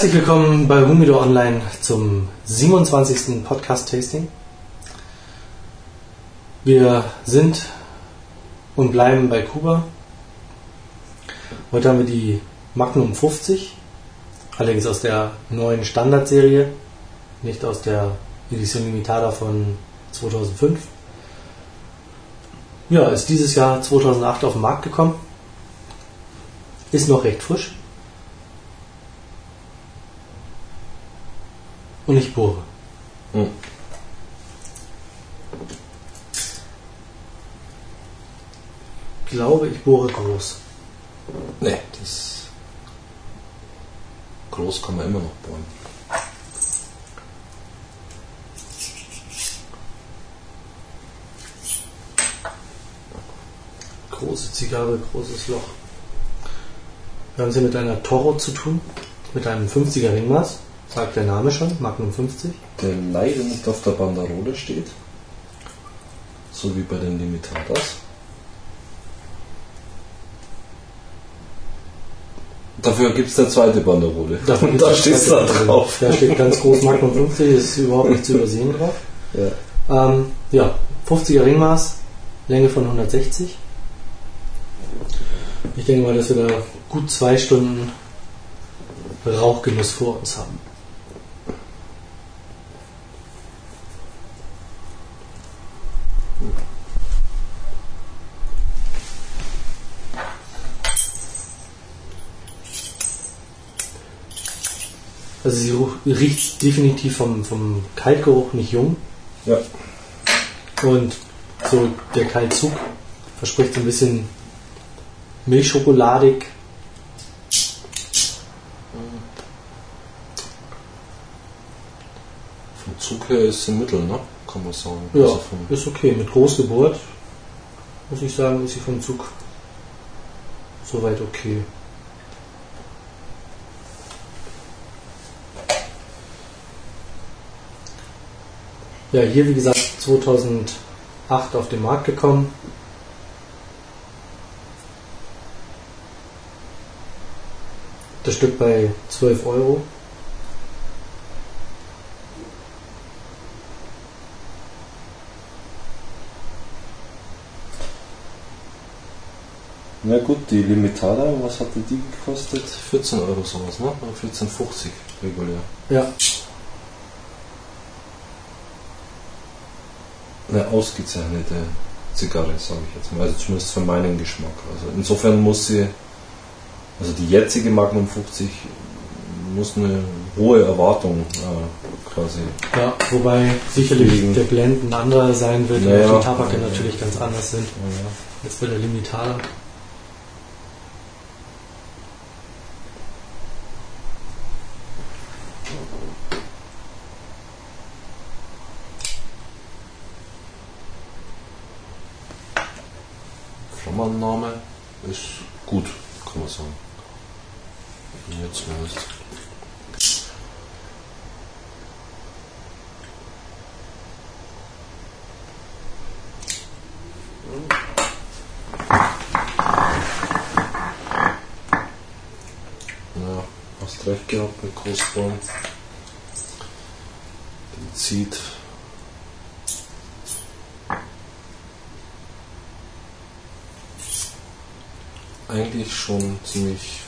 Herzlich willkommen bei Humido Online zum 27. Podcast-Tasting. Wir sind und bleiben bei Kuba. Heute haben wir die Magnum 50, allerdings aus der neuen Standardserie, nicht aus der Edition Limitada von 2005. Ja, ist dieses Jahr 2008 auf den Markt gekommen. Ist noch recht frisch. Und ich bohre. Hm. Ich glaube, ich bohre groß. Nee, das. Groß kann man immer noch bohren. Große Zigarre, großes Loch. Wir haben es hier mit einer Toro zu tun, mit einem 50er Ringmaß, sagt der Name schon, Magnum 50. Der leider nicht auf der Banderole steht. So wie bei den Limitadas. Dafür gibt es eine zweite Banderole. Gibt's da steht zweite da drauf. Da steht ganz groß Magnum 50, ist überhaupt nicht zu übersehen drauf. Ja. Ähm, ja, 50er Ringmaß, Länge von 160. Ich denke mal, dass wir da gut zwei Stunden Rauchgenuss vor uns haben. Also sie riecht definitiv vom, vom Kaltgeruch nicht jung. ja. Und so der Kaltzug verspricht so ein bisschen milchschokoladig. Vom Zug her ist sie mittel, ne? Kann man sagen. Ja, Also ist okay. Mit Großgeburt muss ich sagen, ist sie vom Zug soweit okay. Ja, hier wie gesagt 2008 auf den Markt gekommen. Das Stück bei 12 Euro. Na gut, die Limitada, was hatte die gekostet? 14 Euro sowas, ne? Oder 14,50 regulär. Ja, Eine ausgezeichnete Zigarre, sage ich jetzt mal. Also zumindest für meinen Geschmack. Also insofern muss sie, also die jetzige Magnum 50 muss eine hohe Erwartung äh, quasi. Ja, wobei sicherlich Wegen- der Blend ein anderer sein wird Ja, und ja. die Tabake Ja, ja. natürlich ganz anders sind. Jetzt bei der Limitada. Flammannahme ist gut, kann man sagen. Jetzt zumindest. Ja, hast recht gehabt mit Großborn. Die zieht eigentlich schon ziemlich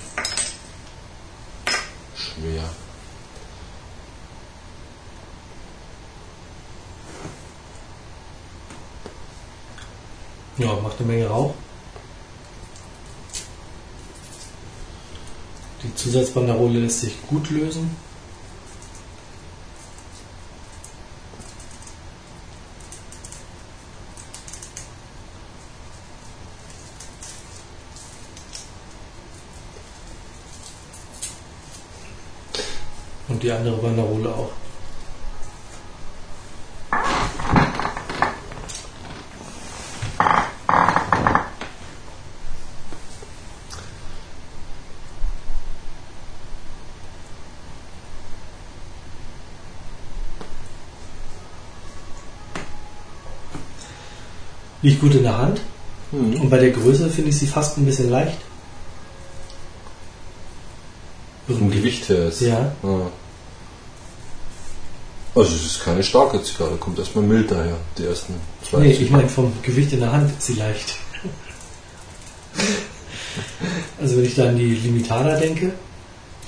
schwer. Ja, macht eine Menge Rauch. Die Zusatzbanderole lässt sich gut lösen. Andere Banderole auch. Liegt gut in der Hand. Und bei der Größe finde ich sie fast ein bisschen leicht. Vom. Gewicht her ist. Ja. Ah. Also es ist keine starke Zigarre, kommt erstmal mild daher, die ersten zwei. Nee, ich meine vom Gewicht in der Hand ist sie leicht. Also wenn ich da an die Limitada denke,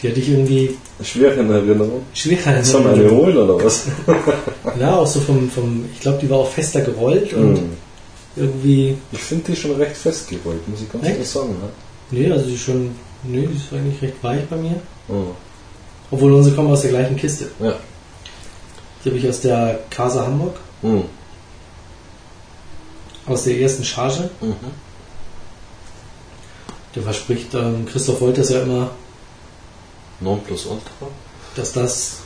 die hatte ich irgendwie Schwer in Erinnerung. schwerer in Soll man eine Erinnerung. holen oder was? Ja, auch so vom, vom ich glaube, die war auch fester gerollt und Hm. irgendwie, Ich finde die schon recht festgerollt, muss ich ganz ehrlich sagen. Ne? nee, also die ist schon, nee, die ist eigentlich recht weich bei mir. Oh. Obwohl unsere kommen aus der gleichen Kiste. Ja. Die habe ich aus der Casa Hamburg, Hm. aus der ersten Charge. Mhm. Der verspricht, ähm, Christoph Wolters ja immer, Non plus ultra. dass das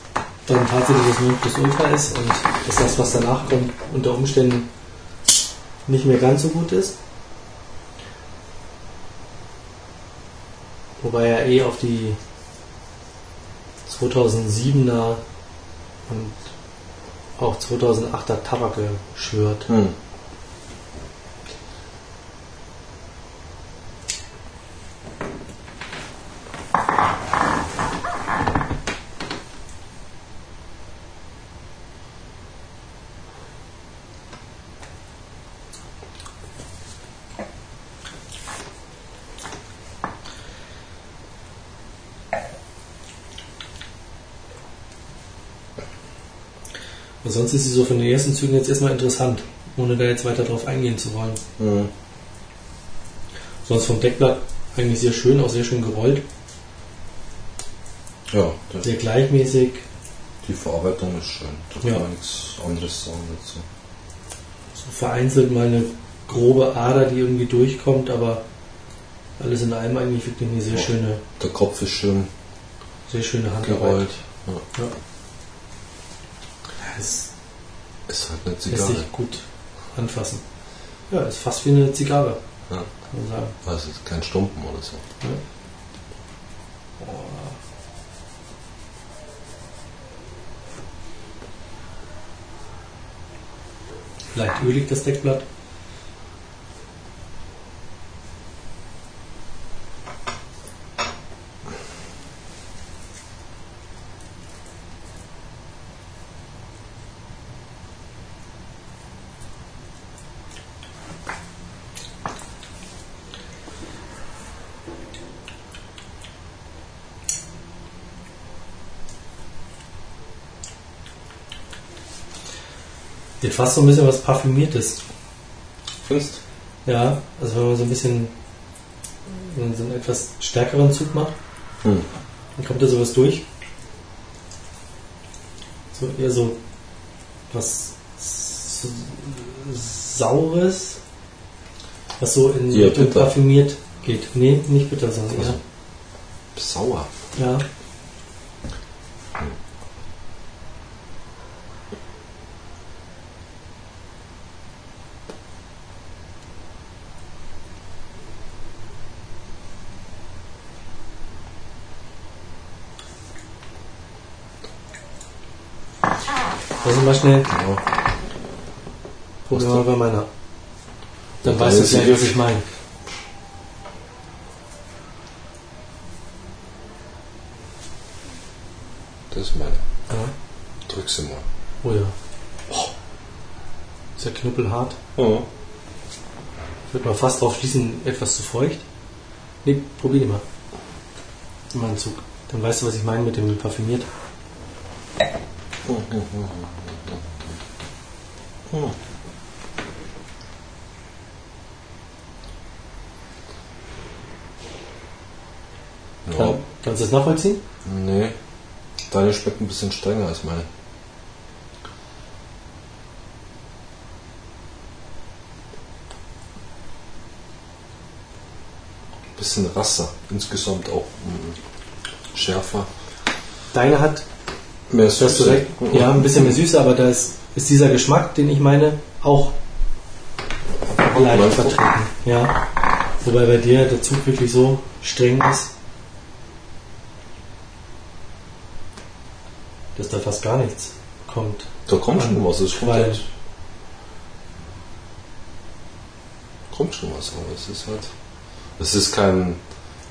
dann tatsächlich das Nonplusultra ist und dass das, was danach kommt, unter Umständen nicht mehr ganz so gut ist. Wobei er eh auf die 2007er und auch 2008er Tabake schwört. Hm. Sonst ist sie so von den ersten Zügen jetzt erstmal interessant, ohne da jetzt weiter drauf eingehen zu wollen. Hm. Sonst vom Deckblatt eigentlich sehr schön, auch sehr schön gerollt, Ja, das, sehr gleichmäßig. die Verarbeitung ist schön. Da kann Ja. man nichts anderes sagen dazu. So vereinzelt mal eine grobe Ader, die irgendwie durchkommt, aber alles in allem eigentlich wirklich eine sehr Ja. schöne, Der Kopf ist schön sehr schöne Handarbeit. gerollt. Ja. Ja. Es Ist halt eine lässt Zigarre. sich gut anfassen. Ja, ist fast wie eine Zigarre, Ja. kann man sagen. Also es ist kein Stumpen oder so. Ja. Leicht ölig das Deckblatt. Fast so ein bisschen was Parfümiertes. Findest Ja, also wenn man so ein bisschen so einen- so einen etwas stärkeren Zug macht, hm. dann kommt da sowas durch. So eher so was Saures, was so in Eher Richtung parfümiert geht. Nee, nicht bitter, sondern eher. Also, sauer. Ja. Schnell, Ja. probieren wir mal bei meiner. Dann Ja, weißt du gleich, was ich meine. Das ist meine. Ja. Drück sie mal. Oh ja. Oh. Ist ja knüppelhart. Oh. Ich würde mal fast drauf schließen, etwas zu feucht. Nee, probier die mal. Mal einen Zug. Dann weißt du, was ich meine mit dem parfümiert. Ja. Kann, kannst du das nachvollziehen? Nee. Deine schmeckt ein bisschen strenger als meine. Bisschen rasser. Insgesamt auch mm, schärfer. Deine hat, Mehr Süße. ja, ein bisschen mehr Süße, aber da ist, ist dieser Geschmack, den ich meine, auch leicht vertreten. Ja. Wobei bei dir der Zug wirklich so streng ist, dass da fast gar nichts kommt. Da kommt schon was. Es kommt, halt, kommt schon was, aber es ist halt. Es ist kein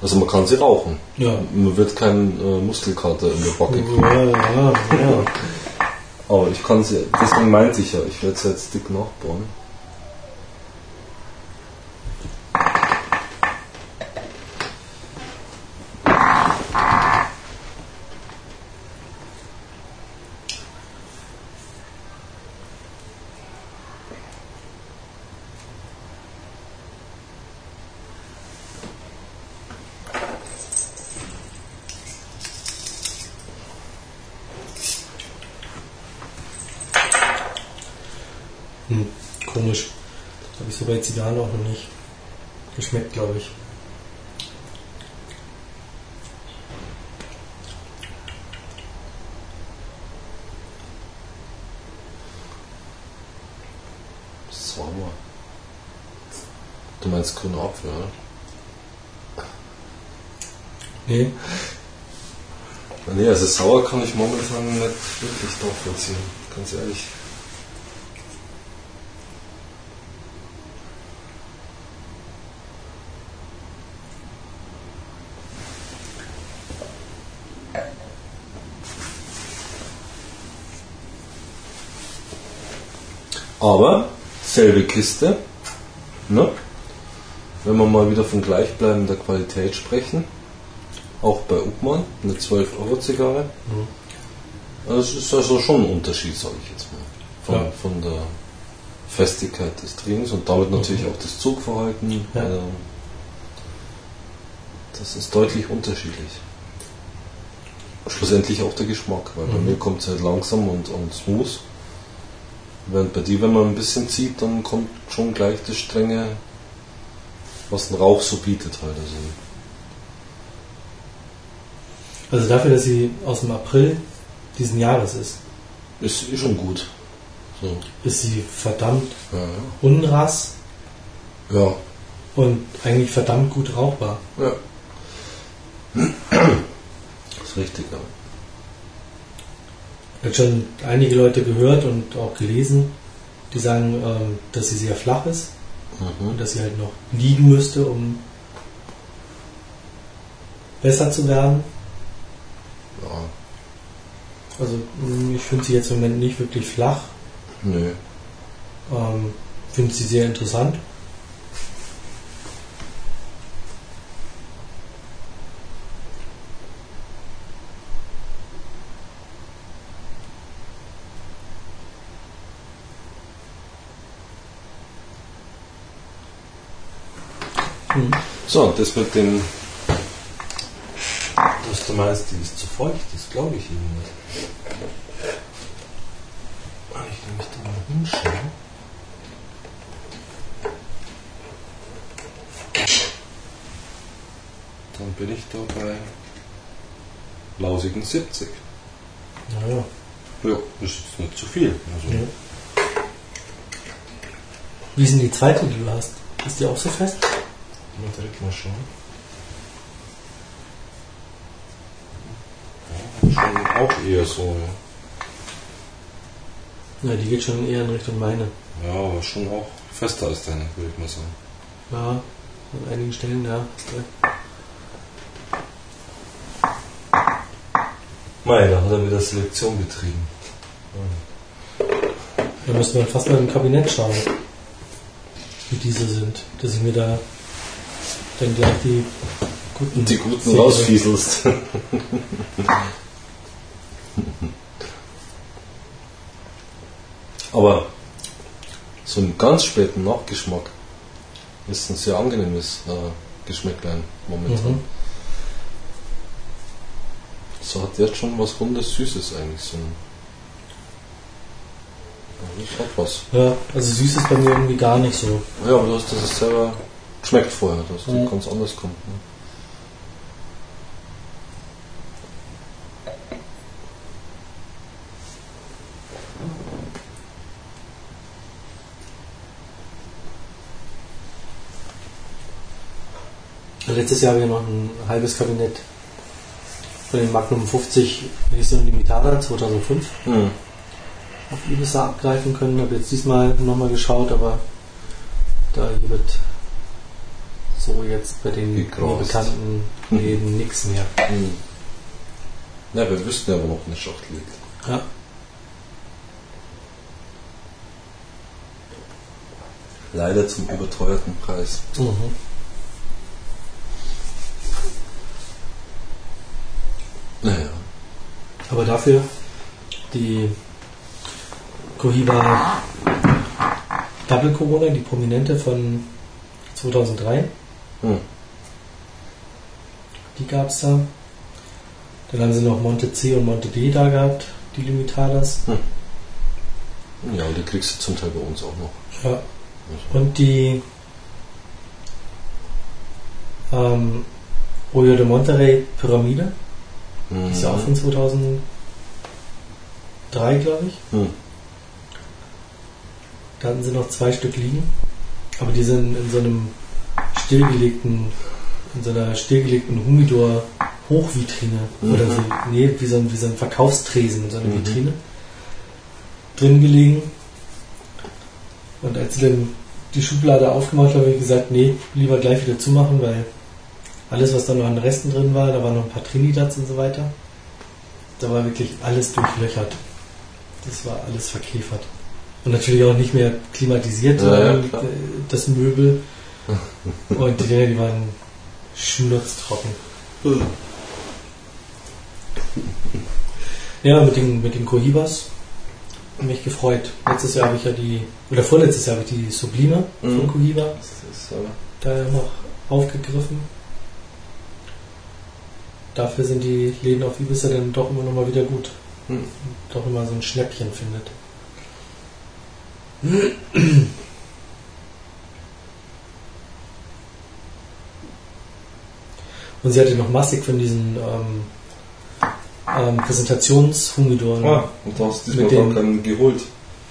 Also man kann sie rauchen. Ja. Man wird kein äh, Muskelkater in der Backe kriegen. Ja, ja, ja. Aber ich kann sie, deswegen meinte ich ja, ich werde sie jetzt dick nachbauen. Hm, komisch. Auch noch nicht geschmeckt, glaube ich. Sauer. Du meinst grüner Apfel, oder? Nee. Nee, also sauer kann ich momentan nicht wirklich nachvollziehen. Ganz ehrlich. Aber selbe Kiste. Ne? Wenn wir mal wieder von gleichbleibender Qualität sprechen. Auch bei Uppmann, eine 12-Euro-Zigarre. Also Es ist also schon ein Unterschied, sage ich jetzt mal. Von, Ja. von der Festigkeit des Trinkens und damit natürlich auch das Zugverhalten. Ja. Also das ist deutlich unterschiedlich. Schlussendlich auch der Geschmack, weil bei Mhm. mir kommt es halt langsam und, und smooth. Während bei dir, wenn man ein bisschen zieht, dann kommt schon gleich das Strenge, was ein Rauch so bietet halt. Also, Also dafür, dass sie aus dem April diesen Jahres ist, ist eh schon gut. So. ist sie verdammt Ja, unrass ja. ja. und eigentlich verdammt gut rauchbar. Ja. Das ist richtig, ja. Ich habe schon einige Leute gehört und auch gelesen, die sagen, ähm, dass sie sehr flach ist und Mhm. dass sie halt noch liegen müsste, um besser zu werden. Ja, Also mh, ich finde sie jetzt im Moment nicht wirklich flach. nö. Ähm, finde sie sehr interessant. Hm. So, das mit dem. Dass du meinst, die ist zu feucht, das glaube ich Ihnen nicht. Ah, Ich kann mich da mal hinschauen. Dann bin ich da bei lausigen 70. Naja. Ja, das ist nicht zu viel. Also, Ja. Wie ist denn die zweite, die du hast? Ist die auch so fest? Mal direkt mal schauen. Ja, schon auch eher so, ja. Ja, die geht schon eher in Richtung meine. Ja, aber schon auch fester als deine, würde ich mal sagen. Ja, an einigen Stellen, ja. Mei, da hat er wieder Selektion betrieben. Da müssen wir fast mal im Kabinett schauen, wie diese sind. Dass ich mir da dann gleich die guten, Die guten rausfieselst. Aber so einen ganz späten Nachgeschmack ist ein sehr angenehmes äh, Geschmäcklein momentan. Mhm. So hat jetzt schon was rundes Süßes eigentlich. So ein ja, das hat was. Ja, also süß ist bei mir irgendwie gar nicht so. Ja, aber du hast das selber geschmeckt vorher, dass das Mhm. ganz anders kommt. Ne? Letztes Jahr habe ich noch ein halbes Kabinett von den Magnum 50 Edition Limitada 2005 Hm. auf Ibiza abgreifen können. Habe jetzt diesmal nochmal geschaut, aber da wird so jetzt bei den bekannten Läden nichts mehr. Hm. Ja, wir wüssten ja, wo noch eine Schachtel liegt. Ja. Leider zum überteuerten Preis. Mhm. Naja. Aber dafür die Cohiba Double Corona, die prominente von 2003, Hm. die gab es da. Dann haben sie noch Monte C und Monte D da gehabt, die Limitadas. Ja, und die kriegst du zum Teil bei uns auch noch. Ja. Und die ähm, Oyo de Monterrey Pyramide, die ist ja auch von 2003, glaube ich. Hm. Da hatten sie noch zwei Stück liegen. Aber die sind in so einem stillgelegten, in so einer stillgelegten Humidor Hochvitrine. Mhm. Oder so, nee, wie so, ein, wie so ein Verkaufstresen in so einer Mhm. Vitrine. Drin gelegen. Und als sie dann die Schublade aufgemacht haben, habe ich gesagt, nee, lieber gleich wieder zumachen, weil alles, was da noch an Resten drin war, da waren noch ein paar Trinidads und so weiter. Da war wirklich alles durchlöchert. Das war alles verkäfert. Und natürlich auch nicht mehr klimatisiert, Ja, ja, äh, das Möbel. Und die Dinger, die waren schnurztrocken. Ja, mit den, mit den Cohibas mich gefreut. Letztes Jahr habe ich ja die, oder vorletztes Jahr habe ich die Sublime von Mhm. Cohiba Das ist, äh, da noch aufgegriffen. Dafür sind die Läden auf Ibiza dann doch immer noch mal wieder gut. hm. Doch immer so ein Schnäppchen findet. Und sie hatte noch massig von diesen ähm, ähm, Präsentationshumidorn. Ah, und du hast diesmal Mit den- keinen geholt.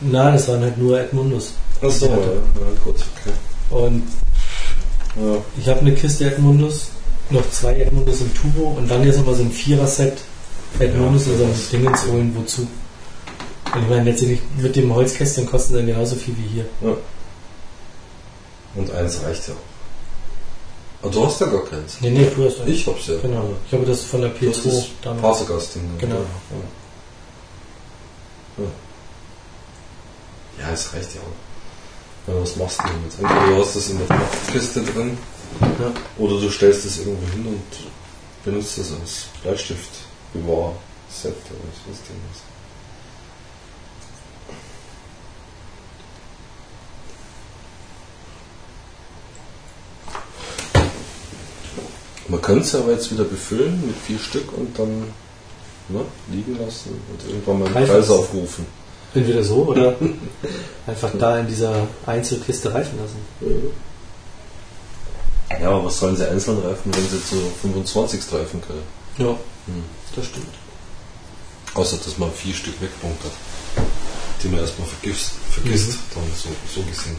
Nein, das waren halt nur Edmundus. Achso, ja, ja, gut, okay. Und Ja. ich habe eine Kiste Edmundus, noch zwei Edmundus im Tubo und dann jetzt aber so ein Vierer-Set Edmundus Ja, und so ein das- Dingens holen, wozu? Und ich meine, letztendlich mit dem Holzkästchen kosten sie dann genauso viel wie hier. Und eins reicht ja auch. Aber du hast ja gar keins. Nee, nee, du hast eins. Ich hab's ja. Genau. Ich habe das von der Du hast P2 das damals. Passegasting. ne? Genau. Ja. Ja. es reicht ja auch. Ja, was machst du denn jetzt? Entweder du hast das in der Kiste drin Ja. oder du stellst es irgendwo hin und benutzt es als Bleistift, Bewahr, Set oder was weiß ich was. Man könnte es aber jetzt wieder befüllen mit vier Stück und dann ne, liegen lassen und irgendwann mal einen Preis aufrufen. Entweder so oder einfach da in dieser Einzelkiste reifen lassen. Ja, aber was sollen sie einzeln reifen, wenn sie zu 25 reifen können? Ja, Hm. das stimmt. Außer, dass man vier Stück wegbunkert, die man erstmal vergisst, vergisst Mhm. dann so, so gesehen.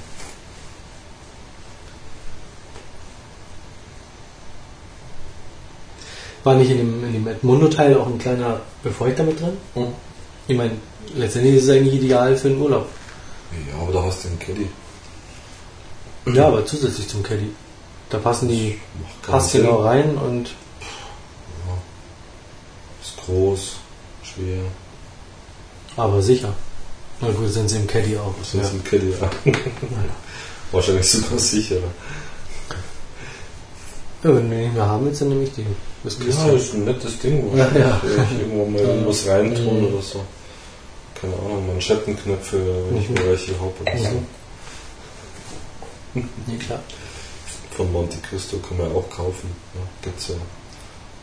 War nicht in dem, in dem Edmundo-Teil auch ein kleiner Befeuchter mit drin? Hm. Ich meine, letztendlich ist es eigentlich ideal für den Urlaub. Ja, aber da hast du den Caddy. Ja, aber zusätzlich zum Caddy. Da passen die passt genau rein und Ja. Ist groß, schwer. aber sicher. Na gut, sind sie im Caddy auch. Ist Ja. ein Caddy, ja. Wahrscheinlich sogar sicherer. Ja, wenn wir nicht mehr haben willst, dann nehme ich die. Das Ja, du. ist ein nettes Ding, wo Ja, ja. ich irgendwann mal Ja. was reintun Mhm. oder so. Keine Ahnung, Manschettenknöpfe, wenn ich Mhm. mir welche habe oder so. Mhm. Nee, klar. Von Monte Cristo kann man auch kaufen. Ja, gibt's ja.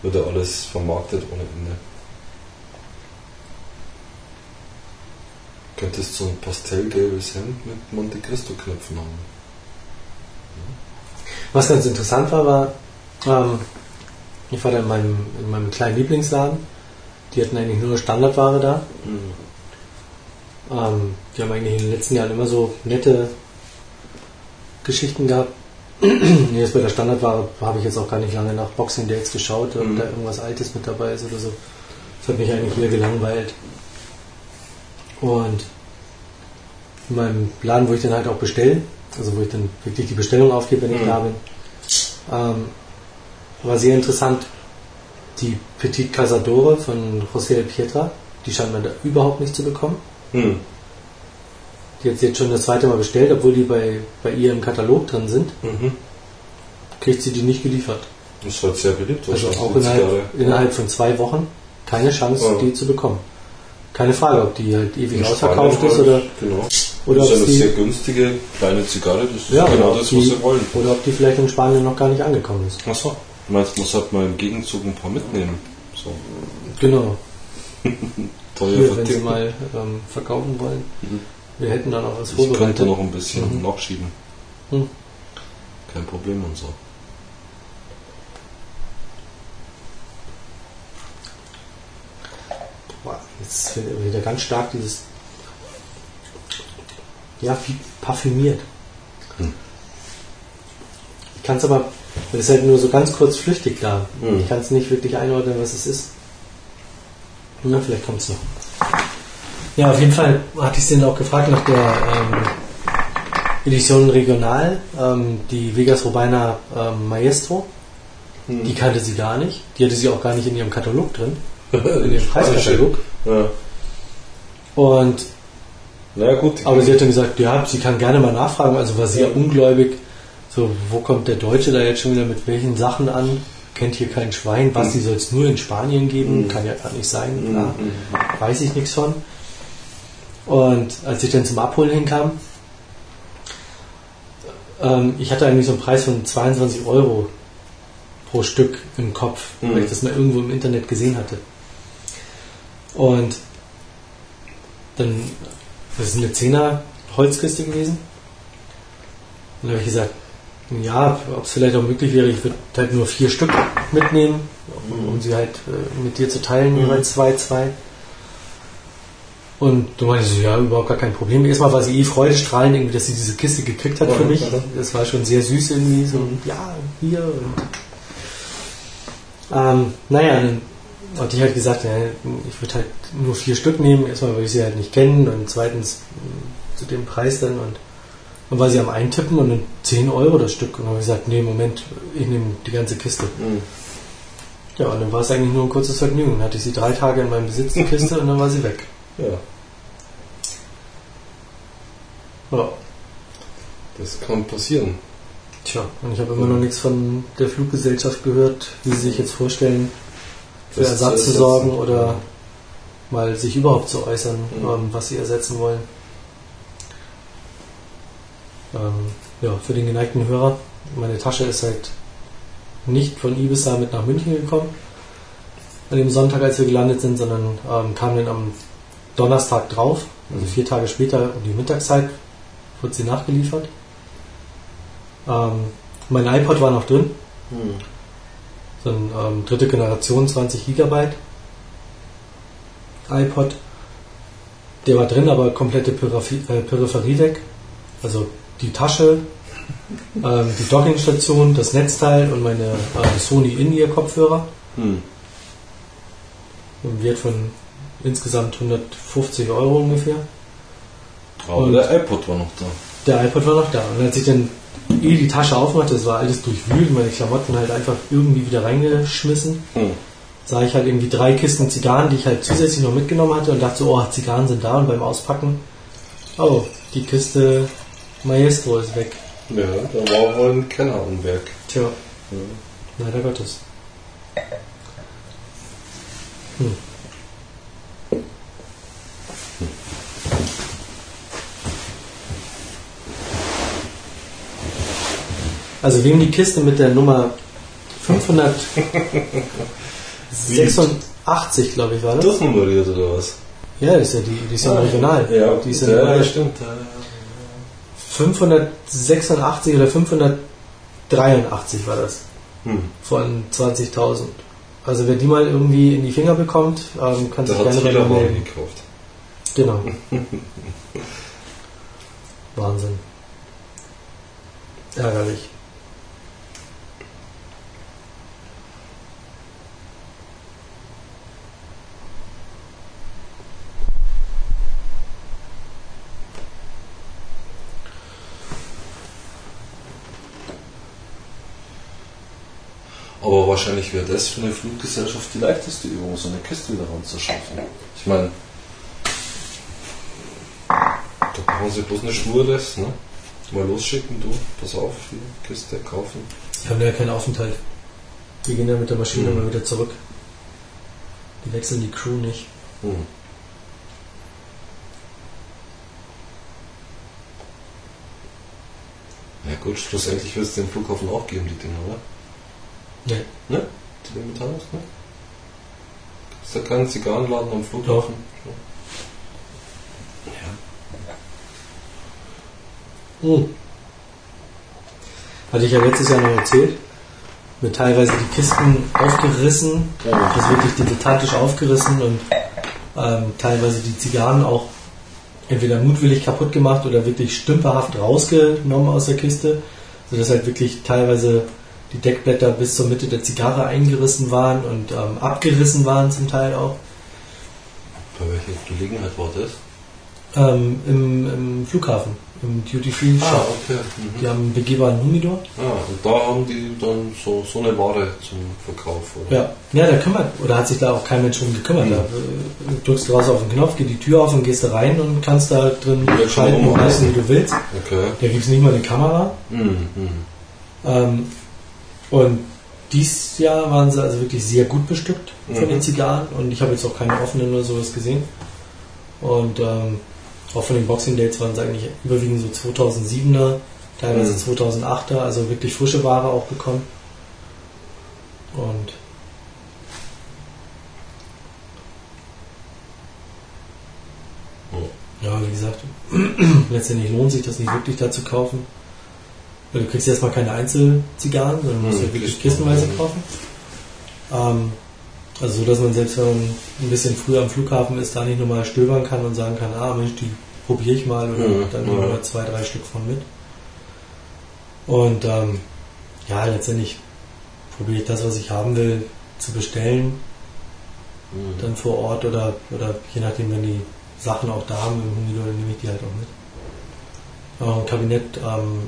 Wird ja alles vermarktet ohne Ende. Könntest so ein pastellgelbes Hemd mit Monte Cristo Knöpfen haben. Was ganz interessant war, war, ähm, ich war da in meinem, in meinem kleinen Lieblingsladen. Die hatten eigentlich nur Standardware da. Ähm, die haben eigentlich in den letzten Jahren immer so nette Geschichten gehabt. jetzt bei der Standardware habe ich jetzt auch gar nicht lange nach Boxing Dates geschaut, ob Mhm. da irgendwas Altes mit dabei ist oder so. Das hat mich eigentlich hier gelangweilt. Und in meinem Laden, wo ich dann halt auch bestelle, also wo ich dann wirklich die Bestellung aufgebe, wenn ich Mhm. da bin, Ähm, war sehr interessant, die Petit Casadore von José Pietra, die scheint man da überhaupt nicht zu bekommen. Hm. Die hat sie jetzt schon das zweite Mal bestellt, obwohl die bei, bei ihr im Katalog drin sind, Mhm. kriegt sie die nicht geliefert. Das war sehr beliebt. Also auch die innerhalb, innerhalb von zwei Wochen keine Chance, Ja. die zu bekommen. Keine Frage, ob die halt ewig In ausverkauft Spanien ist halt, oder, Genau. oder das ob ist eine sie- sehr günstige kleine Zigarre. Das ist ja, genau das, die, was sie wollen. oder ob die vielleicht in Spanien noch gar nicht angekommen ist. Achso. Meinst, muss halt mal im Gegenzug ein paar mitnehmen. So. Genau. Teuer Hier, wenn sie mal ähm, verkaufen wollen. Mhm. Wir hätten dann auch was Ich könnte vorbereitet. noch ein bisschen Mhm. nachschieben. Hm. Kein Problem und so. Boah, Jetzt wird wieder ganz stark dieses. Ja, wie parfümiert. Hm. Ich kann es aber, das ist halt nur so ganz kurz flüchtig da. Hm. Ich kann es nicht wirklich einordnen, was es ist. Na, vielleicht kommt es noch. Ja, auf jeden Fall hatte ich sie dann auch gefragt nach der ähm, Edition Regional, ähm, die Vegas Robina ähm, Maestro. Hm. Die kannte sie gar nicht. Die hatte sie auch gar nicht in ihrem Katalog drin, in ihrem Preiskatalog. Ja. Und Na gut. aber sie hat dann gesagt, ja, sie kann gerne mal nachfragen. Also war sehr Ja. ungläubig. So, wo kommt der Deutsche da jetzt schon wieder mit welchen Sachen an? Kennt hier kein Schwein. Was, die soll es nur in Spanien geben? Mhm. Kann ja gar nicht sein. Mhm, Klar. mhm. Weiß ich nichts von. Und als ich dann zum Abholen hinkam, ähm, ich hatte eigentlich so einen Preis von 22 Euro pro Stück im Kopf, weil Mhm. ich das mal irgendwo im Internet gesehen hatte. Und dann, das ist eine 10er Holzkiste gewesen. Und dann habe ich gesagt, ja, ob es vielleicht auch möglich wäre, ich würde halt nur vier Stück mitnehmen, um, um sie halt äh, mit dir zu teilen, Mhm. jeweils zwei, zwei. Und du meinte so, ja, überhaupt gar kein Problem. Erstmal war sie eh freudestrahlend, irgendwie, dass sie diese Kiste gekriegt hat Ja, für mich. ja. Das war schon sehr süß irgendwie, so, ja, hier und ähm, naja, dann hatte ich halt gesagt, ja, ich würde halt nur vier Stück nehmen. Erstmal, weil ich sie halt nicht kennen und zweitens mh, zu dem Preis dann und dann war sie am Eintippen und dann 10 Euro das Stück. Und dann habe ich gesagt, nee, Moment, ich nehme die ganze Kiste. Mhm. Ja, und dann war es eigentlich nur ein kurzes Vergnügen. Dann hatte ich sie drei Tage in meinem Besitz, die Kiste, und dann war sie weg. Ja, Ja. das kann passieren. Tja, und ich habe immer noch nichts von der Fluggesellschaft gehört, wie sie sich jetzt vorstellen, für Das Ersatz zu sorgen oder mal sich überhaupt zu äußern, Mhm. ähm, was sie ersetzen wollen. Ähm, ja, für den geneigten Hörer, meine Tasche ist halt nicht von Ibiza mit nach München gekommen, an dem Sonntag, als wir gelandet sind, sondern ähm, kam dann am Donnerstag drauf, also Mhm. vier Tage später um die Mittagszeit, wurde sie nachgeliefert. Ähm, mein iPod war noch drin, Mhm. so ein ähm, dritte Generation 20 Gigabyte iPod. Der war drin, aber komplette Peripherie, äh, Peripherie weg. Also die Tasche, ähm, die Dockingstation, das Netzteil und meine äh, Sony In-Ear-Kopfhörer. Mhm. Im Wert von insgesamt 150 Euro ungefähr. Aber Und- der iPod war noch da. Der iPod war noch da. Und als ich dann eh die Tasche aufmachte, das war alles durchwühlt, meine Klamotten halt einfach irgendwie wieder reingeschmissen, Mhm. sah ich halt irgendwie drei Kisten Zigarren, die ich halt zusätzlich noch mitgenommen hatte und dachte so, oh, Zigarren sind da und beim Auspacken, oh, die Kiste Maestro ist weg. Ja, da war wohl ein Kenner am Werk. Tja, Ja. leider Gottes. Hm. Also wem die Kiste mit der Nummer 586, glaube ich, war das? Durchnummeriert oder was? Ja, das ist ja die, die ist ja regional. Ja, die ist ja, ja, ja, ja stimmt. 586 oder 583 war das Hm. von 20.000. Also wer die mal irgendwie in die Finger bekommt, ähm, kann sich gerne bei mir mal gekauft. Genau. Wahnsinn. Ärgerlich. Aber wahrscheinlich wäre das für eine Fluggesellschaft die leichteste Übung, so eine Kiste wieder ranzuschaffen. Ich meine, da brauchen sie bloß eine Schnur das, ne? Mal losschicken, du, pass auf, hier, Kiste kaufen. Die haben ja keinen Aufenthalt. Die gehen ja mit der Maschine Mhm. mal wieder zurück. Die wechseln die Crew nicht. Hm. Ja gut, schlussendlich wird es den Flughafen auch geben, die Dinger, oder? Nee. Ne? Die Metanos, ne? Ist da kein Zigarrenladen am Flughafen? Ja. Hm. Hatte ich ja letztes Jahr noch erzählt. Mir teilweise die Kisten aufgerissen, also wirklich dilettantisch aufgerissen und ähm, teilweise die Zigarren auch entweder mutwillig kaputt gemacht oder wirklich stümperhaft rausgenommen aus der Kiste, sodass halt wirklich teilweise die Deckblätter bis zur Mitte der Zigarre eingerissen waren und ähm, abgerissen waren zum Teil auch. Bei welcher Gelegenheit war das? Ähm, im, Im Flughafen, im Duty Free Shop. Ah, okay. Mhm. Die haben einen begehbaren Humidor. Ah, und da haben die dann so, so eine Ware zum Verkauf, oder? Ja, ja, da kümmert, oder hat sich da auch kein Mensch drum gekümmert. Mhm. Da äh, drückst du raus auf den Knopf, geht die Tür auf und gehst da rein und kannst da drin Ja, schalten und messen, wie du willst. Okay. Da gibt es nicht mal eine Kamera. Mhm. Mhm. Ähm, und dieses Jahr waren sie also wirklich sehr gut bestückt von Mhm. den Zigarren und ich habe jetzt auch keine offenen oder sowas gesehen. Und ähm, auch von den Boxing Dates waren es eigentlich überwiegend so 2007er, teilweise Mhm. 2008er, also wirklich frische Ware auch bekommen. Und ja, wie gesagt, letztendlich lohnt sich das nicht wirklich da zu kaufen. Weil du kriegst erstmal keine Einzelzigarren, sondern musst ja wirklich kistenweise ja. kaufen. Ähm, also so, dass man selbst wenn man ein bisschen früher am Flughafen ist, da nicht nochmal stöbern kann und sagen kann, ah Mensch, die probiere ich mal oder Mhm, dann ja. nehmen wir zwei, drei Stück von mit. Und ähm, ja, letztendlich probiere ich das, was ich haben will, zu bestellen, Mhm. dann vor Ort oder, oder je nachdem, wenn die Sachen auch da haben im Humidor, dann nehme ich die halt auch mit. Auch ein Kabinett ähm,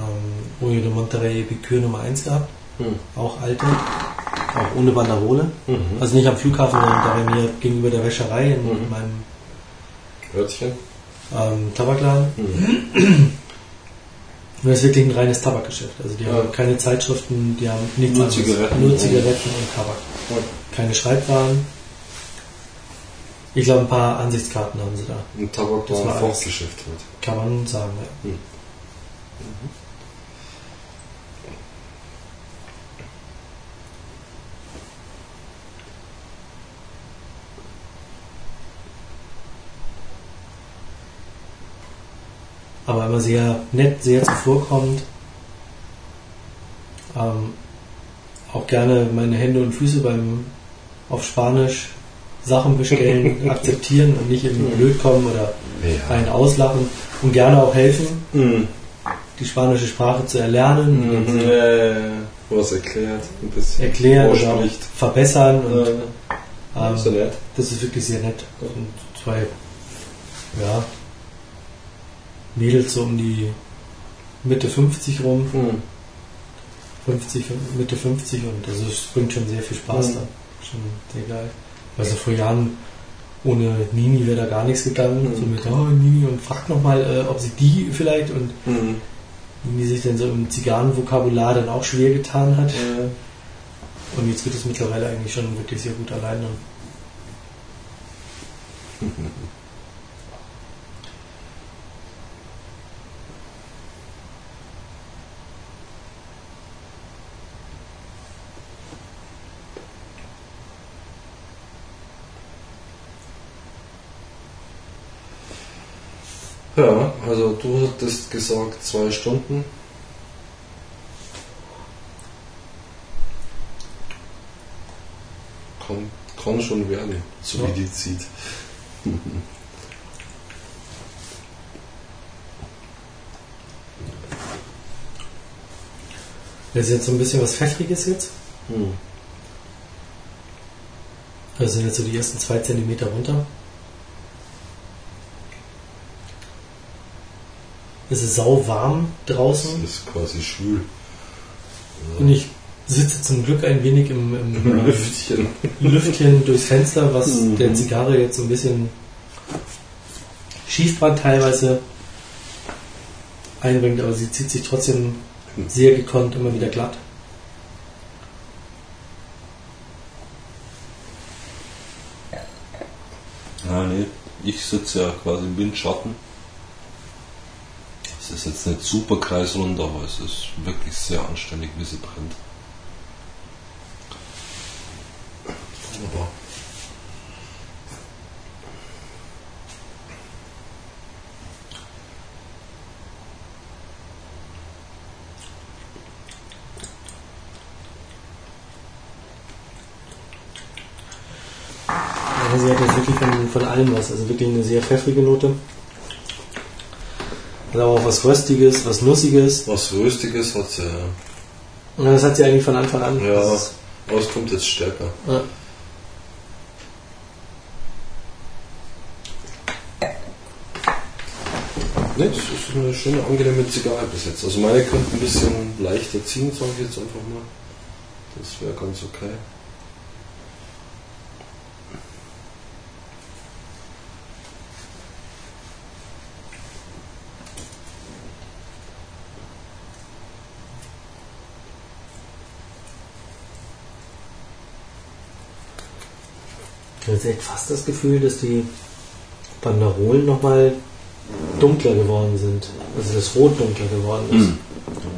ähm, Oyo de Monterrey Epicure Nummer 1 gehabt, Mhm. auch alte, auch ohne Banderole. Mhm. Also nicht am Flughafen, sondern da bei mir gegenüber der Wäscherei in Mhm. meinem Örtchen? ähm, Tabakladen. Mhm. Das ist wirklich ein reines Tabakgeschäft. Also die Ja. haben keine Zeitschriften, die haben nichts Nur anderes. Zigaretten. Nur. Zigaretten und Tabak. Ja. Keine Schreibwaren. Ich glaube, ein paar Ansichtskarten haben sie da. Ein Tabak Das war ein. Forstgeschäft halt. Kann man sagen, ja. Mhm. Aber immer sehr nett, sehr zuvorkommend. Ähm, auch gerne meine Hände und Füße beim auf Spanisch Sachen bestellen, akzeptieren und nicht irgendwie blöd kommen oder Ja. einen auslachen und gerne auch helfen, Mhm. die spanische Sprache zu erlernen, Mhm. sie Äh, was erklärt, ein bisschen erklären oder verbessern und Äh, ähm, ja das ist wirklich sehr nett. Und zwei, ja, Mädels so um die Mitte 50 rum, Mhm. 50, Mitte 50 und also es bringt schon sehr viel Spaß Mhm. da. Schon sehr geil. Also vor Jahren ohne Nini wäre da gar nichts gegangen. Mhm. So mit, oh Nini und fragt nochmal, äh, ob sie die vielleicht und Mhm. Nini sich dann so im Zigarrenvokabular dann auch schwer getan hat. Äh, Und jetzt geht es mittlerweile eigentlich schon wirklich sehr gut alleine. Ja, also du hattest gesagt zwei Stunden. Kann, kann schon werden, so Ja. wie die zieht. Das ist jetzt so ein bisschen was Pfeffriges jetzt. Hm. Das sind jetzt so die ersten zwei Zentimeter runter. Es ist sau warm draußen ist quasi schwül. und ich sitze zum Glück ein wenig im, im, Im Lüftchen. Lüftchen durchs Fenster, was Mhm. der Zigarre jetzt so ein bisschen Schießbrand teilweise einbringt, aber sie zieht sich trotzdem sehr gekonnt immer wieder glatt. Ja, nee, ich sitze ja quasi im Windschatten. Es ist jetzt nicht super kreisrund, aber es ist wirklich sehr anständig, wie sie brennt. Ja, sie hat jetzt wirklich von, von allem was, also wirklich eine sehr pfeffrige Note. Hat aber auch was Röstiges, was Nussiges. was Röstiges hat sie, ja. Und das hat sie eigentlich von Anfang an. Ja. Aber es kommt jetzt stärker. ja. Ne, das ist eine schöne, angenehme Zigarre bis jetzt. Also meine könnte ein bisschen leichter ziehen, sage ich jetzt einfach mal. Das wäre ganz okay. Ich habe fast das Gefühl, dass die Banderolen nochmal dunkler geworden sind. Also das Rot dunkler geworden ist. Hm.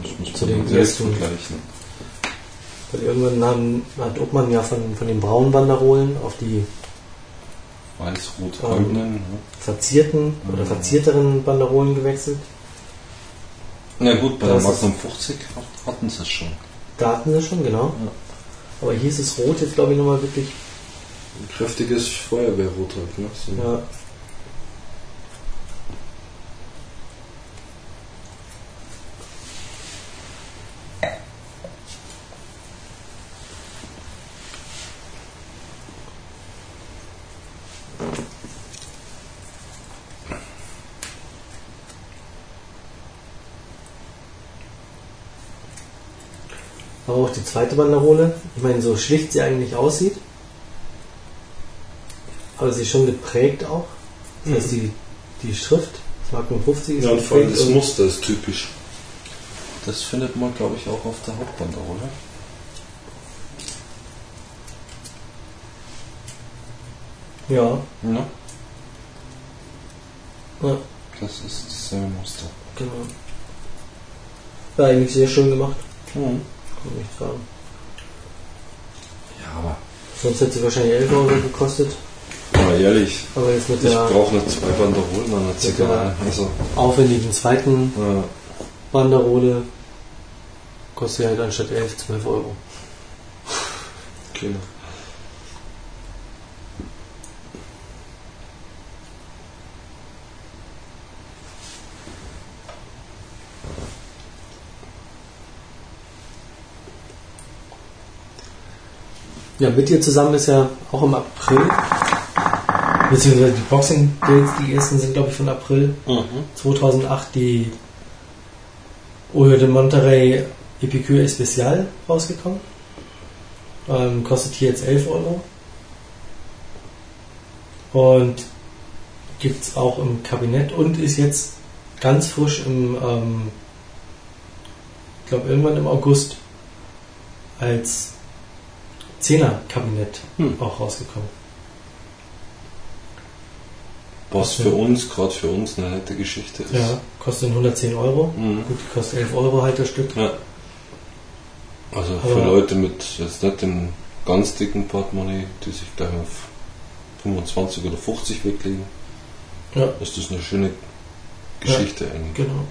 Das muss Zu den ersten- vergleichen. Weil irgendwann haben, hat Obmann ja von, von den braunen Banderolen auf die Weiß-Rot-Goldenen. ne? verzierten oder Mhm. verzierteren Banderolen gewechselt. Na gut, bei der Das ist- Magnum 50 hat- hatten sie es schon. Da hatten sie schon, genau. Ja. Aber hier ist das Rot jetzt, glaube ich, nochmal wirklich. Ein kräftiges Feuerwehrrot halt, ne? So. Ja, Aber auch die zweite Banderole, ich meine, so schlicht sie eigentlich aussieht, aber sie ist schon geprägt auch. Das heißt, die, die Schrift, das Magnum 50 ist Ja, und vor allem das Muster ist typisch. Das findet man, glaube ich, auch auf der Hauptbanderole. Ja, Ja, ja, das ist dasselbe Muster. genau. Ja, eigentlich sehr schön gemacht, Mhm. kann man nicht sagen. Ja, aber Sonst hätte sie wahrscheinlich 11 Euro gekostet, mal ehrlich, aber jetzt mit ich brauche nicht zwei Banderolen an der Zigarre. Also, aufwendigen zweiten ja. Banderole kostet halt anstatt 11, 12 Euro. Genau. Ja, mit ihr zusammen ist ja auch im April, beziehungsweise die Boxing Dates, die ersten sind glaube ich von April Mhm. 2008 die Oyo de Monterrey Epicure Especial rausgekommen. Ähm, kostet hier jetzt 11 Euro. Und gibt es auch im Kabinett und ist jetzt ganz frisch im, ähm, ich glaube irgendwann im August als 10er Kabinett Hm. auch rausgekommen. Was für uns, gerade für uns, eine nette Geschichte ist. Ja, kostet 110 Euro. Mhm. Gut, die kostet 11 Euro halt das Stück. Ja. Also für Aber- Leute mit jetzt nicht dem ganz dicken Portemonnaie, die sich gleich auf 25 oder 50 weglegen, Ja, ist das eine schöne Geschichte eigentlich. genau.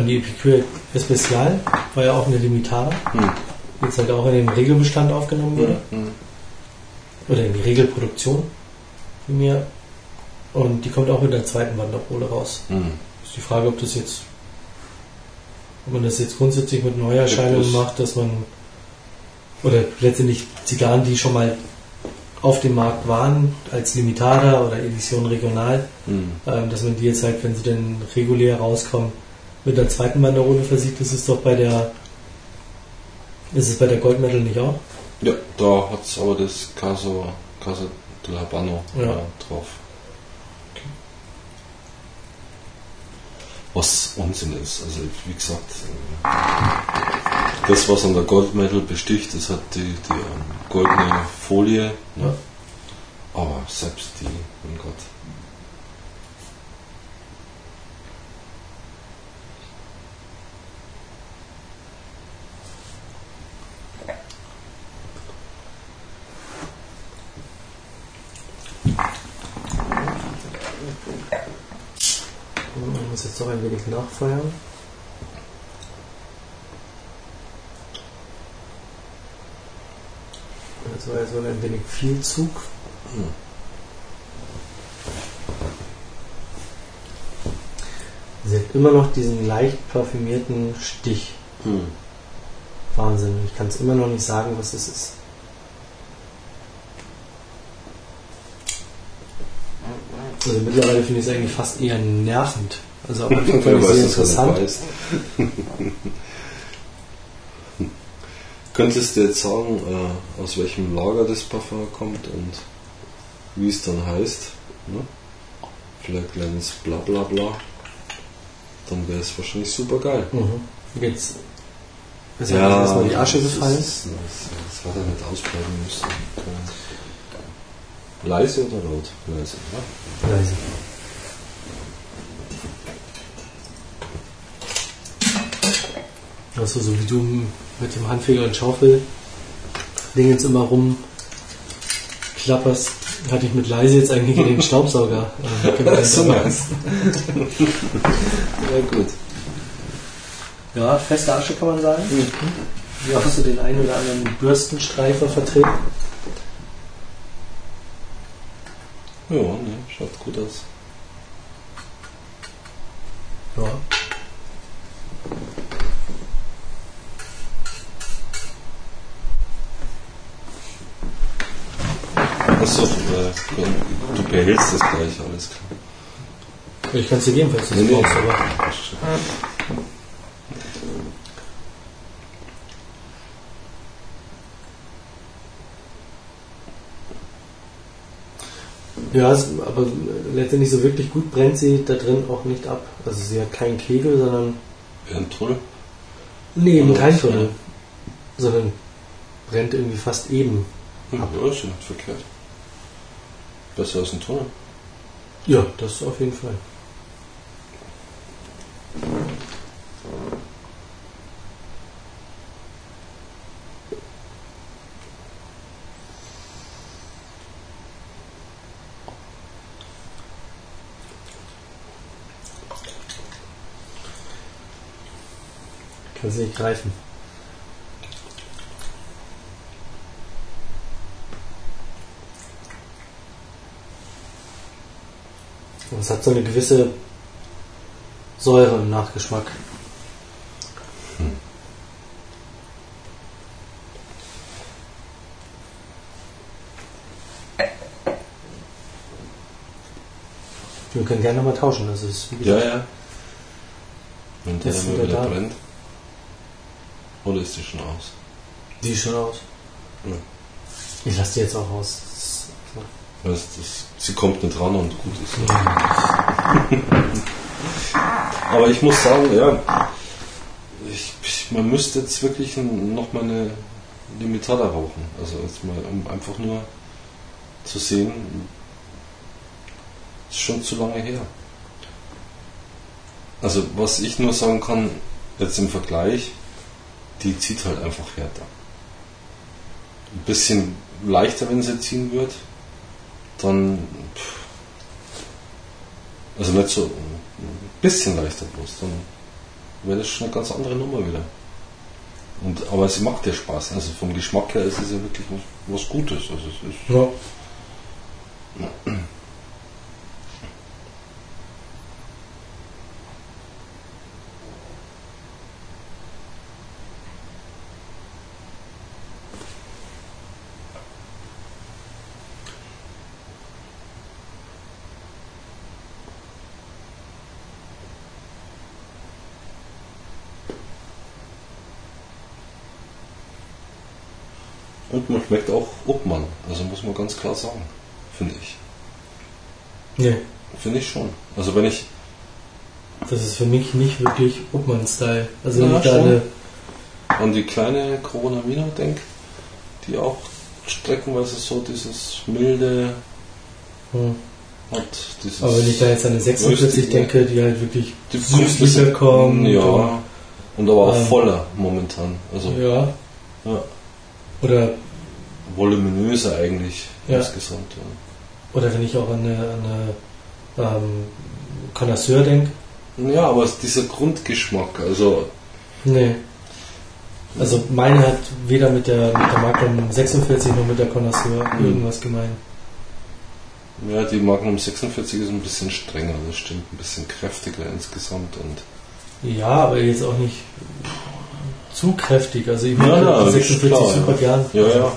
Und die Epicure Especial war ja auch eine Limitada, Hm. die jetzt halt auch in den Regelbestand aufgenommen wurde. Hm. Oder in die Regelproduktion von mir. Und die kommt auch mit der zweiten Wanderpole raus. Hm. Ist die Frage, ob das jetzt Ob man das jetzt grundsätzlich mit Neuerscheinungen macht, dass man oder letztendlich Zigarren, die schon mal auf dem Markt waren, als Limitada oder Edition regional, Hm. ähm, dass man die jetzt halt, wenn sie dann regulär rauskommen, mit der zweiten Banderole versieht. Das ist doch bei der ist es bei der Gold Medal nicht auch? Ja, da hat es aber das Caso, Casa del Habano Ja. äh, drauf. Was Unsinn ist. Also wie gesagt, äh, das was an der Gold Medal besticht, das hat die, die ähm, goldene Folie. Ne? Ja. Aber selbst die, mein Gott. Doch ein wenig nachfeuern. Das war jetzt wohl ein wenig viel Zug. Hm. Sie hat immer noch diesen leicht parfümierten Stich. Hm. Wahnsinn. Ich kann es immer noch nicht sagen, was es ist. Also mittlerweile finde ich es eigentlich fast eher nervend. Also am Anfang fand Wer ich sehr interessant. Könntest du jetzt sagen, äh, aus welchem Lager das Parfum kommt und wie es dann heißt? Ne? Vielleicht kleines bla bla bla. Dann wäre es wahrscheinlich super geil. Mhm. Jetzt ist ja, erstmal die Asche das gefallen. ist- Das, das hat er nicht ausbleiben müssen. Leise oder laut? Leise, ne? Leise. Also so wie du mit dem Handfeger und Schaufel Ding jetzt immer rum klapperst, hatte ich mit leise jetzt eigentlich in den Staubsauger. äh, So Ja gut. Ja, feste Asche kann man sagen. Ja, hast du den einen oder anderen Bürstenstreifer vertreten? Ja, ne, schaut gut aus. Ja. Achso, äh, du behältst das gleich, alles klar. Ich kann es dir geben, falls du es Nee, nee. brauchst, aber. Ja, es, aber letztendlich so wirklich gut brennt sie da drin auch nicht ab. Also sie hat keinen Kegel, sondern. Ja, ein Tunnel? Nee, eben kein Tunnel. Sondern brennt irgendwie fast eben. Hm, ja, ist ja nicht verkehrt. Besser als ein Tunnel. Ja, das auf jeden Fall. Kann sie nicht greifen. Und es hat so eine gewisse Säure im Nachgeschmack. Wir können gerne mal tauschen. Das ist wie Ja, gesagt, ja. Wenn der Ist mal wieder wieder da. brennt. Oder ist die schon aus? die schon aus. Ja. Ich lasse die jetzt auch aus. Das- das, sie kommt nicht ran und gut ist. Aber ich muss sagen, ja, ich, ich, man müsste jetzt wirklich noch mal eine Limitada rauchen. Also jetzt mal, um einfach nur zu sehen, ist schon zu lange her. Also was ich nur sagen kann, jetzt im Vergleich, die zieht halt einfach härter. Ein bisschen leichter, wenn sie ziehen wird, dann also nicht so ein bisschen leichter bloß, dann wäre das schon eine ganz andere Nummer wieder. Und, aber es macht ja Spaß. Also vom Geschmack her ist es ja wirklich was, was Gutes. Also es ist, Ja. Man schmeckt auch Obmann. Also muss man ganz klar sagen. Finde ich. Nee, Finde ich schon. Also wenn ich. das ist für mich nicht wirklich Obmann-Style. Also wenn ich da eine, an die kleine Corona Wiener denke, die auch streckenweise so dieses milde hm. hat. Dieses aber wenn ich da jetzt an eine 46 Röstige. denke, die halt wirklich die süßlicher kommt. Ja. und- Und aber auch Ähm, voller momentan. Also Ja. Ja. Oder, voluminöser eigentlich Ja. insgesamt. Ja. oder wenn ich auch an eine, an eine ähm, Connoisseur denke. ja, aber es ist dieser Grundgeschmack, also Nee. Also meine hat weder mit der, mit der Magnum 46 noch mit der Connoisseur Mhm. irgendwas gemein. ja, die Magnum 46 ist ein bisschen strenger, das stimmt, ein bisschen kräftiger insgesamt und Ja, aber jetzt auch nicht zu kräftig. Also ich Ja, mag ja, die ist 46 klar, super ja. gern. ja, ja,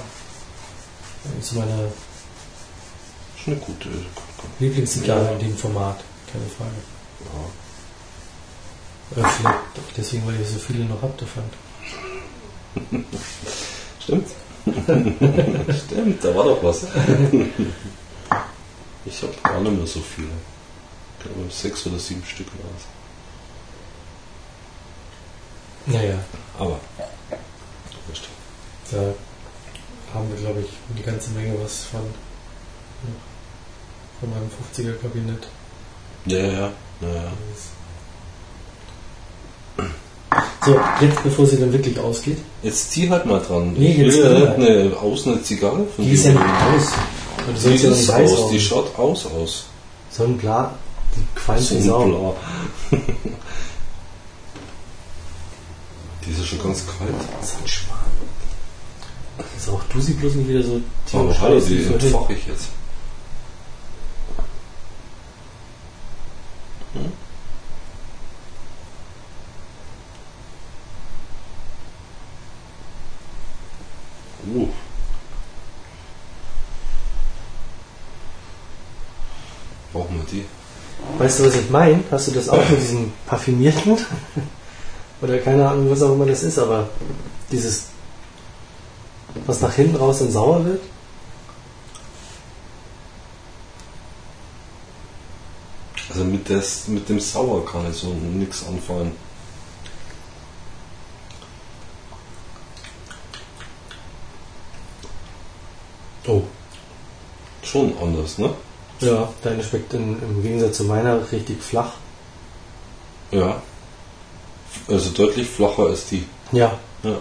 ist meine ist eine gute. Lieblingszigarre Ja. in dem Format. Keine Frage. Ja. Äh, deswegen, weil ich so viele noch hab davon. Stimmt. Stimmt, da war doch was. ich habe gar nicht mehr so viele. Ich glaube sechs oder sieben Stück war es. Naja, Aber. da haben wir, glaube ich, eine ganze Menge was von, von meinem 50er-Kabinett. Ja, ja, ja. ja. So, jetzt bevor sie dann wirklich ausgeht, Jetzt zieh halt mal dran. Nee, jetzt ja nicht eine außen eine Zigarre von die ist ja nicht aus. Und Die sollst ja ist nicht aus, die schaut aus aus. So ein Bla, die qualmt So Sau. Die ist ja schon ganz kalt. So ein Schmarrn. Ist auch du sie bloß nicht wieder so Aber hallo, scheiße die wie vorhin. entfache ich jetzt. Uh. Brauchen wir die? Weißt du, was ich meine? Hast du das auch mit diesem parfümierten? Oder keine Ahnung, was auch immer das ist, aber dieses, was nach hinten raus dann sauer wird? Also mit, des, mit dem Sauer kann ich so nichts anfangen. Oh. Schon anders, ne? Ja, deine schmeckt in, im Gegensatz zu meiner richtig flach. Ja. Also deutlich flacher als die. Ja. Ja.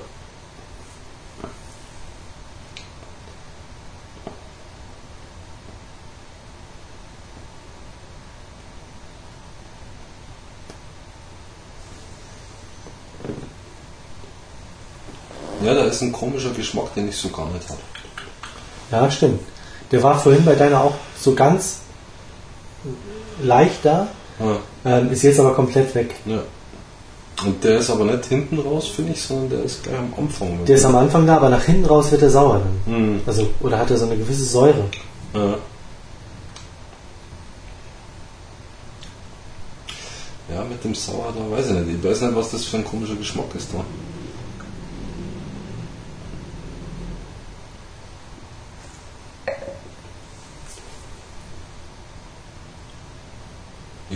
Ist ein komischer Geschmack, den ich so gar nicht habe. Ja, stimmt. Der war vorhin bei deiner auch so ganz leicht da, Ja, ähm, ist jetzt aber komplett weg. ja. Und der ist aber nicht hinten raus, finde ich, sondern der ist gleich am Anfang. Der ist am Anfang da, aber nach hinten raus wird er sauer dann. Hm, Also, oder hat er so eine gewisse Säure. ja. Ja, mit dem Sauer, da weiß ich nicht. Ich weiß nicht, was das für ein komischer Geschmack ist da.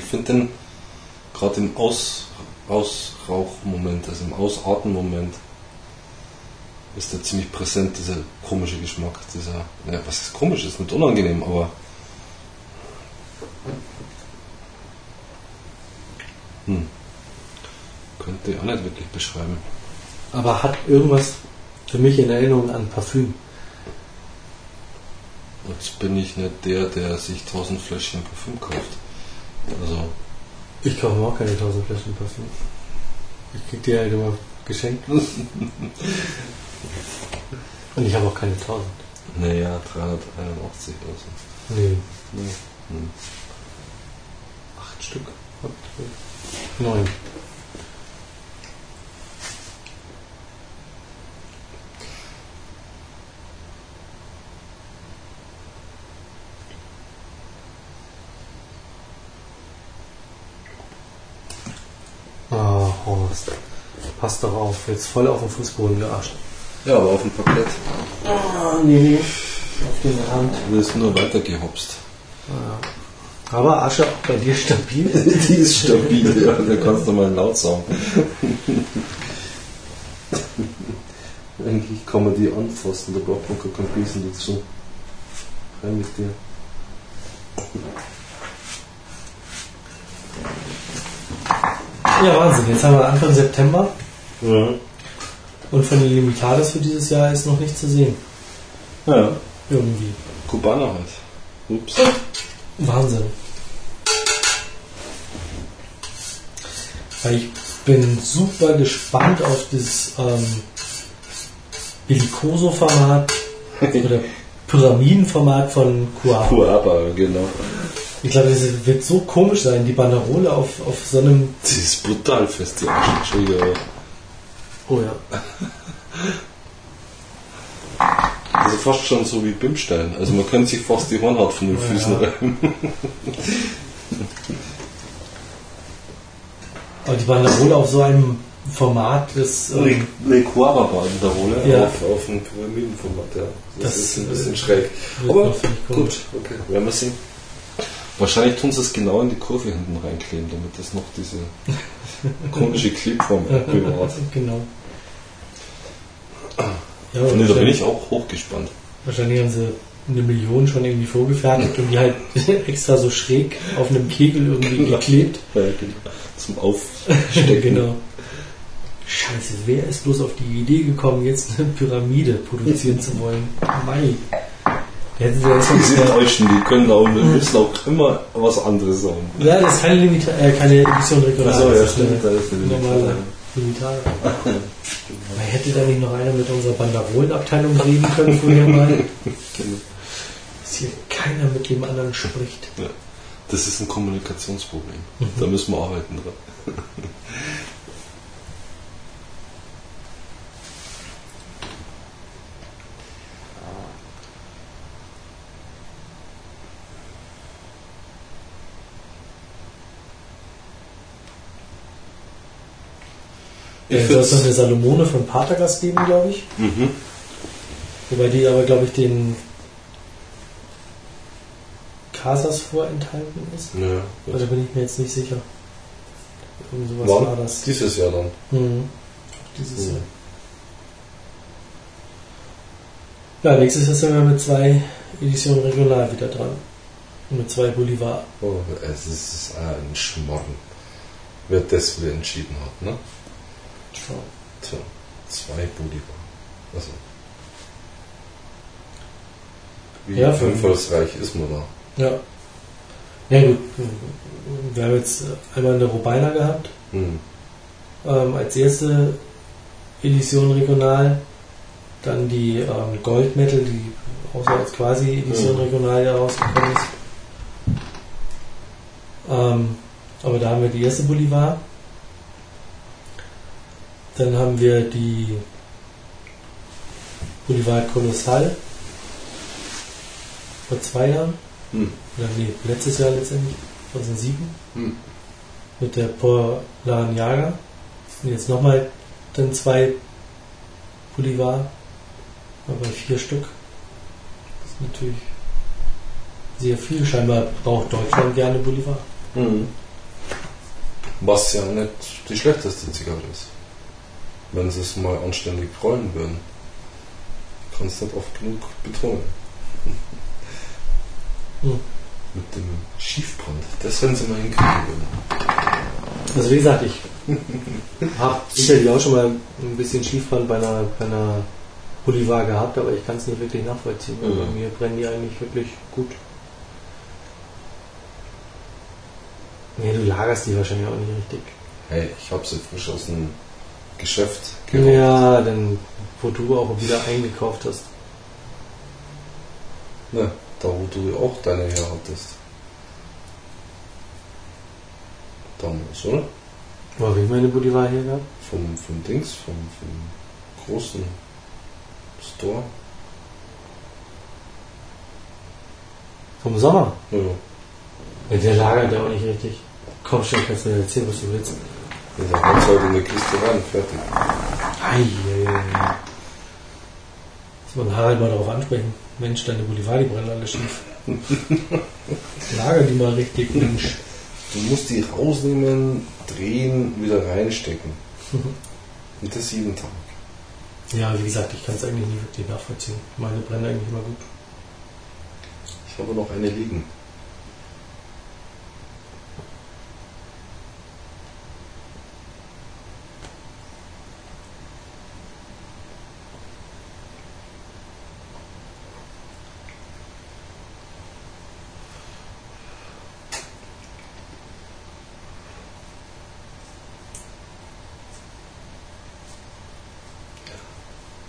Ich finde den gerade im Aus, Ausrauchmoment, also im Ausatmenmoment, ist der ziemlich präsent, dieser komische Geschmack. Dieser, ja, was ist komisch, ist nicht unangenehm, aber. Hm. Könnte ich auch nicht wirklich beschreiben. Aber hat irgendwas für mich in Erinnerung an Parfüm. Jetzt bin ich nicht der, der sich tausend Fläschchen Parfüm kauft. Also, Ich kaufe mir auch keine 1000 Flaschen Parfüm. Ich krieg die halt immer geschenkt. Und ich habe auch keine 1000. naja, 381 oder so. Nee, Nee. Hm. acht Stück. Neun. Ah, Horst. Pass doch auf, jetzt voll auf den Fußboden gearscht. Ja, aber auf dem Parkett. Ah, nee. Auf den Rand. Du ist nur weiter gehopst. Aber Asche auch bei dir stabil. Die ist stabil, ja. Da kannst du mal laut sagen. Eigentlich kann man die anfassen, da braucht man gar keinen Besen dazu. Rein mit dir. Ja, Wahnsinn. Jetzt haben wir Anfang September Ja. und von den Limitados für dieses Jahr ist noch nichts zu sehen. Ja. Irgendwie. Kubaner halt. Ups. Wahnsinn. Ich bin super gespannt auf das ähm, Bellicoso-Format oder Pyramidenformat von Kuaba. Kuaba, genau. Ich glaube, das wird so komisch sein, die Banderole auf, auf so einem. Das ist brutal fest, die Asche. Entschuldigung. Oh ja. Also fast schon so wie Bimstein. Also man könnte sich fast die Hornhaut von den Ja. Füßen reiben. Aber die Banderole auf so einem Format, das. Ähm, Le Kuaba-Banderole Ja. auf, auf ein Pyramidenformat, ja. Das, Das, ist ein bisschen äh, schräg. wird Aber gut, okay, werden wir sehen. Wahrscheinlich tun sie es genau in die Kurve hinten reinkleben, damit das noch diese komische Klebform bewahrt. genau. Ja, Nee, da bin ich auch hochgespannt. Wahrscheinlich haben sie eine Million schon irgendwie vorgefertigt und die halt extra so schräg auf einem Kegel irgendwie geklebt. Ja, genau. Zum Aufstecken. genau. Scheiße, wer ist bloß auf die Idee gekommen, jetzt eine Pyramide produzieren zu wollen? Mai. Hätten sie erst Die sind mal Deutschen, die können auch, müssen auch immer was anderes sagen. ja, das ist keine, Limita äh, keine Edition regional. Ach so, das ja, ist stimmt, da eine ist eine normale. Limitada. Man hätte da nicht noch einer mit unserer Banderolenabteilung reden können vorher mal. Genau. Dass hier keiner mit dem anderen spricht. Ja. Das ist ein Kommunikationsproblem. Da müssen wir arbeiten dran. Ich soll es noch eine Salomone von Patergas geben, glaube ich. Mhm. Wobei die aber, glaube ich, den Casas vorenthalten ist. Ja, Aber da bin ich mir jetzt nicht sicher. Irgend sowas Wann? war das. Dieses Jahr dann. Mhm. Dieses Mhm. Jahr. Ja, nächstes Jahr sind wir mit zwei Editionen regional wieder dran. Und mit zwei Bolivar. Oh, es ist ein Schmarrn. Wer das wieder entschieden hat, ne? Tja, zwei Bolivar. Also. Wie Ja, einfallsreich ist man da? Ja. Ja gut. Wir haben jetzt einmal eine Robeiner gehabt. Hm. ähm, als erste Edition regional. Dann die ähm, Gold Metal, die auch so als quasi Edition Mhm. regional ja rausgekommen ist. Ähm, aber da haben wir die erste Bolivar. Dann haben wir die Bolivar Colossal vor zwei Jahren. Hm. Oder nee, letztes Jahr letztendlich, 2007 Hm. mit der Porlanjaga. Und jetzt nochmal dann zwei Bolivar, aber vier Stück. Das ist natürlich sehr viel. Scheinbar braucht Deutschland gerne Bolivar. Mhm. Was ja nicht die schlechteste Zigarre ist. Wenn sie es mal anständig rollen würden. Kannst nicht oft genug betonen. Hm. Mit dem Schiefbrand. Das wenn sie mal hinkriegen würden. Also wie gesagt, ich habe sicherlich auch schon mal ein bisschen Schiefbrand bei einer, bei einer Bolivar gehabt, aber ich kann es nicht wirklich nachvollziehen. Mhm. Bei mir brennen die eigentlich wirklich gut. Nee, du lagerst die wahrscheinlich auch nicht richtig. Hey, ich habe sie frisch aus dem Geschäft geraucht. Ja, dann wo du auch wieder eingekauft hast. Ne, da wo du auch deine her hattest. Damals, oder? Habe ich meine Bolivar hier gehabt? Vom, vom Dings, vom, vom großen Store. Vom Sommer. Ja, Ja, der lagert ja auch nicht richtig. Komm schon, kannst du mir erzählen, was du willst. Da haut halt in der Kiste rein, fertig. Ei, ei. Und Harald mal darauf ansprechen. Mensch, deine Bolivar, die brennen alle schief. Lager die mal richtig, Mensch. Du musst die rausnehmen, drehen, wieder reinstecken. Und das jeden Tag. Ja, wie gesagt, ich kann es eigentlich nie wirklich nachvollziehen. Meine brennen eigentlich immer gut. Ich habe noch eine liegen.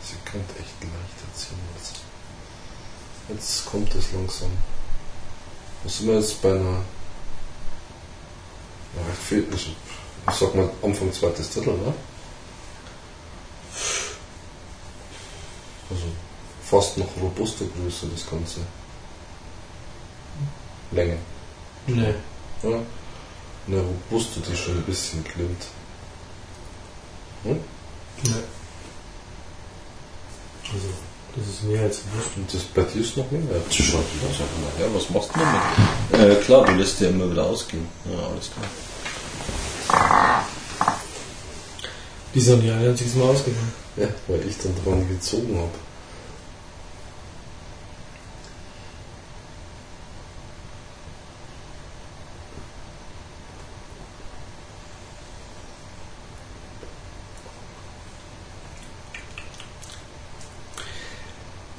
Sie könnte echt leichter ziehen jetzt. Jetzt kommt es langsam. Jetzt bei einer. Ja, fehlt nicht. Ich sag mal Anfang zweites Drittel, ne? Also fast noch robuste Größe, das Ganze. Länge. Nee. Ja? Eine robuste, die schon ein bisschen klimmt. Hm? nee. Also, das ist mir jetzt bewusst. Und das bei dir ist noch mehr? Ja, schau dir das einfach mal her. Was machst du damit? Äh, klar, du lässt dir immer wieder ausgehen. Ja, alles klar. Die sind ja ein einziges Mal ausgegangen. Ja, weil ich dann dran gezogen habe.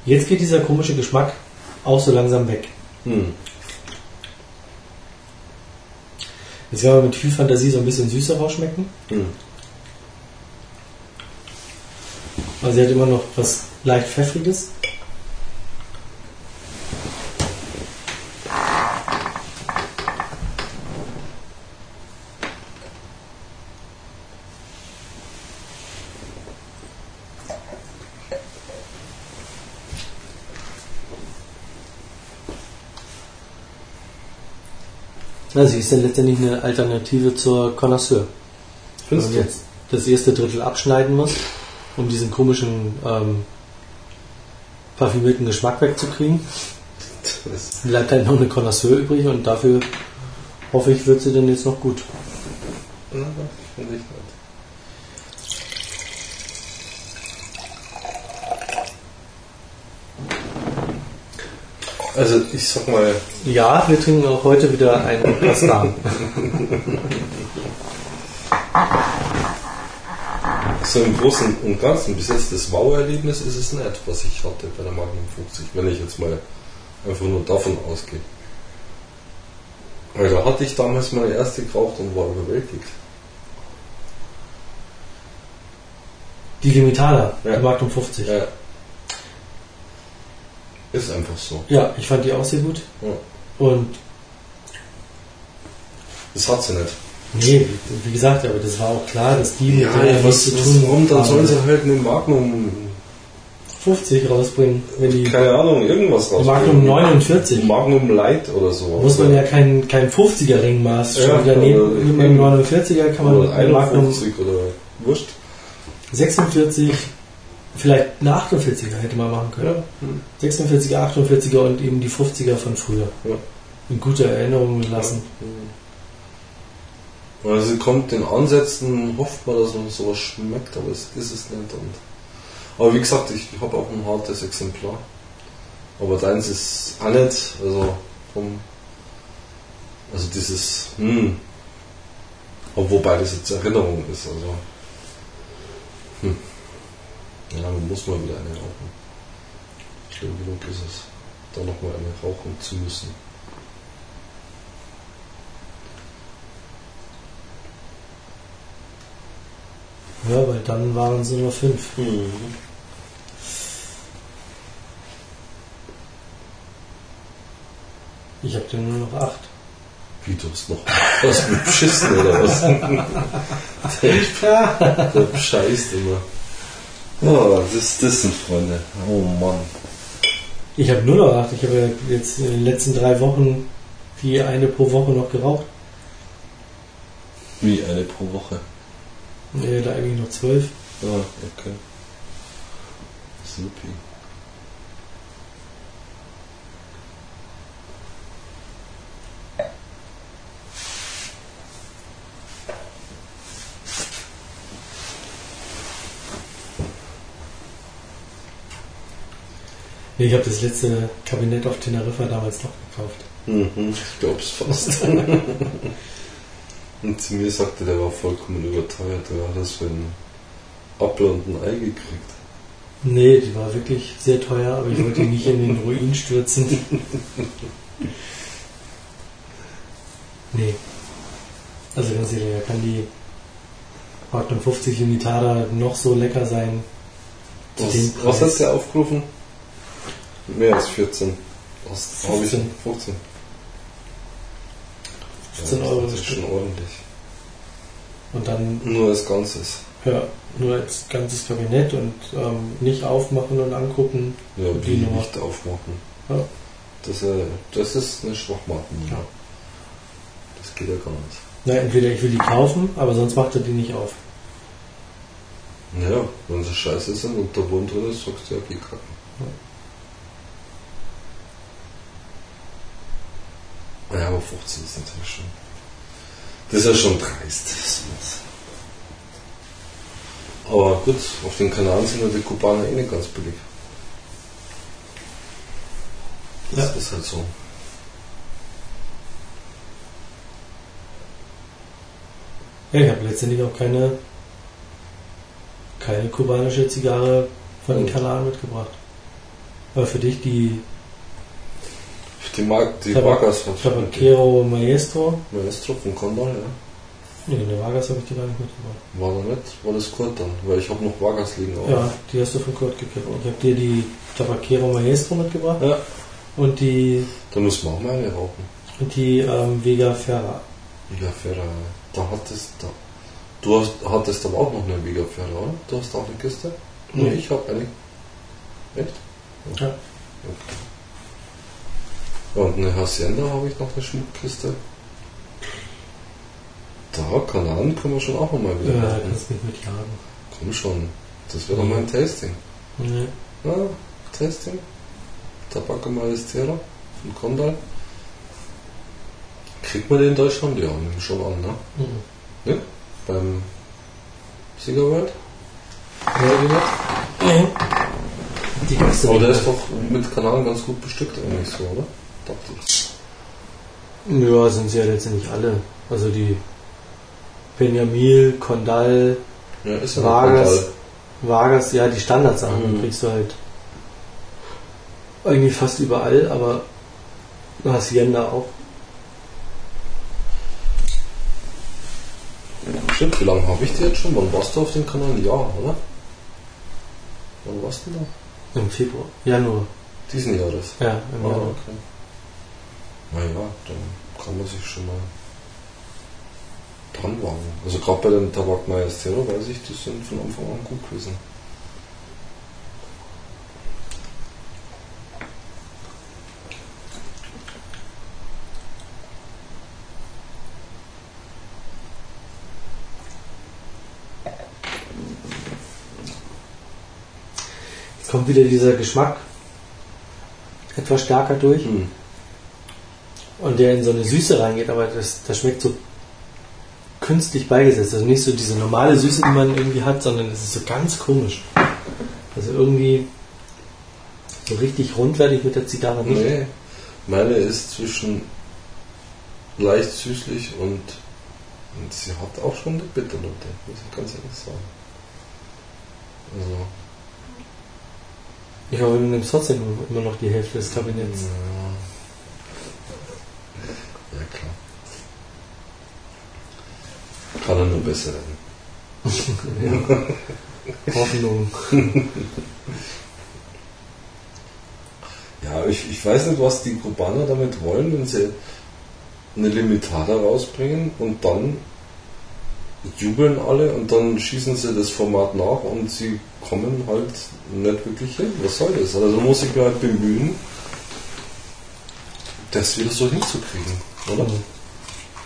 Jetzt geht dieser komische Geschmack auch so langsam weg. Hm. Jetzt kann man mit viel Fantasie so ein bisschen süßer rausschmecken. Hm. Aber sie hat immer noch was leicht Pfeffriges. Na, sie ist dann letztendlich eine Alternative zur Connoisseur. Wenn Findest man du? jetzt das erste Drittel abschneiden muss, um diesen komischen ähm, parfümierten Geschmack wegzukriegen, bleibt halt noch eine Connoisseur übrig und dafür hoffe ich, wird sie dann jetzt noch gut. na, finde ich nicht. Also ich sag mal, Ja, wir trinken auch heute wieder einen Pastan. so im Großen und Ganzen, bis jetzt das Wow-Erlebnis ist es nicht, was ich hatte bei der Magnum 50, wenn ich jetzt mal einfach nur davon ausgehe. Weil da hatte ich damals meine erste geraucht und war überwältigt. Die Limitada, Ja. die Magnum 50. Ja. Ja. Ist einfach so. ich fand die auch sehr gut. Ja. Und Das hat sie nicht. nee, wie gesagt, aber das war auch klar, dass die mit der was, zu tun warum? Dann haben. sollen sie halt eine Magnum, 50 rausbringen, wenn die keine Ahnung, irgendwas raus. Magnum 49. Magnum Light oder so. Muss man ja kein, kein 50er Ringmaß Ja, schon wieder nehmen. Neben dem 49er kann man oder ein Magnum 51 oder wurscht. 46, vielleicht eine 48er hätte man machen können. Ja. 46er, 48er und eben die 50er von früher. Ja. In guter Erinnerung lassen. Also kommt den Ansätzen, hofft man, dass man sowas schmeckt, aber es ist es nicht. Und aber wie gesagt, ich habe auch ein hartes Exemplar. Aber deins ist auch nicht, also vom, also dieses, hm, wobei das jetzt Erinnerung ist, also, hm, ja, man muss mal wieder eine rauchen. Schlimm genug ist es, da nochmal eine rauchen zu müssen. Ja, weil dann waren es nur fünf. Ich habe dann nur noch acht. Wie du hast noch was mit Beschissen oder was? der, der bescheißt immer. Oh, das, das sind Freunde. Oh Mann. Ich habe nur noch acht. Ich habe jetzt in den letzten drei Wochen die eine pro Woche noch geraucht. Wie eine pro Woche. Nee, da eigentlich noch zwölf. Ah, okay. Supi. Nee, ich habe das letzte Kabinett auf Teneriffa damals noch gekauft. Mhm, ich glaub's fast. und zu mir sagte, der war vollkommen überteuert. Der hat das für einen Apfel und ein Ei gekriegt. Nee, die war wirklich sehr teuer, aber ich wollte nicht in den Ruin stürzen. nee. Also ganz ehrlich, da kann die Magnum 50 Limitada noch so lecker sein. Was, was hast du aufgerufen? Mehr als 14. Was hab ich? 15. 15. 15 Ja, Euro Das ist schon ordentlich. Und dann Nur als Ganzes. ja, nur als ganzes Kabinett und ähm, nicht aufmachen und angucken. Ja, wie die nicht aufmachen. Ja. Das, äh, das ist eine Schwachmaten. Ja. Das geht ja gar nicht. Na, entweder ich will die kaufen, aber sonst macht er die nicht auf. Ja, wenn sie scheiße sind und der Wurm drin ist, sagst du ja, geh kacken. Ja, aber 15 ist natürlich schon. Das ist ja schon dreist. Aber gut, auf den Kanaren sind ja die Kubaner eh nicht ganz billig. Das Ja. ist halt so. Ja, ich habe letztendlich auch keine, keine kubanische Zigarre von den Mhm. Kanaren mitgebracht. Aber für dich die Die, Mag die Tabak- Vargas Tabaquero Maestro. Maestro von Condor, ja. Nee, in der Vargas habe ich die gar nicht mitgebracht. War da nicht? War das Kurt dann? Weil ich habe noch Vargas liegen. auch. Ja, die hast du von Kurt gekriegt. Ich habe dir die Tabaquero Maestro mitgebracht ja. und die, Da müssen wir auch mal eine rauchen. und die ähm, Vega Ferra. Vega Ferra. Da hattest da. Du hast, hattest aber auch noch eine Vega Ferra, oder? Du hast auch eine Kiste? Nee. Nee, ich habe eine. Echt? Ja. Okay. Und eine Hacienda habe ich noch eine Schmuckkiste. Da, Kanaren können wir schon auch nochmal wieder Ja, machen. kannst mich mitjagen. Komm schon. Das wäre doch Ja. mal ein Tasting. Nee. Ja, Tasting. Tabacco Maestera von Condal. Kriegt man den in Deutschland? Ja, nehmen schon an, ne? Mhm. ne? Beim World? Nee. Die kriegst du Aber der nicht. ist doch mit Kanalen ganz gut bestückt eigentlich so, oder? Ich. Ja, sind sie ja letztendlich alle. Also die Benjamil, Condal, Ja, ja Vargas. Vargas, ja, die Standardsachen Mhm. kriegst du halt eigentlich fast überall, aber Hacienda auch. Stimmt, wie lange habe ich die jetzt schon? Wann warst du auf dem Kanal? Ja, oder? Wann warst du da? Im Februar, Januar. Diesen Jahres. Ja, im Ah, Januar. okay. Naja, dann kann man sich schon mal dran wagen. Also gerade bei den Tabak Maestero weiß ich, die sind von Anfang an gut gewesen. Jetzt kommt wieder dieser Geschmack etwas stärker durch Hm. Und der in so eine Süße reingeht, aber das, das schmeckt so künstlich beigesetzt. Also nicht so diese normale Süße, die man irgendwie hat, sondern es ist so ganz komisch. Also irgendwie so richtig rund werde ich mit der Zigarre nicht. Nee, meine ist zwischen leicht süßlich und, und sie hat auch schon eine Bitternote, muss ich ganz ehrlich sagen. Also, Ich hoffe, du nimmst trotzdem immer noch die Hälfte des Kabinetts. Ja, klar. Kann er nur besser werden. Hoffnung. Ja, ich, ich weiß nicht, was die Kubaner damit wollen, wenn sie eine Limitada rausbringen und dann jubeln alle und dann schießen sie das Format nach und sie kommen halt nicht wirklich hin. Was soll das? Also muss ich mir halt bemühen, das wieder so hinzukriegen, oder? Mhm.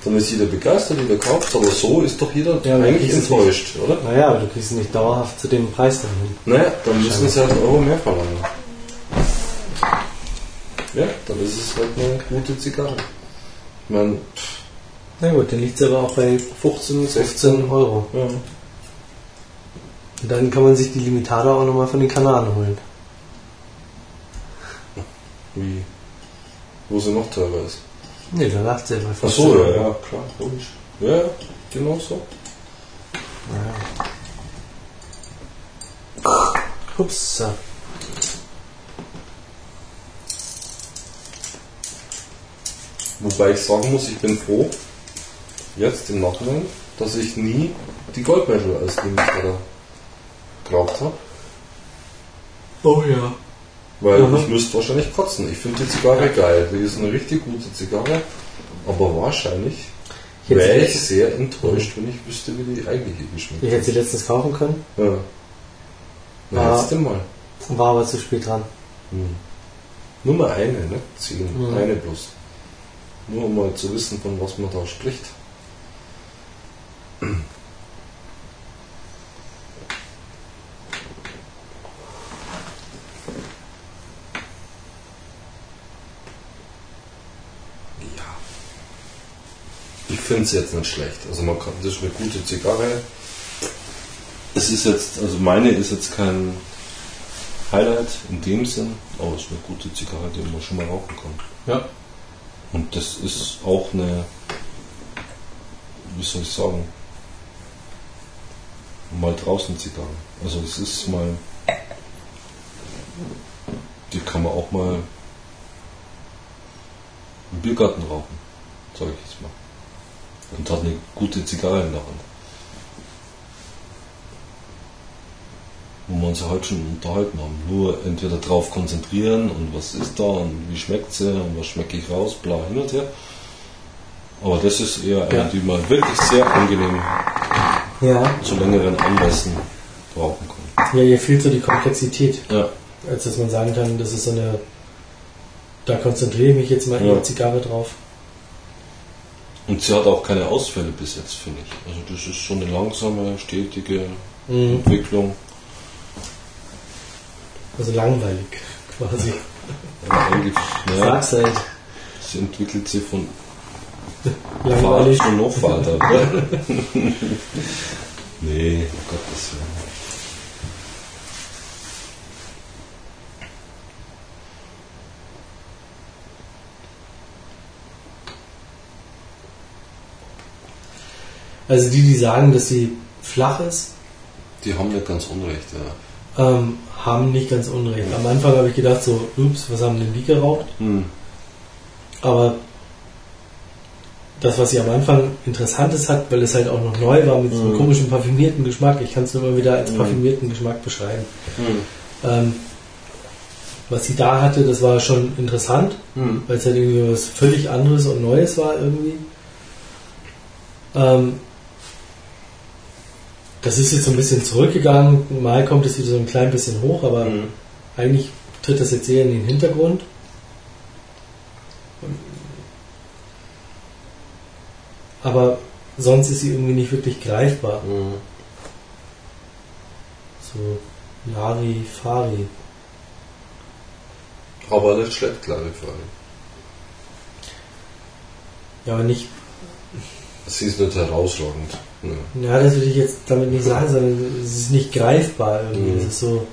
Dann ist jeder begeistert, jeder kauft, aber so ist doch jeder Ja, eigentlich enttäuscht, oder? Naja, aber du kriegst nicht dauerhaft zu dem Preis dann hin. Naja, dann müssen sie halt einen Euro mehr verlangen. Ja, dann ist es halt eine gute Zigarre. Ich meine, Na gut, dann liegt es aber auch bei 15, 16 15 Euro. Ja. Und dann kann man sich die Limitada auch nochmal von den Kanaren holen. Wie? Wo sie noch teurer ist. Nee, da lacht sie mal Ach so, ja, ja, klar, logisch. Ja, ja, genau so. Ups. Wobei ich sagen muss, ich bin froh, jetzt im Nachhinein, dass ich nie die Goldmedal als Linkshänder geraucht habe. Oh ja. Weil Mhm. ich müsste wahrscheinlich kotzen. Ich finde die Zigarre geil. Die ist eine richtig gute Zigarre. Aber wahrscheinlich wäre ich sehr enttäuscht, wenn ich wüsste, wie die eigentliche geschmeckt ich hätte sie letztens kaufen können, Ja. Na, denn mal. war aber zu spät dran. Hm. Nur mal eine, ne? Zehn. Mhm. Eine bloß. Nur um mal zu wissen, von was man da spricht. Finde es jetzt nicht schlecht. Also man kann, das ist eine gute Zigarre. Es ist jetzt, also meine ist jetzt kein Highlight in dem Sinn, aber es ist eine gute Zigarre, die man schon mal rauchen kann. Ja. Und das ist auch eine, wie soll ich sagen, mal draußen Zigarre. Also es ist mal, die kann man auch mal im Biergarten rauchen, sage ich jetzt mal. Und hat eine gute Zigarre in der Hand. Wo wir uns ja heute schon unterhalten haben. Nur entweder drauf konzentrieren und was ist da und wie schmeckt sie und was schmecke ich raus, bla hin und her. Aber das ist eher eine, Ja. die man wirklich sehr angenehm Ja. zu längeren Anlässen brauchen kann. Ja, ihr fehlt so die Komplexität, Ja, als dass man sagen kann, das ist so eine. Da konzentriere ich mich jetzt mal in Ja. die Zigarre drauf. Und sie hat auch keine Ausfälle bis jetzt, finde ich. Also das ist schon eine langsame, stetige Mhm. Entwicklung. Also langweilig, quasi. Naja, Sag's halt. sie entwickelt sich von Langweilig. Vater zu noch Vater. nee, um Gottes Willen. Also die, die sagen, dass sie flach ist, Die haben nicht ganz unrecht, ja. ähm, haben nicht ganz unrecht. Am Anfang habe ich gedacht so, ups, was haben denn die geraucht? Hm. Aber das, was sie am Anfang Interessantes hat, weil es halt auch noch neu war mit diesem Mhm. komischen parfümierten Geschmack, ich kann es nur immer wieder als Mhm. parfümierten Geschmack beschreiben. Hm. Ähm, was sie da hatte, das war schon interessant, Hm. weil es halt irgendwie was völlig anderes und Neues war irgendwie. Ähm, das ist jetzt so ein bisschen zurückgegangen, mal kommt es wieder so ein klein bisschen hoch, aber Hm. eigentlich tritt das jetzt eher in den Hintergrund. Aber sonst ist sie irgendwie nicht wirklich greifbar. Hm. So Lari, Fari. Aber nicht schlecht, klare Frage. Ja, aber nicht, Sie ist nicht herausragend. Ne. ja, das würde ich jetzt damit nicht sagen, sondern es ist nicht greifbar irgendwie. Mhm. Es ist so.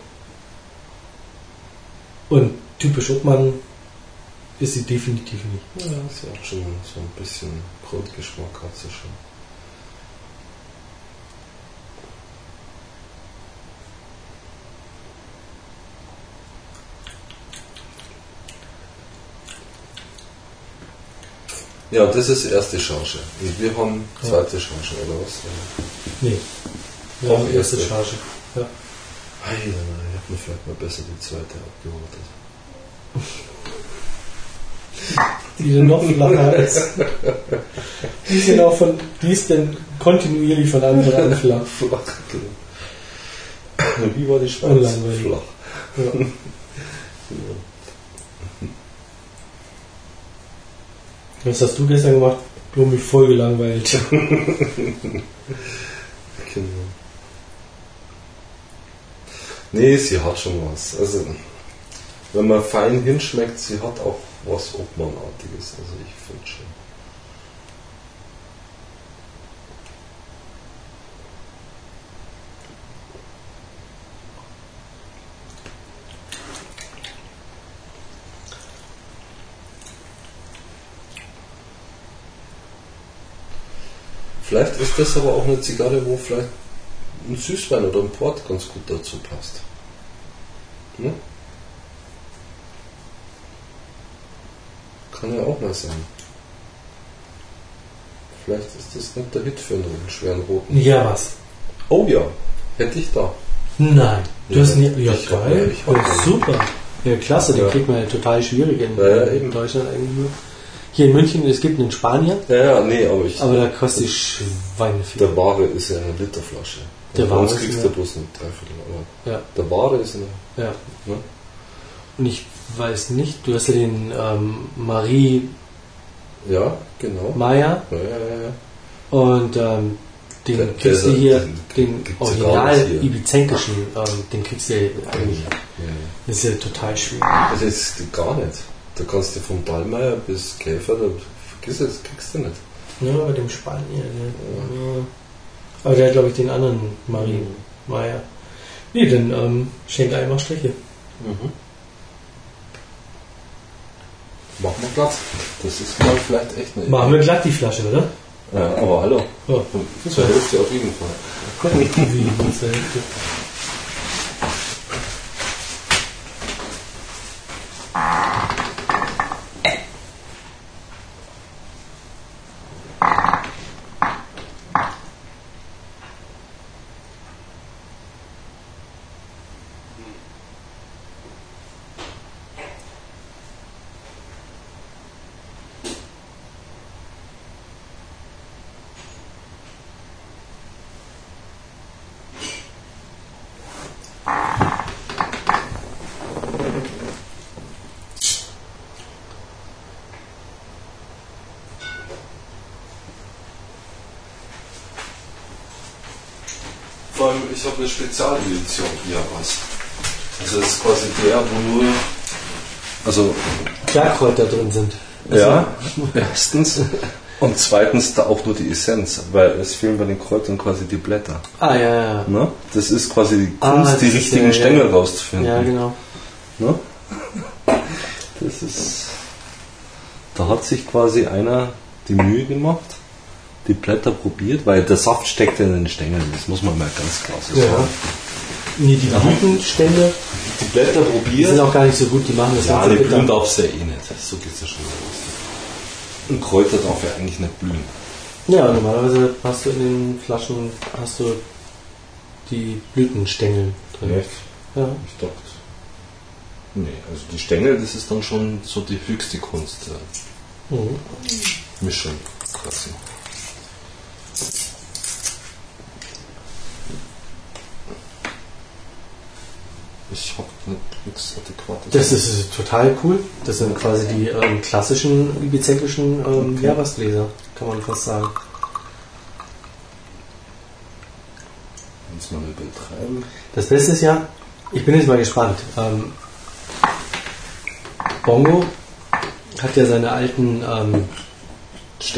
Und typisch Obmann ist sie definitiv nicht. Ja, sie hat schon so ein bisschen Grundgeschmack hat sie schon. Ja, das ist erste Charge. Und wir haben zweite Charge, oder was? Nee. Wir Auch haben erste erste. Charge. Ja. Hey, ich hätte mir vielleicht mal besser die zweite abgewartet. Die dann noch flacher ist. Die ist genau von, die ist denn kontinuierlich von Anfang an flach. Flach, genau. Wie war die Schweiz? Unlangweilig. Flach. Ja. Was hast du gestern gemacht? Hast mich voll gelangweilt. Genau. Nee, sie hat schon was. Also, wenn man fein hinschmeckt, sie hat auch was Obmannartiges. Also, ich finde schon. Vielleicht ist das aber auch eine Zigarre, wo vielleicht ein Süßwein oder ein Port ganz gut dazu passt. Ne? Kann ja auch mal sein. Vielleicht ist das nicht der Hit für einen schweren roten. Ja, was? Oh ja, hätte ich da. Nein. Du Ja, hast nie. Ja, ich hab- geil. ich hab ja, einen. super. Ja, klasse, den Ja. kriegt man ja total schwierig in, Ja, ja, in. Deutschland eigentlich nur. Hier in München, es gibt einen Spanier, Ja, ja, nee, aber ich. aber da kostet die Schweine viel. der Ware ist ja eine Literflasche. Der bei uns Ware ist kriegst du bloß ein Dreiviertel. Aber Ja, der Ware ist eine. ja. Ne? Und ich weiß nicht, du hast ja den ähm, Marie Ja, genau. Maya Ja, ja, ja, ja. und ähm, den Der- kriegst du hier, den den original hier. ibizenkischen, ähm, den kriegst du ja eigentlich. Ja, ja. Das ist ja total schwierig. Das ist gar nicht. Da kannst du von Dallmayr bis Käfer, da vergiss es, kriegst du nicht. Ja, bei dem Spanier. Ne? Ja. Aber der hat, glaube ich, den anderen Marie Maya. Nee, dann ähm, schenk einfach Striche. Mhm. Machen wir Platz. Das ist mal vielleicht echt eine Machen wir glatt die Flasche, oder? Ja, aber hallo. Ja. Zur Hälfte auf jeden Fall. Wie, wie zur Hälfte. Ich habe eine Spezialedition hier was. Also das ist quasi der, wo nur. Also Klarkräuter drin sind. Ja, erstens. Und zweitens da auch nur die Essenz, weil es fehlen bei den Kräutern quasi die Blätter. Ah, ja, ja. Ne? Das ist quasi die Ah, Kunst, das die richtigen ja- ja. Stängel rauszufinden. Ja, genau. Ne? Das ist. Da hat sich quasi einer die Mühe gemacht, die Blätter probiert, weil der Saft steckt ja in den Stängeln, das muss man mal ganz klar so Ja. sagen. Nee, die Blütenstände Die Blätter die probiert. sind auch gar nicht so gut, die machen das Ja, ganze die bitter. blühen darf ja eh nicht. So geht es ja schon los. Ein Kräuter darf ja eigentlich nicht blühen. Ja, normalerweise hast du in den Flaschen hast du die Blütenstängel drin. Ja. Ich dachte. Nee, also die Stängel, das ist dann schon so die höchste Kunst Mhm. Mischung. Quasi. Ich habe nichts Adäquates. Das ist total cool. Das sind quasi die ähm, klassischen ibizenkischen ähm, Okay. Jahresgläser, kann man fast sagen. Muss man übertreiben. Das Beste ist ja, ich bin jetzt mal gespannt. Ähm, Bongo hat ja seine alten ähm.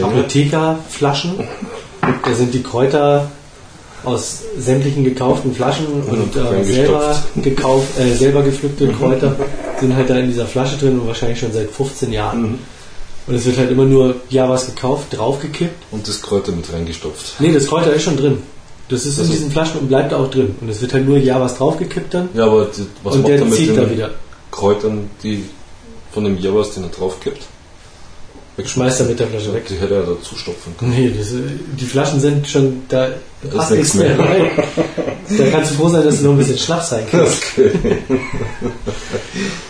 Apothekerflaschen. Da sind die Kräuter aus sämtlichen gekauften Flaschen und äh, selber, gekauft, äh, selber gepflückte Kräuter sind halt da in dieser Flasche drin und wahrscheinlich schon seit 15 Jahren. Mhm. Und es wird halt immer nur, ja, was gekauft, draufgekippt. Und das Kräuter mit reingestopft. Nee, das Kräuter ist schon drin. Das ist in Also- diesen Flaschen und bleibt da auch drin. Und es wird halt nur ja was draufgekippt dann. Ja, aber was und macht er der mit zieht den da wieder. Kräutern, die von dem Javas, den er draufkippt? Schmeißt er mit der Flasche weg. Die hätte er dazu stopfen können. Nee, das, die Flaschen sind schon, da ist passt nichts mehr rein. Da kannst du froh sein, dass du noch ein bisschen schlaff sein kannst. Okay.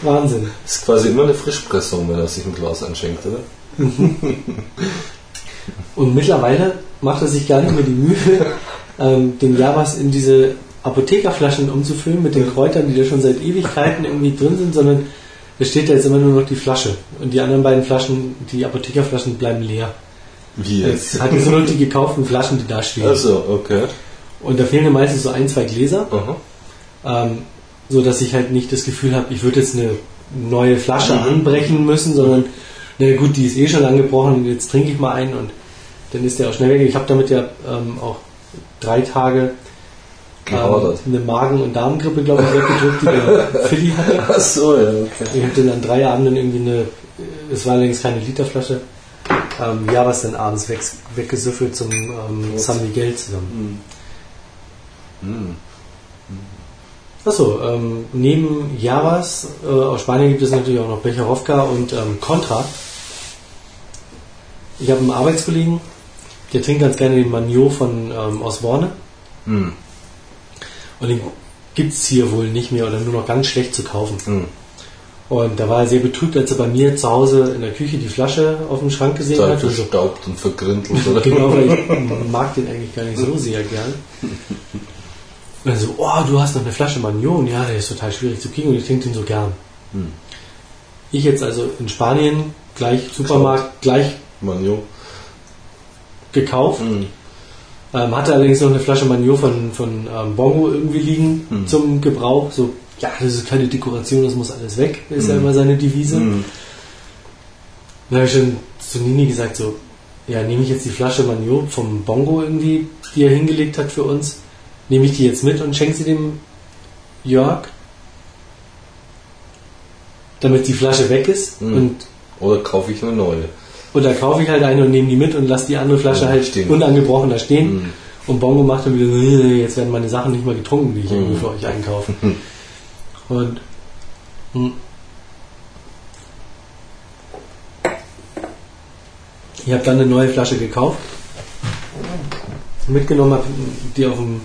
Wahnsinn. Das ist quasi immer eine Frischpressung, wenn er sich ein Glas einschenkt, oder? Und mittlerweile macht er sich gar nicht mehr die Mühe, ähm, den Javas in diese Apothekerflaschen umzufüllen mit den Kräutern, die da schon seit Ewigkeiten irgendwie drin sind, sondern es steht da jetzt immer nur noch die Flasche. Und die anderen beiden Flaschen, die Apothekerflaschen, bleiben leer. Wie Jetzt hat jetzt nur noch die gekauften Flaschen, die da stehen. Also, okay. Und da fehlen mir meistens so ein, zwei Gläser. Aha. ähm, so dass ich halt nicht das Gefühl habe, ich würde jetzt eine neue Flasche anbrechen müssen, sondern na gut, die ist eh schon angebrochen, jetzt trinke ich mal einen und dann ist der auch schnell weg. Ich habe damit ja ähm, auch drei Tage ähm, Gehadert. eine Magen- und Darmgrippe, glaube ich, weggedrückt, die der Philly hatte. Ach so, ja, okay. Ich habe dann an drei Abenden irgendwie eine, es war allerdings keine Literflasche, ähm, Javas dann abends weg, weggesüffelt zum ähm, San Miguel zusammen. Hm. Achso, ähm, neben Javas äh, aus Spanien gibt es natürlich auch noch Becherowka und ähm, Contra. Ich habe einen Arbeitskollegen, der trinkt ganz gerne den Magnot von ähm, aus Borne. Und den gibt es hier wohl nicht mehr oder nur noch ganz schlecht zu kaufen. Hm. Und da war er sehr betrübt, als er bei mir zu Hause in der Küche die Flasche auf dem Schrank gesehen Total hat. Verstaubt und vergrindelt, oder? genau, weil ich mag den eigentlich gar nicht so sehr gern. Und dann so, oh, du hast noch eine Flasche Magnon. Ja, der ist total schwierig zu kriegen und ich trinke den so gern. Hm. Ich jetzt also in Spanien gleich Supermarkt gleich Manjo. gekauft. Hm. Ähm, hatte allerdings noch eine Flasche Magnon von, von ähm, Bongo irgendwie liegen Hm. zum Gebrauch. So, ja, das ist keine Dekoration, das muss alles weg, ist ja Hm. immer seine Devise. Hm. Dann habe ich schon zu Nini gesagt, so, ja, nehme ich jetzt die Flasche Magnon vom Bongo irgendwie, die er hingelegt hat für uns, nehme ich die jetzt mit und schenke sie dem Jörg, damit die Flasche weg ist Mhm. und Oder kaufe ich eine neue? Oder kaufe ich halt eine und nehme die mit und lasse die andere Flasche Ja, halt stehen. unangebrochen da stehen. Hm. Und Bongo macht dann wieder so, "Äh, jetzt werden meine Sachen nicht mehr getrunken, die ich Mhm. irgendwie für euch einkaufe. Und hm. ich habe dann eine neue Flasche gekauft, mitgenommen, habe die auf dem,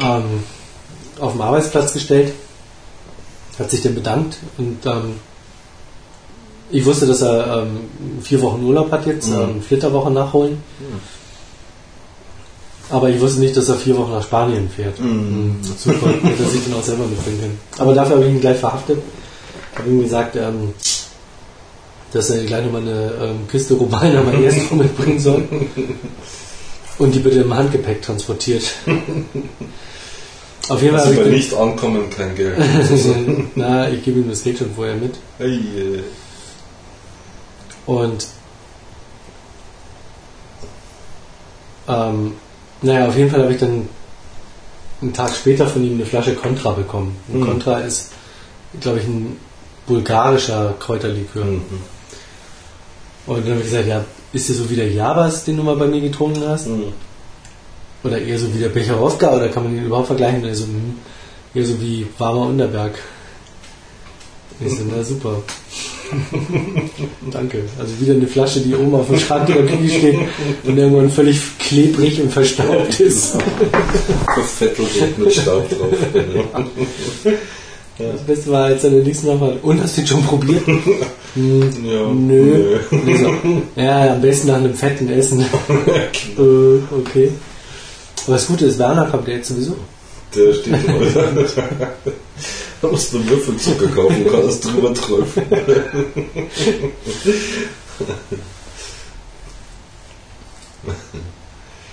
ähm, auf dem Arbeitsplatz gestellt, hat sich dann bedankt und ähm, ich wusste, dass er ähm, vier Wochen Urlaub hat jetzt, Mhm. ähm, Flitterwoche nachholen. Aber ich wusste nicht, dass er vier Wochen nach Spanien fährt. Mhm. Super, hätte er sich dann auch selber mitbringen können. Aber dafür habe ich ihn gleich verhaftet. Habe ihm gesagt, ähm, dass er gleich nochmal eine ähm, Kiste Romaner mal erst mitbringen soll. Und die bitte im Handgepäck transportiert. Auf jeden Fall Also bei ich nicht ankommen kein Geld. Na, ich gebe ihm das Geld schon vorher mit. hey, äh, Und ähm, naja, auf jeden Fall habe ich dann einen Tag später von ihm eine Flasche Contra bekommen. Mhm. Contra ist, glaube ich, ein bulgarischer Kräuterlikör. mhm. Und dann habe ich gesagt, ja, ist der so wie der Javas, den du mal bei mir getrunken hast? Mhm. Oder eher so wie der Becherowka? Oder kann man den überhaupt vergleichen? Also, hm, eher so wie warmer Unterberg. Ich so, na super. Danke. Also wieder eine Flasche, die oben auf dem Schrank in der Küche steht und irgendwann völlig klebrig und verstaubt ist. Verfettelt mit Staub drauf. Das Beste war, als er den nächsten Mal war, und hast du den schon probiert? Hm, Ja. Nö. Ich so, ja, am besten nach einem fetten Essen. äh, okay. Aber das Gute ist, Werner kommt ja jetzt sowieso. Der steht immer. Da musst du einen Würfel Zucker kaufen, kann das drüber träufeln.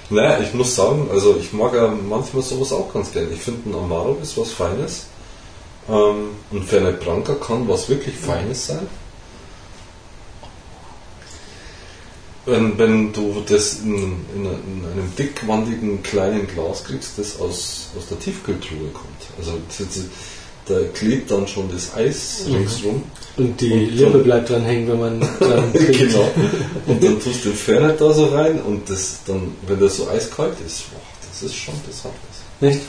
naja, ich muss sagen, also ich mag ja manchmal sowas auch ganz gerne. Ich finde, ein Amaro ist was Feines. Ähm, und Fernet Branca kann was wirklich Feines sein. Wenn, wenn du das in, in, in einem dickwandigen kleinen Glas kriegst, das aus, aus der Tiefkühltruhe kommt. Also das, das, da klebt dann schon das Eis Mhm. ringsrum. Und die Und Lippe bleibt dran hängen, wenn man dran genau. Und dann tust du den Fernet da so rein und das dann, wenn das so eiskalt ist, boah, das ist schon, das hat was. Nicht?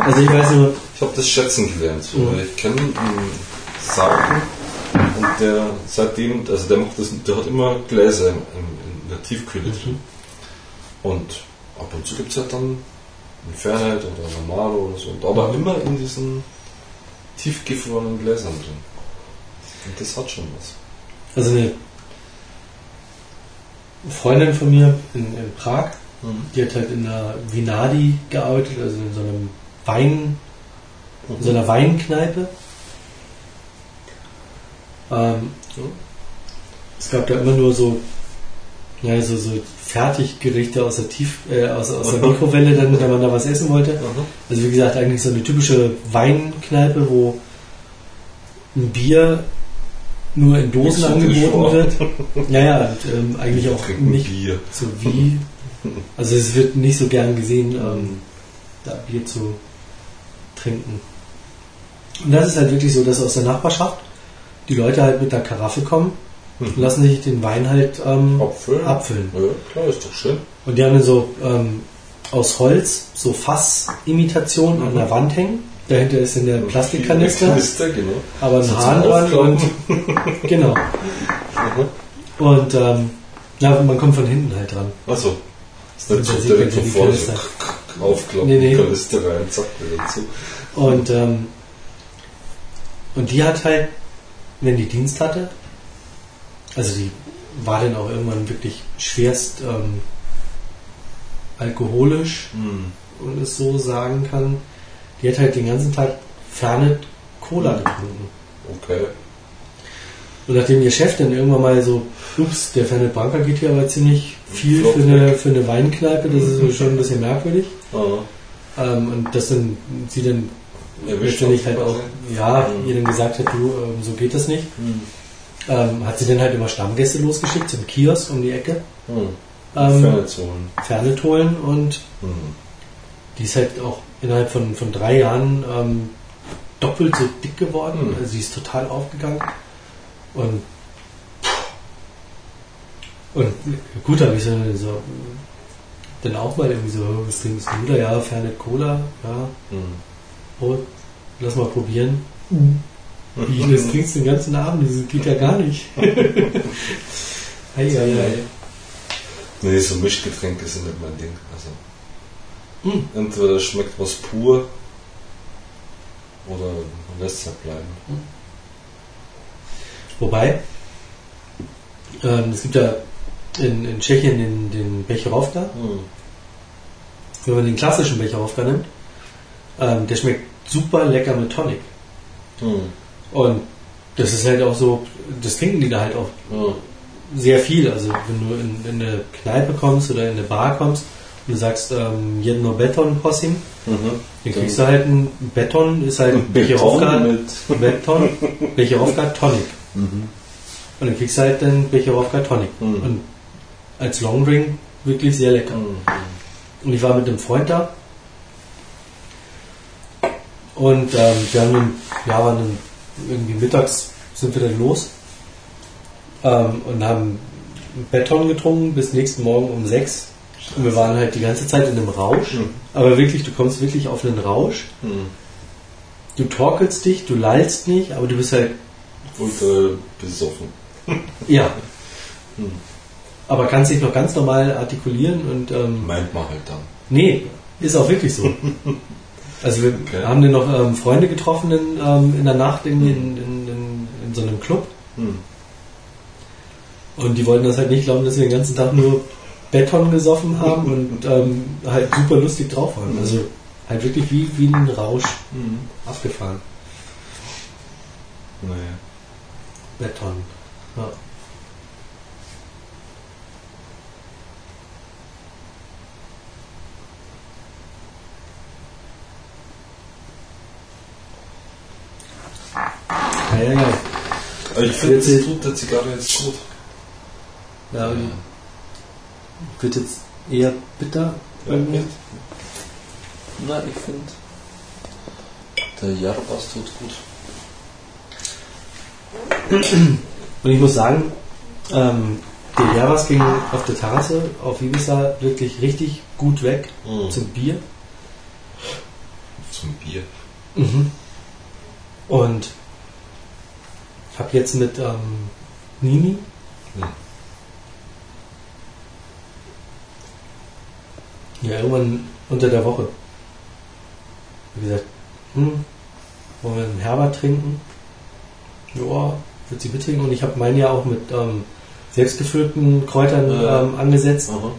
Also ich weiß nur, Ich habe das schätzen gelernt. So. Mhm. Ich kenne einen Sauken und der seitdem, also der macht das, der hat immer Gläser in, in der Tiefkühle drin. Und ab und zu gibt es halt dann ein Fernet oder ein Amaro oder so. Und aber immer in diesen tiefgefrorenen Gläsern drin. Und das hat schon was. also eine Freundin von mir in, in Prag, die hat halt in einer Vinadi gearbeitet, also in so einem Wein, in so einer Weinkneipe. Ähm, Ja. es gab da immer nur so, ja, so, so Fertiggerichte aus der Tief, äh, aus, aus der Mikrowelle, dann, wenn man da was essen wollte. Aha. Also wie gesagt, eigentlich so eine typische Weinkneipe, wo ein Bier nur in Dosen angeboten wird. Naja, und ähm, eigentlich auch nicht Bier. so wie. Also es wird nicht so gern gesehen, ähm, da Bier zu trinken. Und das ist halt wirklich so, dass aus der Nachbarschaft die Leute halt mit der Karaffe kommen und lassen sich den Wein halt ähm, Abfüllen? abfüllen. Ja, klar, ist doch schön. Und die haben dann so ähm, aus Holz so Fassimitationen an der Wand hängen. Dahinter ist in der Plastikkanister, Kanister, genau. aber ein Hahn dran und genau. Mhm. Und ähm, ja, man kommt von hinten halt dran. Achso. Ist nicht so direkt von vorne so aufklappen, Nee, nee. Kanister rein, zack, wieder zu. Und, ähm, und die hat halt, wenn die Dienst hatte, also die war dann auch irgendwann wirklich schwerst ähm, alkoholisch, Hm. wenn man es so sagen kann. Die hat halt den ganzen Tag Fernet Cola getrunken. Okay. Und nachdem ihr Chef dann irgendwann mal so, ups, der Fernet Branca geht hier aber ziemlich viel für eine, für eine Weinkneipe, das ist so schon ein bisschen merkwürdig. Ah, Ähm, und das dann sie dann letztendlich halt auch, ja, Mhm. ihr dann gesagt hat, du, ähm, so geht das nicht. Hm. Ähm, hat sie dann halt immer Stammgäste losgeschickt zum Kiosk um die Ecke, Hm. ähm, Ferne zu holen. Fernet holen und Hm. die ist halt auch innerhalb von, von drei Jahren ähm, doppelt so dick geworden. Mhm. Also sie ist total aufgegangen. Und, und gut, habe ich so, so dann auch mal irgendwie so, was trinkst du da? Ja, Fernet Cola, ja, Hm. oh, lass mal probieren. Wie, das trinkst du den ganzen Abend, das geht ja gar nicht. Eieiei. Nee, so Mischgetränke sind nicht mein Ding. Also, Hm. entweder schmeckt was pur oder man lässt es halt bleiben. Wobei, ähm, es gibt ja in, in Tschechien den, den Becherovka. Hm. Wenn man den klassischen Becherovka nimmt, ähm, der schmeckt super lecker mit Tonic. Hm. Und das ist halt auch so, das trinken die da halt auch Hm. sehr viel. Also wenn du in, in eine Kneipe kommst oder in eine Bar kommst und du sagst, ähm, jedno Beton Possim, Mhm. dann kriegst du halt ein Beton, ist halt mit- Beton, Becherovka Tonic. Mhm. Und dann kriegst du halt den Becherovka Tonic. Mhm. Und als Longdrink wirklich sehr lecker. Mhm. Und ich war mit einem Freund da. Und ähm, wir haben dann, ja, waren dann irgendwie mittags sind wir dann los. Ähm, und haben Beton getrunken bis nächsten Morgen um sechs. Und wir waren halt die ganze Zeit in einem Rausch. Mhm. Aber wirklich, du kommst wirklich auf einen Rausch. Mhm. Du torkelst dich, du lallst nicht, aber du bist halt, Ultra besoffen. ja. Mhm. Aber kannst dich noch ganz normal artikulieren und ähm, Meint man halt dann. Nee, ist auch wirklich so. Also wir Okay. haben dann noch ähm, Freunde getroffen in, ähm, in der Nacht in, in, in, in, so einem Club Mhm. und die wollten das halt nicht glauben, dass wir den ganzen Tag nur Beton gesoffen haben und ähm, halt super lustig drauf waren. Also halt wirklich wie, wie ein Rausch Mhm. abgefahren. Naja. Beton. Ja. Ja, ja, ja. Aber ich finde, Jetzt- das tut der Zigarre jetzt gut. ja und wird jetzt eher bitter. irgendwie. Nein, ich finde, der Jarbas tut gut. Und ich muss sagen, ähm, der Jaras ging auf der Terrasse auf Ibiza wirklich richtig gut weg Mhm. zum Bier. Zum Bier. Und habe jetzt mit ähm, Nini Mhm. ja irgendwann unter der Woche wie gesagt, hm, wollen wir einen Herbert trinken? Ja, wird sie mittrinken und ich habe meinen ja auch mit ähm, selbstgefüllten Kräutern ähm, angesetzt Aha.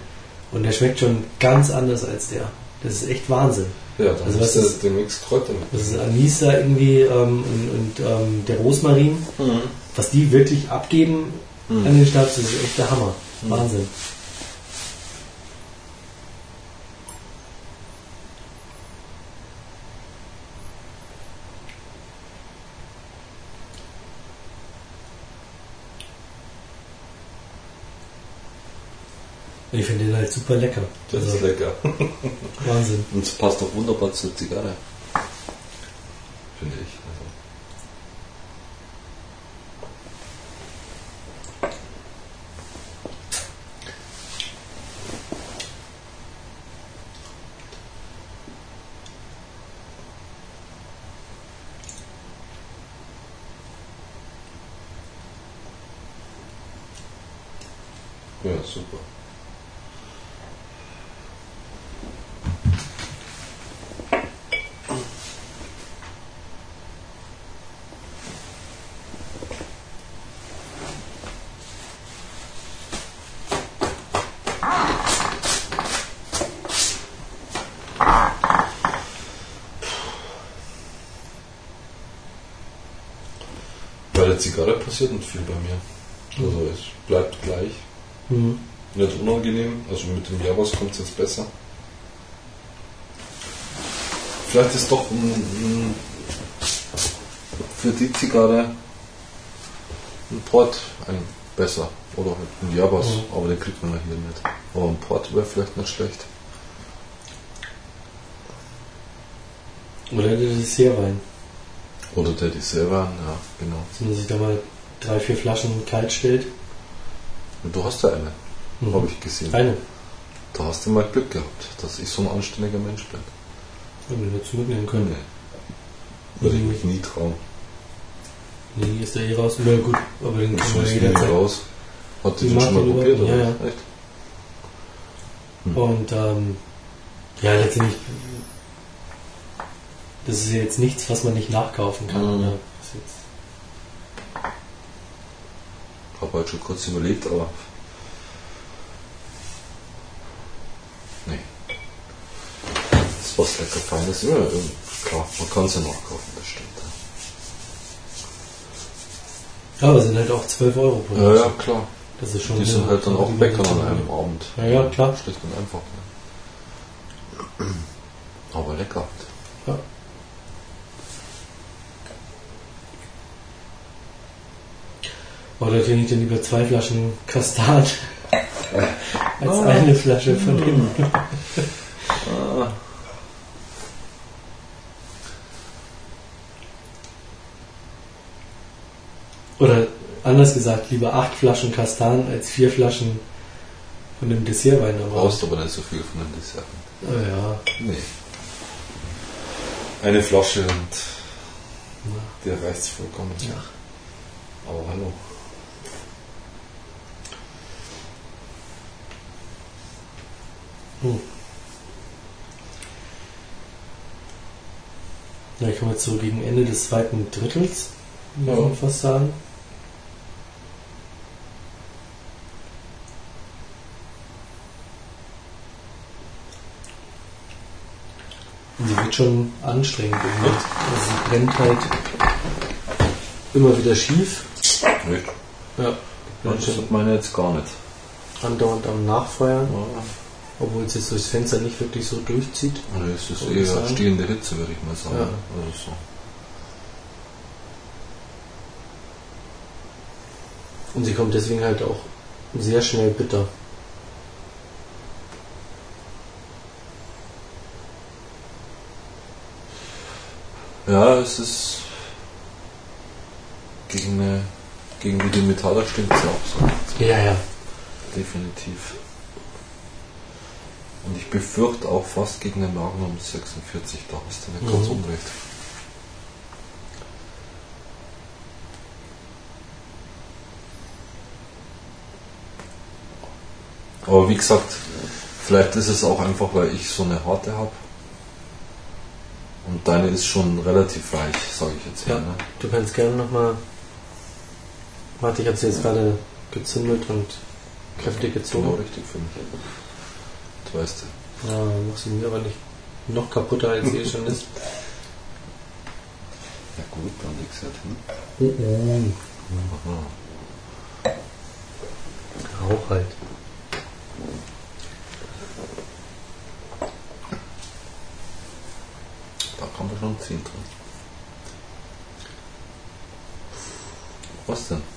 und der schmeckt schon ganz anders als der. Das ist echt Wahnsinn. Ja, Also ist was das ist- der Mix Kräuter mit. Das ist Anis da irgendwie ähm, und, und ähm, der Rosmarin, Mhm. was die wirklich abgeben Mhm. an den Schnaps, das ist echt der Hammer. Mhm. Wahnsinn. Halt super lecker. Das Also, ist lecker. Wahnsinn. Und es passt auch wunderbar zur Zigarre. Finde ich. Also. Ja, super. Bei der Zigarre passiert nicht viel bei mir. Also es bleibt gleich. Mhm. Nicht unangenehm, also mit dem Jabos kommt es jetzt besser. Vielleicht ist doch ein, für die Zigarre ein Port ein besser. Oder halt ein Jabos, Mhm. aber den kriegt man ja hier nicht. Aber ein Port wäre vielleicht nicht schlecht. Oder der Dessertwein. Oder der Dessertwein, ja, genau. Dass man sich da mal drei, vier Flaschen kalt stellt. Und du hast ja eine, Mhm. habe ich gesehen. Eine. Da hast du mal Glück gehabt, dass ich so ein anständiger Mensch bin. Wenn wir dazu mitnehmen können. Nee. Würde ich mich nie trauen. Nee, ist der eh raus. Na gut, aber den ja den jederzeit. raus. Hat die Die den schon mal probiert, oder? ja, Echt? Hm. Und ähm, ja, letztendlich, das ist jetzt nichts, was man nicht nachkaufen kann. Mhm. Oder? Das ist jetzt, Habe halt schon kurz überlegt, aber. Nee. Das ist was lecker Feines. Ja, klar, man kann es ja nachkaufen, das stimmt. ja, aber sind halt auch 12 Euro pro Ja, ja, klar. Das ist schon Die sind halt dann auch Bäcker an einem Abend. Ja, ja, klar. Schlicht und einfach. Ne? Aber lecker. Ja. Oder trinke ich dann lieber zwei Flaschen Kastan als Ah. eine Flasche von dem. Ah. Oder anders gesagt, lieber acht Flaschen Kastan als vier Flaschen von dem Dessertwein. Du Aber brauchst aber nicht so viel von den Desserten. oh ja, Nee. Eine Flasche und der reicht vollkommen. Ja. Aber hallo. Hm. Ja, ich komme jetzt so gegen Ende des zweiten Drittels, muss Ja. man fast sagen. Sie wird schon anstrengend irgendwie. Also sie brennt halt immer wieder schief. Nicht? Ja. Das hat meine jetzt gar nicht. andauernd am Nachfeuern, Ja. Obwohl es jetzt durchs Fenster nicht wirklich so durchzieht. Nee, Es ist eher sagen. stehende Hitze, würde ich mal sagen. Ja. Also so. Und sie kommt deswegen halt auch sehr schnell bitter. Ja, es ist gegen, gegen die Metaller stimmt es auch so. Ja, ja. Definitiv. Und ich befürchte auch fast gegen den Magnum 46, da hast du nicht ganz Mhm. unrecht. Aber wie gesagt, vielleicht ist es auch einfach, weil ich so eine harte habe. Und deine ist schon relativ weich, sage ich jetzt Ja. mal. Ne? Du kannst gerne nochmal. Warte, ich habe sie jetzt gerade gezündelt und kräftig Genau gezogen. richtig für mich. Weißt du. Ja, dann mach sie mir aber nicht noch kaputter, als sie eh schon ist. Ja gut, dann legst du halt hin. Aha. Rauch halt. Da kann man schon ziehen drin. Was denn?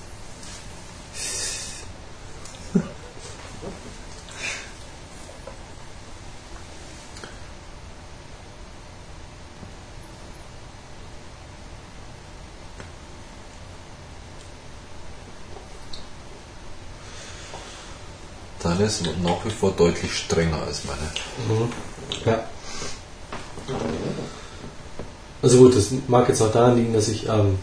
Deine ist nach wie vor deutlich strenger als meine. Mhm. Ja. Also gut, das mag jetzt auch daran liegen, dass ich ähm,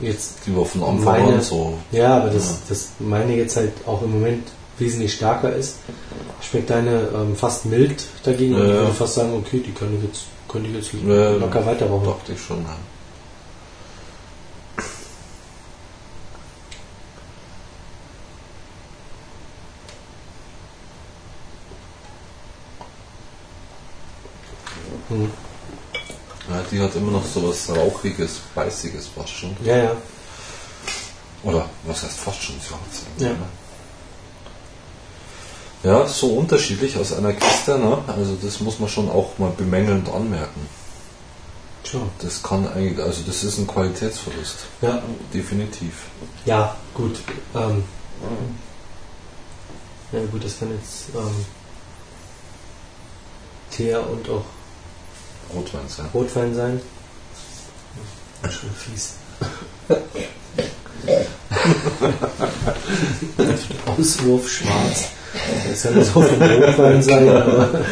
jetzt Die war von Anfang Meine- an so. Ja, aber das, Ja. das meine jetzt halt auch im Moment wesentlich stärker ist, schmeckt deine ähm, fast mild dagegen. Und Ja, ich ja. würde fast sagen, okay, die ich jetzt, könnte ich jetzt Ja, locker weiterrauchen. Dachte ich schon. Ja. Die hat immer noch so was Rauchiges, Beißiges fast schon. Ja, ja. Oder was heißt fast schon? Sie hat's Ja. ne? ja, so unterschiedlich aus einer Kiste. Ne? Also das muss man schon auch mal bemängelnd anmerken. Schon. Das kann eigentlich, also das ist ein Qualitätsverlust. Ja, Definitiv. ja, gut. Ähm, ja, gut, das kann jetzt ähm, Teer und auch Rotwein sein. Rotwein sein. Schon fies. Auswurf schwarz. Das kann so viel Rotwein sein, aber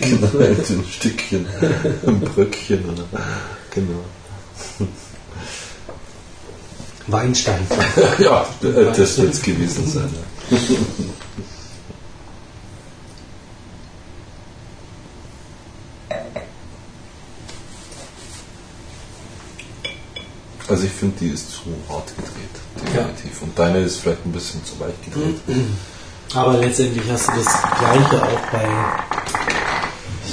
genau, ein Stückchen, ein Bröckchen oder genau. Weinstein. Ja, das wird es gewesen sein. Ja. Also ich finde, die ist zu hart gedreht, definitiv. Und deine ist vielleicht ein bisschen zu weich gedreht. Aber letztendlich hast du das Gleiche auch bei,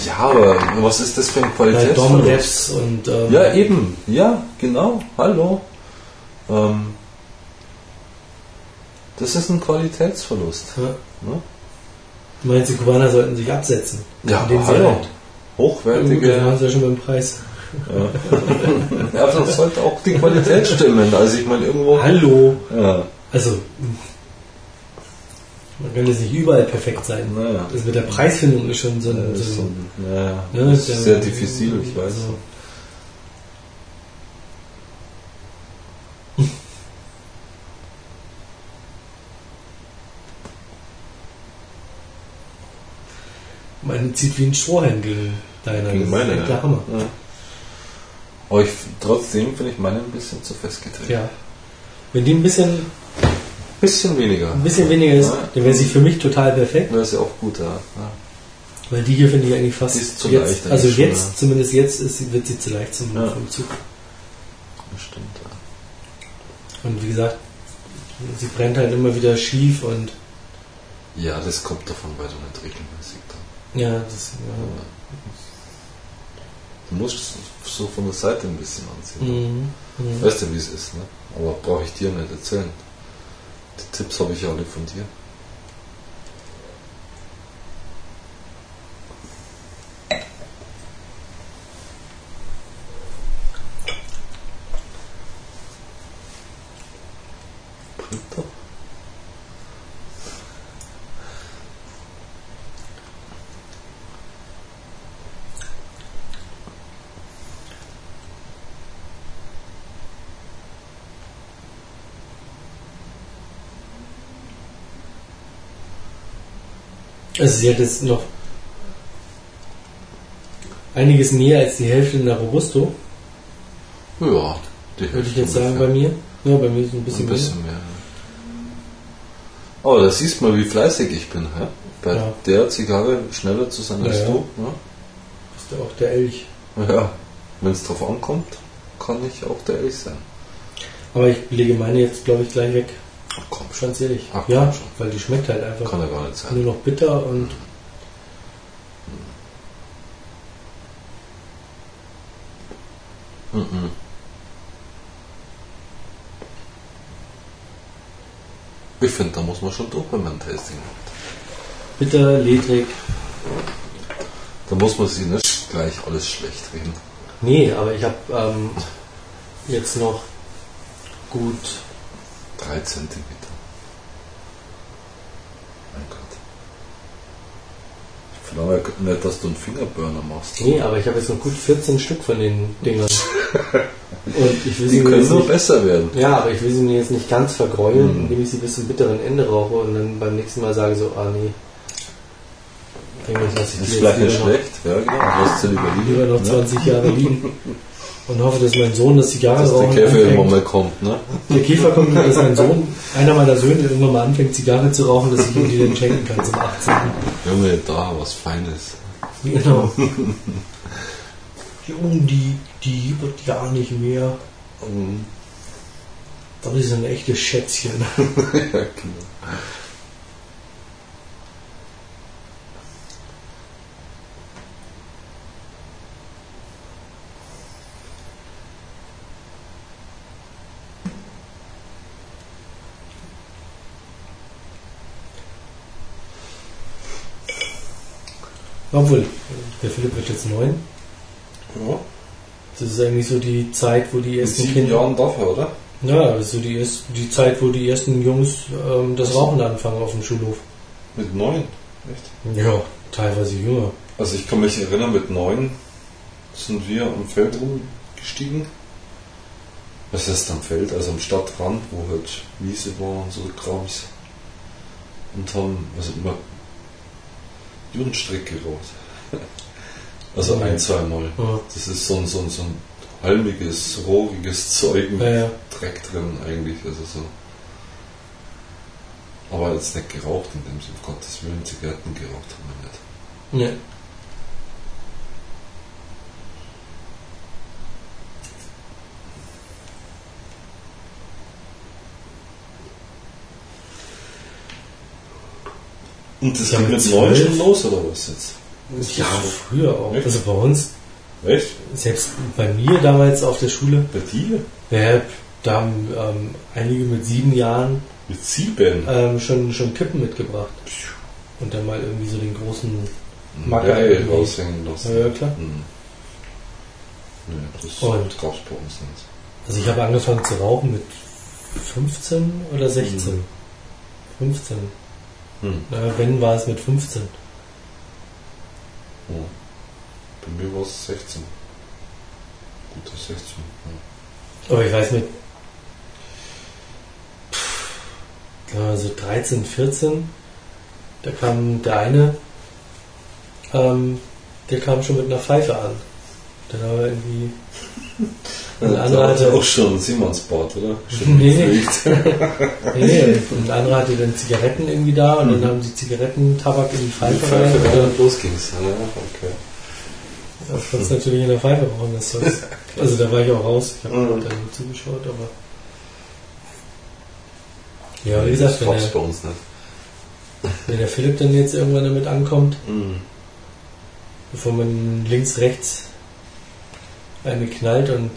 Ja, aber was ist das für ein bei? Domreps und ähm, Ja, eben. Ja, genau. Hallo. Ähm, das ist ein Qualitätsverlust. ja. Ne? Du meinst, die Kubaner sollten sich absetzen? Ja, sie hallo. Ja, Hochwertige. haben sie ja schon beim Preis. Ja, aber das sollte auch die Qualität stimmen. Also ich meine irgendwo. Hallo. Ja, Also, man kann jetzt nicht überall perfekt sein. naja. Das mit der Preisfindung ist schon so ein. Das ist, so ein naja, ne, das ist sehr diffizil, ich weiß. so. Meine zieht wie ein Strohhalm gegen deiner. Gegen Das meine, ist ja. der Hammer. Ja. Aber ich, trotzdem finde ich meine ein bisschen zu festgedreht. Ja. Wenn die ein bisschen, Bisschen weniger. ein bisschen weniger ist, Ja. dann wäre sie für mich total perfekt. Das ist ja auch gut, ja. ja. Weil die hier finde ich eigentlich fast Die ist zu jetzt, leicht also schon, jetzt, ja. zumindest jetzt ist, wird sie zu leicht zum, Ja. Zug. Das stimmt, ja. Und wie gesagt, sie brennt halt immer wieder schief und Ja, das kommt davon, weil du nicht regelmäßig da. ja, das ja. Du musst so von der Seite ein bisschen anziehen. Mhm. Mhm. Weißt du, wie es ist, ne? Aber brauche ich dir nicht erzählen. Die Tipps habe ich ja alle von dir. Bringt Also sie hat jetzt noch einiges mehr als die Hälfte in der Robusto, Ja, die würde ich Hälfte jetzt sagen bei mir. Ja, bei mir ist es ein bisschen, Ein bisschen mehr. Aber da siehst du mal, wie fleißig ich bin. Hä? Bei Ja. der Zigarre schneller zu sein als Ja, du. mehr. Ist ja auch der Elch. Ja. wenn es drauf ankommt, kann ich auch der Elch sein. Aber ich lege meine jetzt, glaube ich, gleich weg. Ach komm schon, ehrlich. Ach, ja, komm schon. weil die schmeckt halt einfach kann er gar nicht sein. nur noch bitter und Mhm. Ich finde, da muss man schon durch, wenn man ein Tasting macht. bitter, ledrig. Da muss man sich nicht gleich alles schlecht reden. Nee, aber ich habe ähm, jetzt noch gut Drei Zentimeter. Mein Gott. Ich verlange nicht, dass du einen Fingerburner machst. Nee, aber ich habe jetzt noch gut 14 Stück von den Dingern. Und ich will sie Die können nur besser werden. Ja, aber ich will sie mir jetzt nicht ganz vergräulen, Mhm. indem ich sie bis zum bitteren Ende rauche und dann beim nächsten Mal sage so, ah nee. Ich Das ist vielleicht nicht noch, schlecht, ja genau. Du hast sie lieber liegen. lieber noch ne? 20 Jahre liegen. und hoffe, dass mein Sohn das Zigarre Dass der rauchen Käfer irgendwann mal kommt, ne? Der Käfer kommt, dass mein Sohn, einer meiner Söhne, irgendwann mal anfängt, Zigarre zu rauchen, dass ich ihm die dann schenken kann zum 18. Junge, da, was Feines. Genau. Junge, die, die wird gar nicht mehr. Mhm. Das ist ein echtes Schätzchen. ja, genau. Obwohl, der Philipp wird jetzt neun. Ja. Das ist eigentlich so die Zeit, wo die ersten sieben Kinder. Jahren darf er, oder? Ja, das ist so die, erst- die Zeit, wo die ersten Jungs ähm, das Rauchen anfangen auf dem Schulhof. Mit neun. Echt? Ja, teilweise jünger. Also ich kann mich erinnern, mit neun sind wir am Feld rumgestiegen. Was heißt am Feld? Also am Stadtrand, wo halt Wiese war und so Krams. Und haben also immer Judenstreck geraucht. Also Mhm. ein, zweimal. Ja. Das ist so ein, so ein, so ein halmiges, rohriges Zeug mit Ja, ja. Dreck drin eigentlich. Also so. Aber jetzt nicht geraucht in dem Sinne, um Gottes Willen, Zigaretten geraucht haben wir nicht. Ja. Und das Ja, geht mit neun schon los oder was jetzt? Ist Ja, früher auch. Echt? Also bei uns? Echt? selbst bei mir damals auf der Schule, Bei dir? ja, da haben ähm, einige mit sieben Jahren Mit sieben? ähm, schon, schon Kippen mitgebracht. Und dann mal irgendwie so den großen. Macker irgendwie. raushängen lassen. Ja, klar. Hm. Nee, das Und? gab's bei uns nicht. Also ich habe angefangen zu rauchen mit 15 oder 16. Mhm. 15. Hm. Na, wenn war es mit 15. Ja. Bei mir war es 16. Gute 16. Ja. Aber ich weiß mit also 13, 14, da kam der eine, ähm, der kam schon mit einer Pfeife an. Dann aber irgendwie ein anderer hatte auch schon Simonsbart, oder? Schon Nee. nee, nee, ein anderer hatte dann Zigaretten irgendwie da und dann haben sie Zigarettentabak in die Die Pfeife Pfeife rein. Und und los ging's. Ja, okay. dann kannst natürlich in der Pfeife rauchen, das Zeug. Also da war ich auch raus, ich habe Mhm. dann zugeschaut, aber ja, wie gesagt, das wenn der, bei uns nicht. wenn der Philipp dann jetzt irgendwann damit ankommt, Mhm. bevor man links, rechts eine knallt und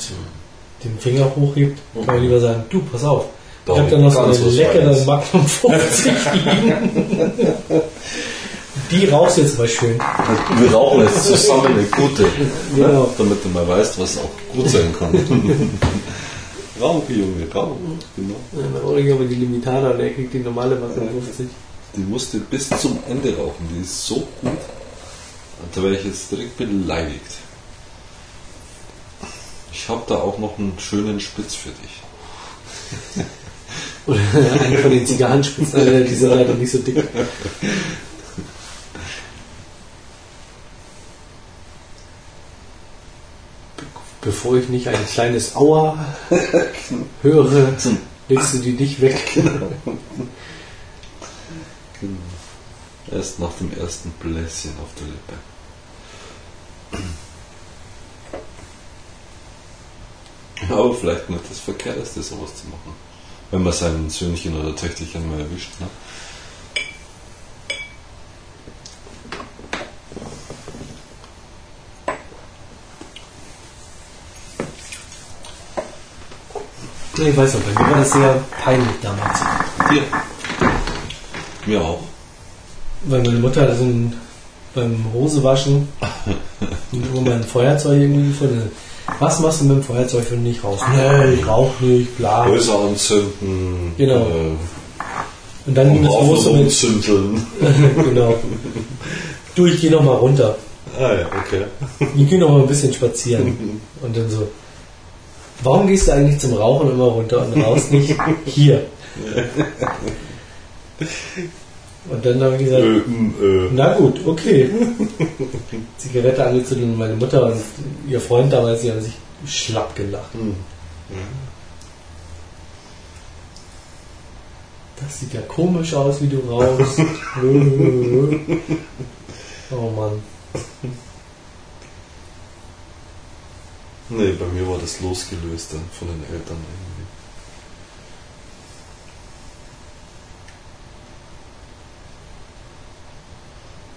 den Finger hochhebt, kann man lieber sagen, du, pass auf, ich habe da noch so eine leckere. Magnum 50 liegen. Die rauchst jetzt mal schön. Wir rauchen jetzt zusammen eine gute. Genau. Ne? Damit du mal weißt, was auch gut sein kann. Rauch, Junge, Rauch. Genau. Dann hole ich aber die Limitada und er kriegt die normale Magnum 50. Die musste bis zum Ende rauchen. Die ist so gut. Da wäre ich jetzt direkt beleidigt. Ich habe da auch noch einen schönen Spitz für dich. Oder einen von den Zigarrenspitzen, äh, die sind leider nicht so dick. Bevor ich nicht ein kleines Aua höre, legst du die nicht weg. Genau. Erst nach dem ersten Bläschen auf der Lippe. Aber vielleicht nicht das Verkehrteste, sowas zu machen. Wenn man sein Söhnchen oder Töchterchen mal erwischt. Ne? Ich weiß noch, bei mir war das sehr peinlich damals. Dir. Mir auch. Weil meine Mutter hat so ein, beim Hosewaschen irgendwo mein Feuerzeug irgendwie gefunden. Was machst du mit dem Feuerzeug, wenn du nicht rauchst? Nee, ich rauch nicht, bla. Häuser anzünden. Genau. Äh, Und dann ging auf los mit, umzündeln. genau. Du, ich geh noch mal runter. Ah ja, okay. Ich geh noch mal ein bisschen spazieren. Und dann so, warum gehst du eigentlich zum Rauchen immer runter und raus nicht hier? Und dann habe ich gesagt, Äh, m, äh. Na gut, okay. Zigarette angezündet und meine Mutter und ihr Freund damals, die haben sich schlapp gelacht. Hm. Das sieht ja komisch aus, wie du rauchst. oh Mann. Nee, bei mir war das losgelöst dann von den Eltern irgendwie.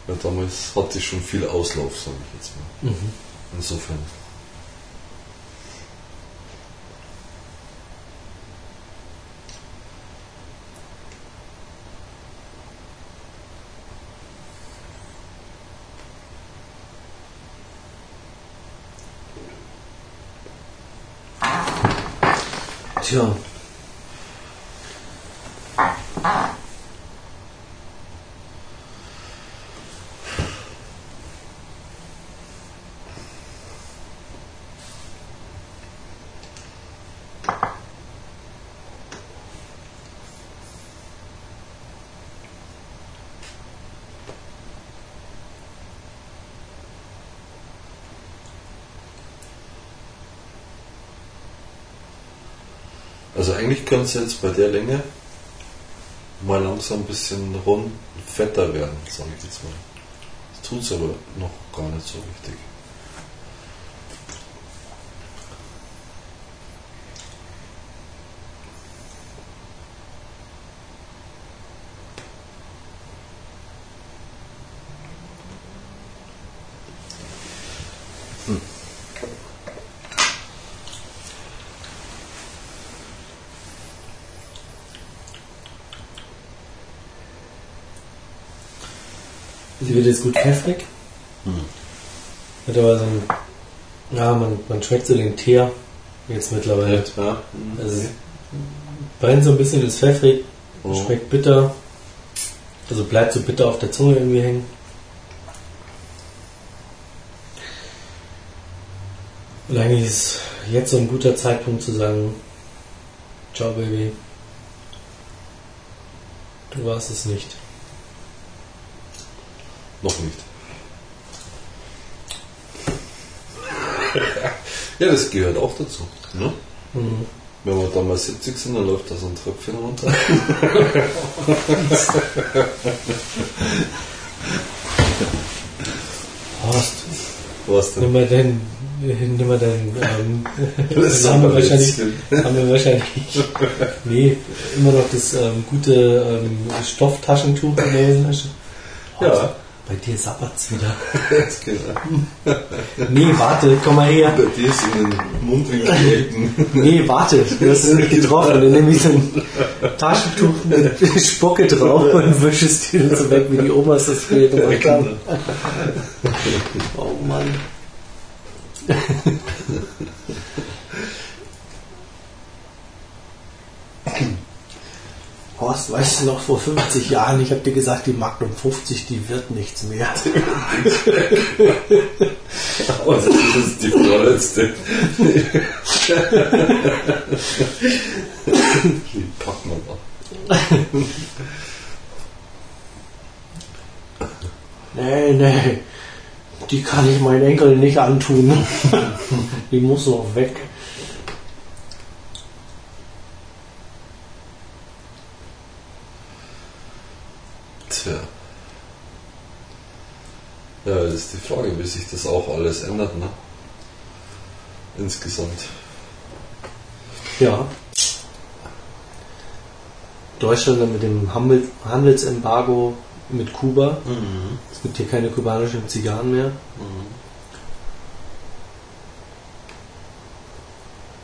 Ja, damals hatte ich schon viel Auslauf, sage ich jetzt mal. Mhm. Insofern. Tja. Also eigentlich könnte es jetzt bei der Länge mal langsam ein bisschen rund fetter werden, sage ich jetzt mal. Das tut es aber noch gar nicht so richtig. Sie wird jetzt gut pfeffrig. Hm. Hat aber so ein. Ja, man, man schmeckt so den Teer jetzt mittlerweile. Ja. Also es brennt so ein bisschen, ist pfeffrig, Oh. schmeckt bitter. Also bleibt so bitter auf der Zunge irgendwie hängen. Und eigentlich ist jetzt so ein guter Zeitpunkt zu sagen, ciao Baby, du warst es nicht. Noch nicht. ja, das gehört auch dazu. Ne? Mhm. Wenn wir da mal 70 sind, dann läuft da so ein Tröpfchen runter. Horst, Was nimm denn? mal deinen, nimm mal deinen, ähm, Das dann haben wir wahrscheinlich, haben wir wahrscheinlich, nee, immer noch das ähm, gute ähm, Stofftaschentuch in der Hosentasche. Ja. Bei dir sabbert's wieder. Nee, warte, komm mal her. Bei dir ist in den Mundwinkel Ecken. Nee, warte, du hast es nicht getroffen. Dann nehme ich so ein Taschentuch mit Spucke drauf und wische es dir dann so weg, wie die Omas das früher gemacht haben. Oh Mann. Horst, weißt du noch, vor 50 Jahren, ich habe dir gesagt, die Magnum 50, die wird nichts mehr. Aber das ist die vorletzte. Die packen wir mal. Nee, nee, die kann ich meinen Enkel nicht antun. Die muss noch weg. Tja. Ja, das ist die Frage, wie sich das auch alles ändert, ne? Insgesamt. Ja. Deutschland dann mit dem Handel- Handelsembargo mit Kuba. Es gibt hier keine kubanischen Zigarren mehr.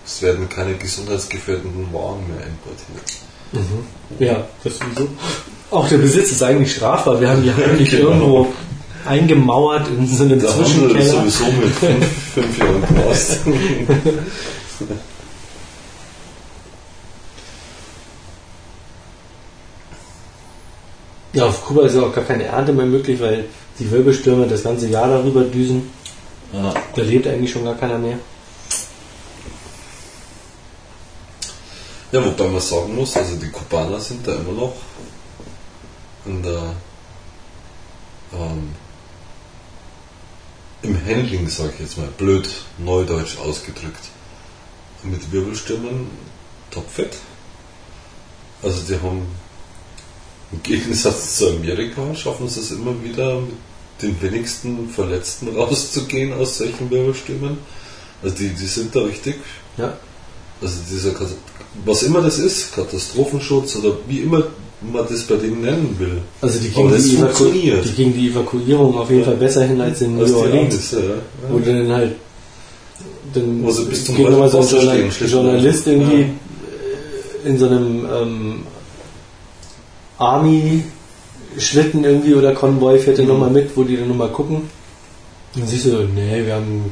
Es werden keine gesundheitsgefährdenden Waren mehr importiert. Ja, das sowieso. Auch der Besitz ist eigentlich strafbar. Wir haben die heimlich Genau. irgendwo eingemauert in so einem ist Zwischenkeller. sowieso mit fünf, fünf Jahren Knast. Ja, auf Kuba ist ja auch gar keine Ernte mehr möglich, weil die Wirbelstürme das ganze Jahr darüber düsen. Ja. Da lebt eigentlich schon gar keiner mehr. Ja, wobei man sagen muss, also die Kubaner sind da immer noch in der, ähm, im Handling, sag ich jetzt mal, blöd, neudeutsch ausgedrückt, mit Wirbelstimmen topfit. Also die haben im Gegensatz zu Amerika schaffen sie es immer wieder mit den wenigsten Verletzten rauszugehen aus solchen Wirbelstimmen. Also die, die sind da richtig. Ja. Also dieser was immer das ist, Katastrophenschutz oder wie immer man das bei denen nennen will. Also die kriegen, die, Evaku die, kriegen die Evakuierung auf jeden ja. Fall besser hin als in New Orleans. Ja. Ja. Wo du dann halt dann sie bis zum geht nochmal so ein Journal Journalist irgendwie in so einem ähm, Army Schlitten irgendwie oder Konvoi fährt dann mhm. nochmal mit, wo die dann nochmal gucken. Dann siehst du, nee, wir haben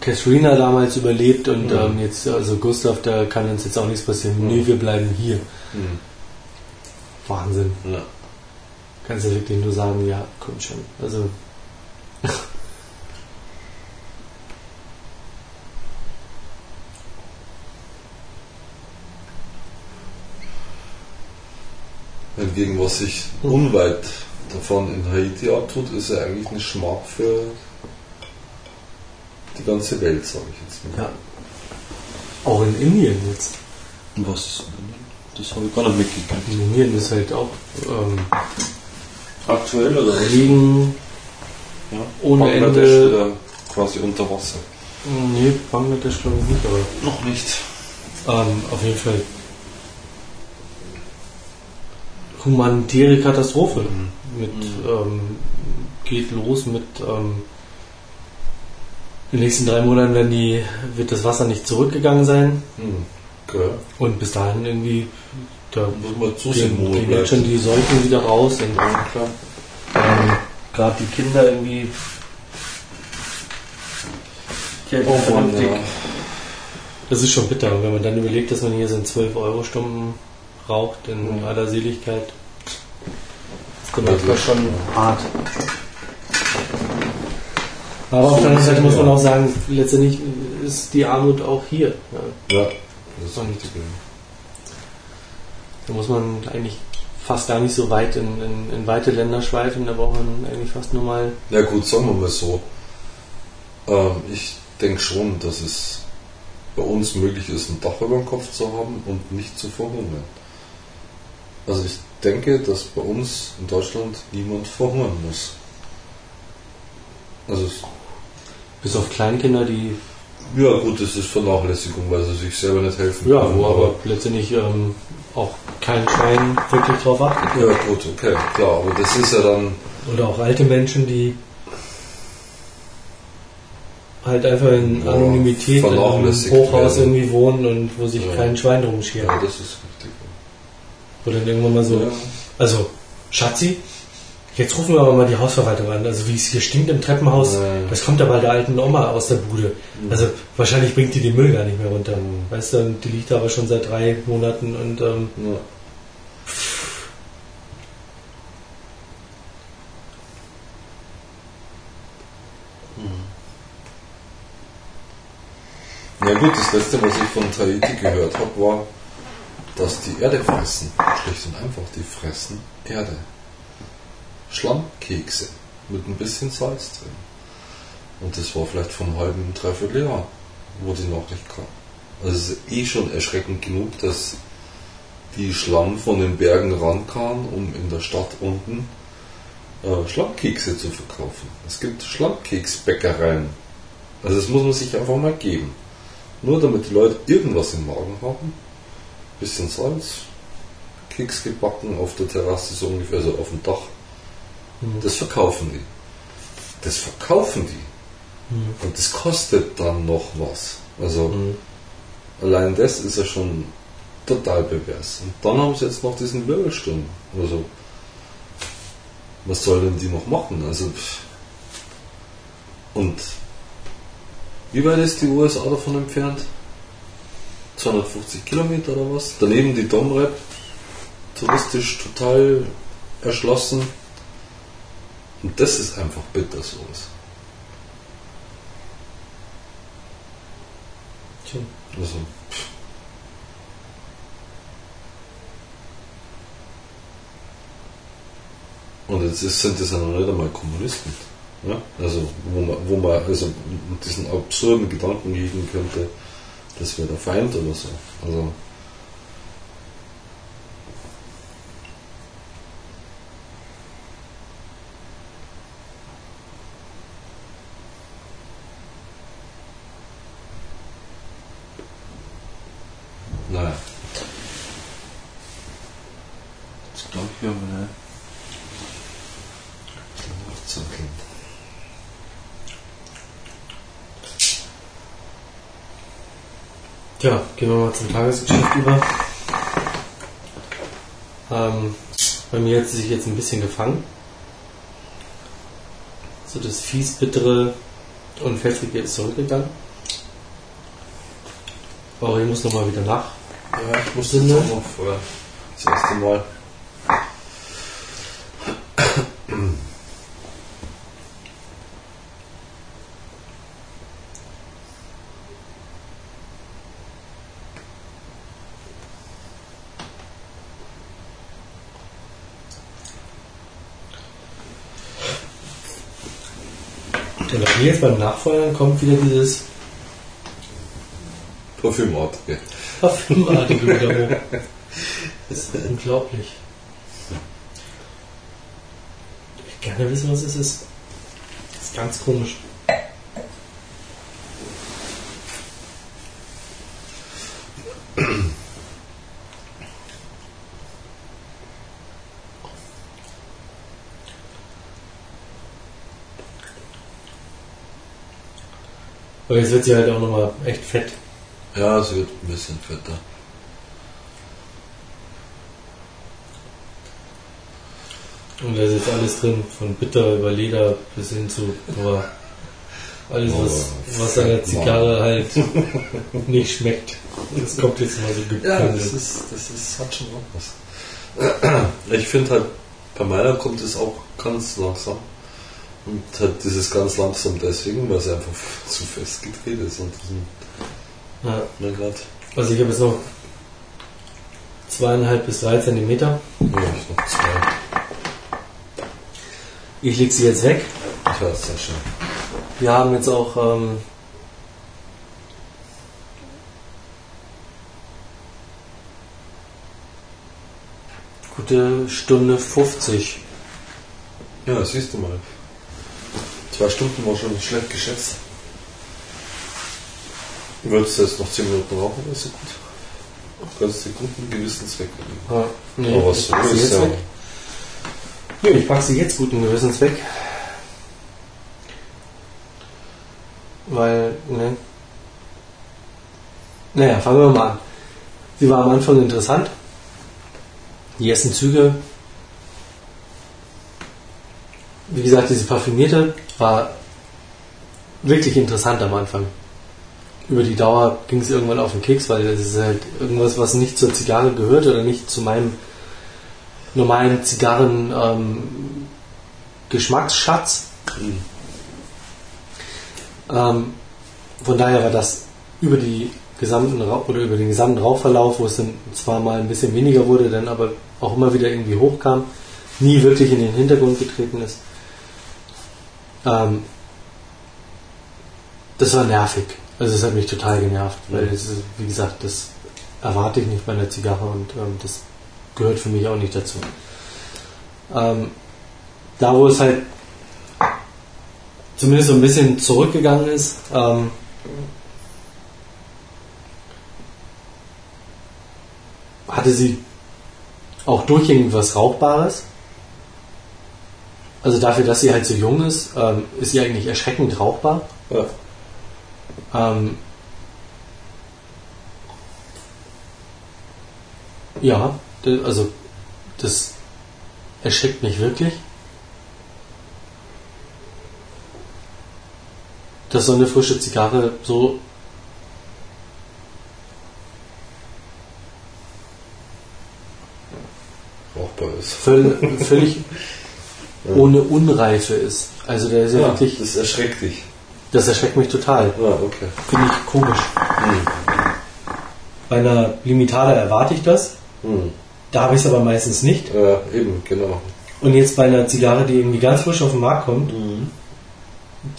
Katharina damals überlebt und mhm. ähm, jetzt, also Gustav, da kann uns jetzt auch nichts passieren. Mhm. Nee, wir bleiben hier. Mhm. Wahnsinn. Ja. Kannst du wirklich nur sagen, ja, komm schon. Also. Hingegen, was sich hm. unweit davon in Haiti abtut, ist ja eigentlich ein Schmack für die ganze Welt, sage ich jetzt mal. Ja. Auch in Indien jetzt. Was? Das habe ich gar nicht mitgekriegt. In Indien ist halt auch ähm, aktuell oder? Liegen ja. ohne Ende. Oder quasi unter Wasser. Nee, Bangladesch glaube ich nicht, aber. Noch nicht. Ähm, auf jeden Fall humanitäre Katastrophe. Mhm. Mit, mhm. ähm, geht los mit ähm, in den nächsten drei Monaten die, wird das Wasser nicht zurückgegangen sein. Mhm. Okay. Und bis dahin irgendwie da gehen, gehen jetzt schon die Seuchen wieder raus und ähm, gerade die Kinder irgendwie oh Mann, ja. Das ist schon bitter. Und wenn man dann überlegt, dass man hier so 12 Euro Stunden raucht in aller Seligkeit. ist dann manchmal schon hart. Aber auf der anderen Seite muss man auch sagen, letztendlich ist die Armut auch hier. Ja, ja das ist richtig. Da muss man eigentlich fast gar nicht so weit in, in, in, weite Länder schweifen, da braucht man eigentlich fast nur mal. Ja gut, sagen wir mal so. Ähm, ich denke schon, dass es bei uns möglich ist, ein Dach über dem Kopf zu haben und nicht zu verhungern. Also ich denke, dass bei uns in Deutschland niemand verhungern muss. Also bis auf Kleinkinder, die. Ja gut, das ist Vernachlässigung, weil sie sich selber nicht helfen ja, können. Ja, aber letztendlich ähm, auch kein Schwein wirklich drauf achtet. Ja gut, okay, klar, aber das ist ja dann. Oder auch alte Menschen, die halt einfach in ja, Anonymität in einem Hochhaus werden. irgendwie wohnen und wo sich ja. kein Schwein drum schert. Ja, das ist wo dann irgendwann mal so, also Schatzi, jetzt rufen wir aber mal die Hausverwaltung an. Also wie es hier stinkt im Treppenhaus, ja. das kommt aber der alten Oma aus der Bude. Mhm. Also wahrscheinlich bringt die den Müll gar nicht mehr runter. Mhm. Weißt du, die liegt da aber schon seit drei Monaten und ähm, ja. Ja gut, das letzte, was ich von Tahiti gehört habe, war, dass die Erde fressen. Schlicht und einfach, die fressen Erde. Schlammkekse mit ein bisschen Salz drin. Und das war vielleicht vom halben, dreiviertel Jahr, wo die Nachricht kam. Also es ist eh schon erschreckend genug, dass die Schlamm von den Bergen rankam, um in der Stadt unten äh, Schlammkekse zu verkaufen. Es gibt Schlammkeksbäckereien. Also das muss man sich einfach mal geben. Nur damit die Leute irgendwas im Magen haben bisschen Salz, Keks gebacken auf der Terrasse, so ungefähr so auf dem Dach. Mhm. Das verkaufen die. Das verkaufen die. Mhm. Und das kostet dann noch was. Also mhm. allein das ist ja schon total pervers. Und dann haben sie jetzt noch diesen Wirbelsturm. Also was soll denn die noch machen? Also und wie weit ist die USA davon entfernt? 250 Kilometer oder was. Daneben die Domrep, touristisch total erschlossen. Und das ist einfach bitter sowas. Tja. Also, Und jetzt sind das ja noch nicht einmal Kommunisten. Ja? Also, wo man, wo man also mit diesen absurden Gedanken hegen könnte, das wäre der Feind oder so. Also, Naja. Jetzt glaube ich, wir haben eine Nachzeichen. Tja, gehen wir mal zum Tagesgeschäft über. Ähm, bei mir hat sie sich jetzt ein bisschen gefangen. So das fies bittere und fettrige ist zurückgegangen. Aber ich muss nochmal wieder nach. Ja, ich musste noch vorher. Das erste Mal. Denn auch jetzt beim Nachfeuern kommt wieder dieses Parfümartige. Parfümartige wieder hoch. Das ist unglaublich. Ich würde gerne wissen, was es ist. Das ist ganz komisch. Aber jetzt wird sie halt auch nochmal echt fett. Ja, es wird ein bisschen fetter. Und da ist jetzt alles drin, von bitter über Leder bis hin zu boah, alles, was, was an der Zigarre halt nicht schmeckt. Das kommt jetzt mal so Ja, gebündelt. das ist, das ist, hat schon auch was. Ich finde halt, bei meiner kommt es auch ganz langsam. Und halt dieses ganz langsam deswegen, weil es einfach zu fest gedreht ist und diesen, Ja. mein Gott, Also ich habe jetzt noch zweieinhalb bis drei Zentimeter. ja, ich noch zwei. Ich lege sie jetzt weg. Ich weiß sehr schön. Wir haben jetzt auch ähm, gute Stunde 50. Ja, siehst du mal. Zwei Stunden war schon schlecht geschätzt. Würdest du jetzt noch 10 Minuten rauchen, wäre so gut. Ganz den guten Gewissens weg. Ja, nee, Aber was ich so ist jetzt ja. weg. Nee, ich packe sie jetzt guten Gewissens weg. Weil, ne. Naja, fangen wir mal an. Sie war am Anfang interessant. Die ersten Züge. Wie gesagt, diese parfümierte war wirklich interessant am Anfang. Über die Dauer ging es irgendwann auf den Keks, weil das ist halt irgendwas, was nicht zur Zigarre gehört oder nicht zu meinem normalen Zigarren ähm, Geschmacksschatz. Ähm, von daher war das über die gesamten oder über den gesamten Rauchverlauf, wo es dann zwar mal ein bisschen weniger wurde, dann aber auch immer wieder irgendwie hochkam, nie wirklich in den Hintergrund getreten ist. Ähm, das war nervig. Also es hat mich total genervt, weil es ist, wie gesagt, das erwarte ich nicht bei einer Zigarre und ähm, das gehört für mich auch nicht dazu. Ähm, da wo es halt zumindest so ein bisschen zurückgegangen ist, ähm, hatte sie auch durchgängig was Rauchbares. Also dafür, dass sie halt so jung ist, ähm, ist sie eigentlich erschreckend rauchbar. Ja. Ähm, ja, also das erschreckt mich wirklich. Dass so eine frische Zigarre so Rauchbar ist. völ völlig ohne Unreife ist. Also der ist ja, Ja, wirklich, das erschreckt dich. das erschreckt mich total. Ja, okay. Finde ich komisch. Bei einer Limitada erwarte ich das. Hm. Da habe ich es aber meistens nicht. Ja, eben, genau. Und jetzt bei einer Zigarre, die irgendwie ganz frisch auf den Markt kommt,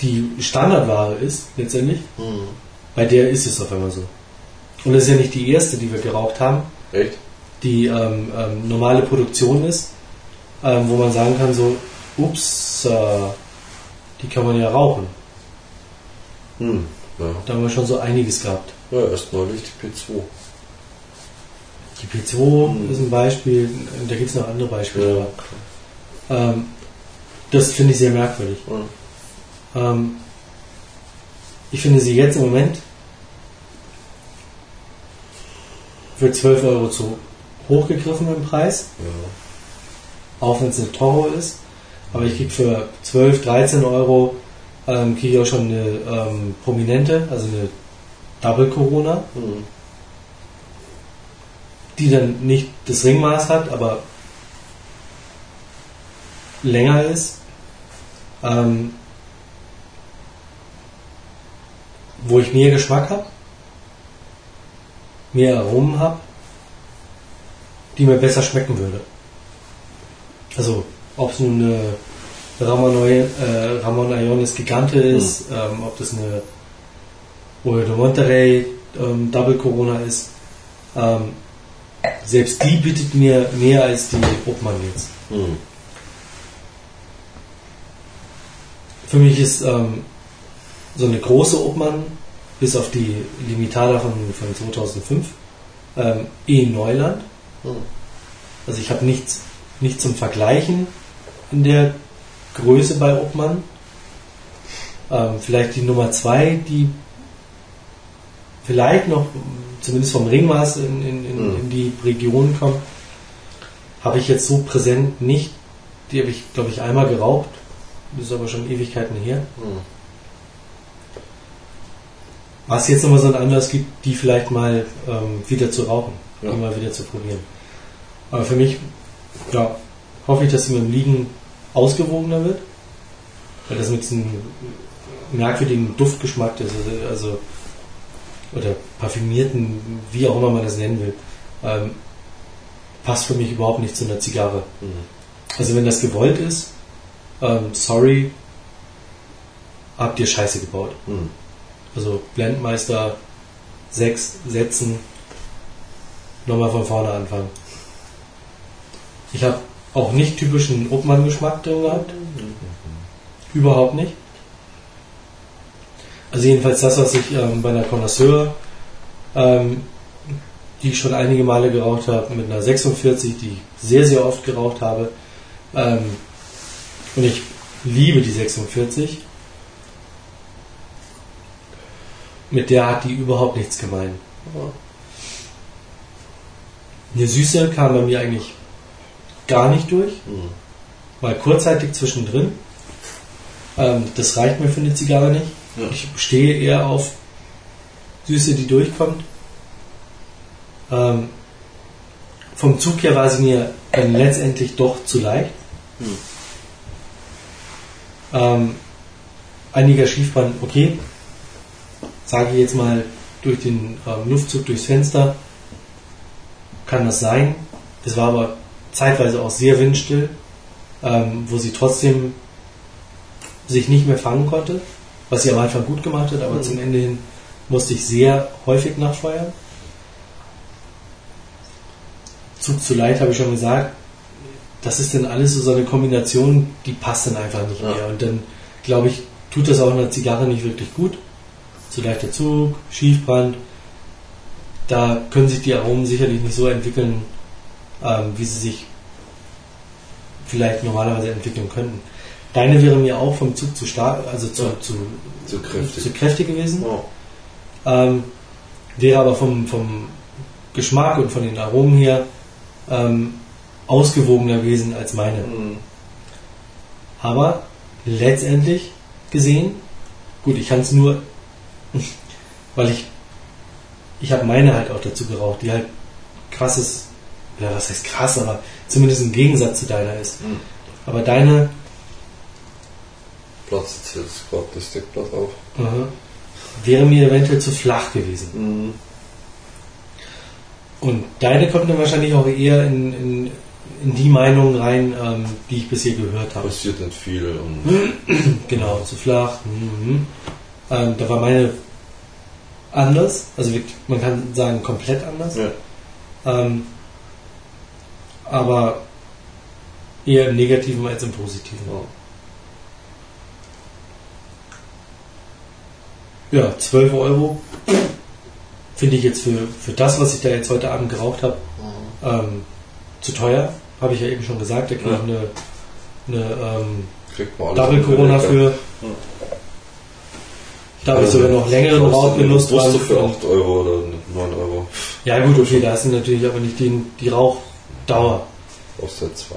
die Standardware ist, letztendlich, Mhm. bei der ist es auf einmal so. Und das ist ja nicht die erste, die wir geraucht haben, Echt? die ähm, ähm, normale Produktion ist, ähm, wo man sagen kann, so, ups, äh, die kann man ja rauchen. Hm. Ja. Da haben wir schon so einiges gehabt. ja, erst neulich die P2. Die P2 Mhm. ist ein Beispiel, da gibt es noch andere Beispiele. Ja. aber, Ähm, das finde ich sehr merkwürdig. Ja. Ähm, ich finde sie jetzt im Moment für 12 Euro zu hoch gegriffen im Preis, Ja. Auch wenn es eine Toro ist. Aber ich kriege für 12, 13 Euro ähm, kriege ich auch schon eine ähm, prominente, also eine Double Corona, Hm. die dann nicht das Ringmaß hat, aber länger ist. Ähm, wo ich mehr Geschmack habe, mehr Aromen habe, die mir besser schmecken würde. Also, ob es nun eine Ramon, äh, Ramon Ayones Gigante ist, ähm, ob das eine Oyo de Monterrey ähm, Double Corona ist. Ähm, selbst die bietet mir mehr als die Obmann jetzt. Hm. Für mich ist ähm, so eine große Obmann, bis auf die Limitada von, von 2005, ähm, eh Neuland. Hm. Also ich habe nichts, nichts zum Vergleichen in der Größe bei Obmann. Ähm, vielleicht die Nummer 2, die vielleicht noch zumindest vom Ringmaß in, in, in, Mhm. in die Region kommt, habe ich jetzt so präsent nicht. Die habe ich, glaube ich, einmal geraucht. Das ist aber schon Ewigkeiten her. Hm. Was jetzt nochmal so einen Anlass gibt, die vielleicht mal ähm, wieder zu rauchen, Ja. die mal wieder zu probieren. Aber für mich, ja, hoffe ich, dass sie mit dem Liegen ausgewogener wird. Weil das mit diesem merkwürdigen Duftgeschmack, ist, also, oder parfümierten, wie auch immer man das nennen will, ähm, passt für mich überhaupt nicht zu einer Zigarre. Hm. Also wenn das gewollt ist, ähm, sorry, habt ihr Scheiße gebaut. Hm. Also Blendmeister 6 setzen, nochmal von vorne anfangen. Ich habe auch nicht typischen Obmann-Geschmack drin gehabt. Überhaupt nicht. Also jedenfalls das, was ich ähm, bei einer Connoisseur, ähm, die ich schon einige Male geraucht habe, mit einer 46, die ich sehr, sehr oft geraucht habe. Ähm, und ich liebe die 46. Mit der hat die überhaupt nichts gemein. Eine Süße kam bei mir eigentlich gar nicht durch. Hm. Mal kurzzeitig zwischendrin. Ähm, das reicht mir für eine Zigarre nicht. Ja. Ich stehe eher auf Süße, die durchkommt. Ähm, vom Zug her war sie mir dann letztendlich doch zu leicht. Hm. Ähm, einiger Schiefband, okay. Sage ich jetzt mal durch den ähm, Luftzug durchs Fenster. Kann das sein. Es war aber zeitweise auch sehr windstill, ähm, wo sie trotzdem sich nicht mehr fangen konnte, was sie am Anfang gut gemacht hat, aber Mhm. zum Ende hin musste ich sehr häufig nachfeuern. Zug zu Leid habe ich schon gesagt. Das ist dann alles so, so eine Kombination, die passt dann einfach nicht Ja. mehr. Und dann, glaube ich, tut das auch einer Zigarre nicht wirklich gut. Zu leichter Zug, Schiefbrand. Da können sich die Aromen sicherlich nicht so entwickeln, ähm, wie sie sich vielleicht normalerweise entwickeln könnten. Deine wäre mir auch vom Zug zu stark, also zu, zu, Zu kräftig. zu kräftig gewesen. Ja. Ähm, wäre aber vom, vom Geschmack und von den Aromen her ähm, ausgewogener gewesen als meine. Hm. Aber letztendlich gesehen, gut, ich kann es nur, weil ich, ich habe meine halt auch dazu geraucht, die halt krasses, ja was heißt krass, aber zumindest im Gegensatz zu deiner ist. Hm. Aber deine Platzt jetzt gerade das Deckblatt auf. aha, wäre mir eventuell zu flach gewesen. Hm. Und deine kommt dann wahrscheinlich auch eher in, in in die Meinungen rein, ähm, die ich bisher gehört habe. Passiert nicht viel Genau, zu flach. Mhm. Ähm, da war meine anders, also man kann sagen komplett anders. ja. Ähm, aber eher im Negativen als im Positiven. Ja, 12 Euro finde ich jetzt für, für das, was ich da jetzt heute Abend geraucht habe, ähm, zu teuer. Habe ich ja eben schon gesagt. Da kriege ich Ja. eine, eine ähm. Double Corona für. Da habe ich sogar noch längeren Rauchgenuss Wusste dran. für 8 Euro oder 9 Euro. Ja gut, okay, da ist natürlich aber nicht die, die Rauchdauer. Kostet 2.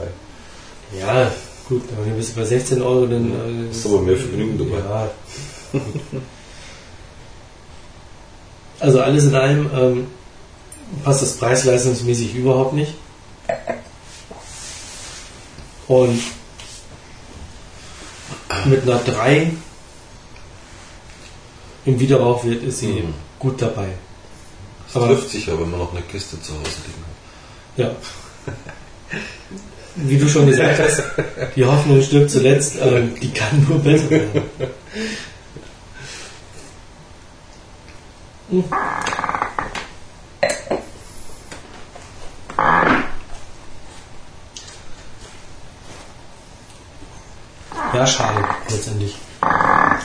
Ja, gut, aber wenn du bist bei 16 Euro, dann... äh, Ist aber mehr Vergnügen dabei. Ja. Also alles in allem ähm, passt das preis-leistungsmäßig überhaupt nicht. Und mit einer 3 im Wiederrauchwert ist sie Mhm. gut dabei. Das Aber- trifft sich ja, wenn man noch eine Kiste zu Hause liegen hat. Ja. Wie du schon gesagt hast, die Hoffnung stirbt zuletzt, ähm, die kann nur besser werden. Hm. Ja, schade, letztendlich.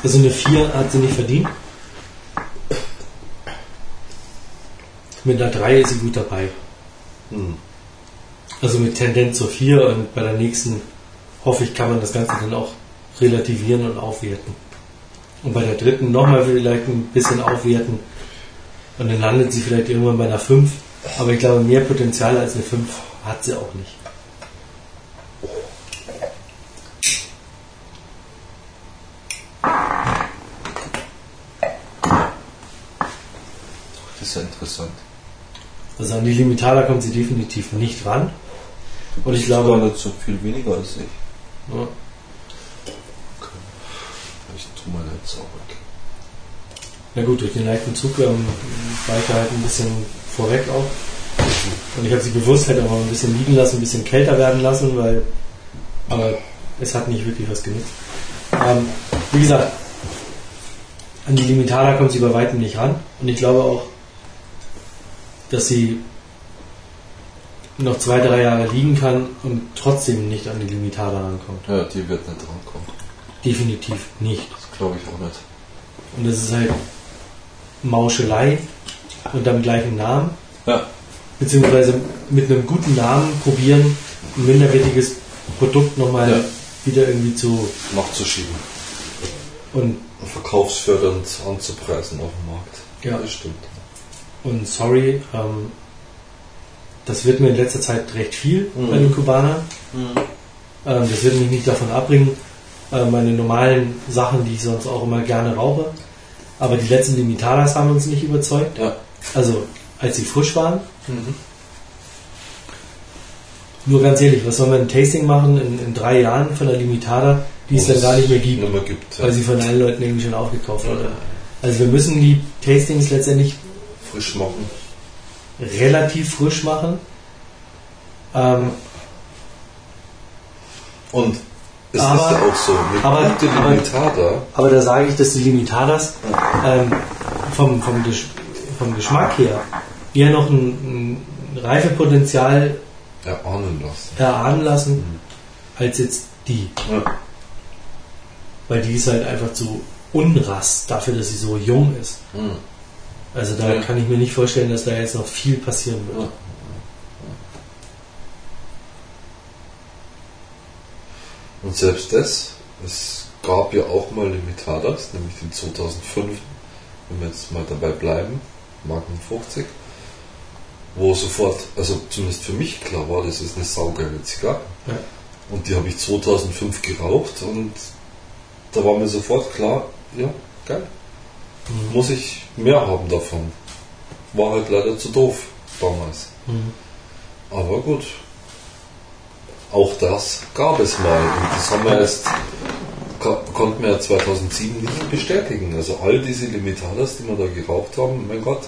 Also eine 4 hat sie nicht verdient. Mit einer 3 ist sie gut dabei. Hm. Also mit Tendenz zur 4 und bei der nächsten hoffe ich, kann man das Ganze dann auch relativieren und aufwerten. Und bei der dritten nochmal vielleicht ein bisschen aufwerten und dann landet sie vielleicht irgendwann bei einer 5. Aber ich glaube, mehr Potenzial als eine 5 hat sie auch nicht. Das ist ja interessant. Also an die Limitada kommt sie definitiv nicht ran. Und ich glaube, nicht so viel weniger als ich. ja, Ich tue mal jetzt auch weg. na gut, durch den leichten Zug ähm, war ich halt ein bisschen vorweg auch. Und ich habe sie bewusst halt auch mal ein bisschen liegen lassen, ein bisschen kälter werden lassen, weil aber es hat nicht wirklich was genutzt. Ähm, wie gesagt, an die Limitada kommt sie bei weitem nicht ran. Und ich glaube auch, dass sie noch zwei, drei Jahre liegen kann und trotzdem nicht an die Limitada rankommt. Ja, die wird nicht drankommen. Definitiv nicht. Das glaube ich auch nicht. Und das ist halt Mauschelei unter dem gleichen Namen, Ja, beziehungsweise mit einem guten Namen probieren, ein minderwertiges Produkt nochmal Ja. wieder irgendwie zu Nachzuschieben. und, Verkaufsfördernd anzupreisen auf dem Markt. Ja. Das stimmt. und sorry, ähm, das wird mir in letzter Zeit recht viel Mhm. bei den Kubanern. Ähm, das wird mich nicht davon abbringen, äh, meine normalen Sachen, die ich sonst auch immer gerne rauche. Aber die letzten Limitadas haben uns nicht überzeugt. Ja. Also, als sie frisch waren. Nur ganz ehrlich, was soll man ein Tasting machen in, in drei Jahren von der Limitada, die es dann gar nicht mehr gibt, mehr gibt. Ja. weil sie von allen Leuten irgendwie schon aufgekauft wurde. Also wir müssen die Tastings letztendlich Frisch machen. Relativ frisch machen. Ähm, Und es Aber- ist ja auch so, mit aber- aber- Limitada, aber da sage ich, dass die Limitadas ähm, vom, vom, Gesch vom Geschmack her eher noch ein, ein Reifepotenzial erahnen lassen. erahnen lassen, als jetzt die. Ja. Weil die ist halt einfach zu unrast dafür, dass sie so jung ist. Mhm. Also da Ja. kann ich mir nicht vorstellen, dass da jetzt noch viel passieren wird. Ja. Und selbst das, es gab ja auch mal Limitadas, nämlich den 2005, wenn wir jetzt mal dabei bleiben, Magnum 50, wo sofort, also zumindest für mich klar war, das ist eine saugeile Zigarre. Ja. Und die habe ich 2005 geraucht und da war mir sofort klar, ja, geil. Muss ich mehr haben davon. War halt leider zu doof damals. Mhm. Aber gut. Auch das gab es mal. Und das haben wir erst, ko- konnten wir ja 2007 nicht bestätigen. Also all diese Limitadas, die wir da geraucht haben, mein Gott,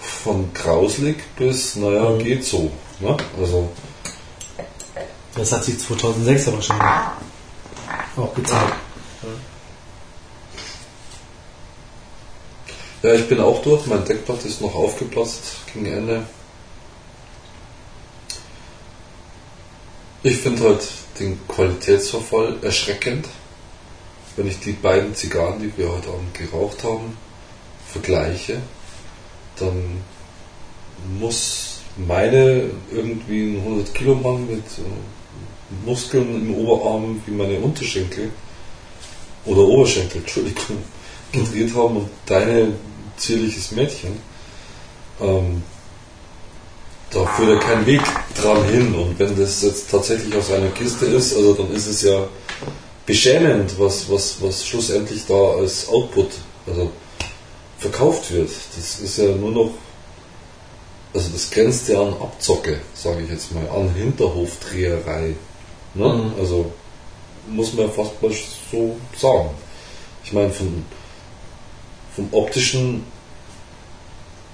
von grauslig bis, naja, Mhm. geht so. Ne? Also Das hat sich 2006 aber schon auch gezeigt. Ja, ich bin auch durch. Mein Deckblatt ist noch aufgeplatzt gegen Ende. Ich finde halt den Qualitätsverfall erschreckend. Wenn ich die beiden Zigarren, die wir heute Abend geraucht haben, vergleiche, dann muss meine irgendwie einen 100 Kilo Mann mit äh, Muskeln im Oberarm wie meine Unterschenkel oder Oberschenkel, Entschuldigung, gedreht haben und deine zierliches Mädchen. Ähm, da führt ja kein Weg dran hin. Und wenn das jetzt tatsächlich aus einer Kiste ist, also dann ist es ja beschämend, was, was, was schlussendlich da als Output also verkauft wird. Das ist ja nur noch, also das grenzt ja an Abzocke, sage ich jetzt mal, an Hinterhofdreherei. Ne? Mhm. Also muss man fast mal so sagen. Ich meine, von, vom optischen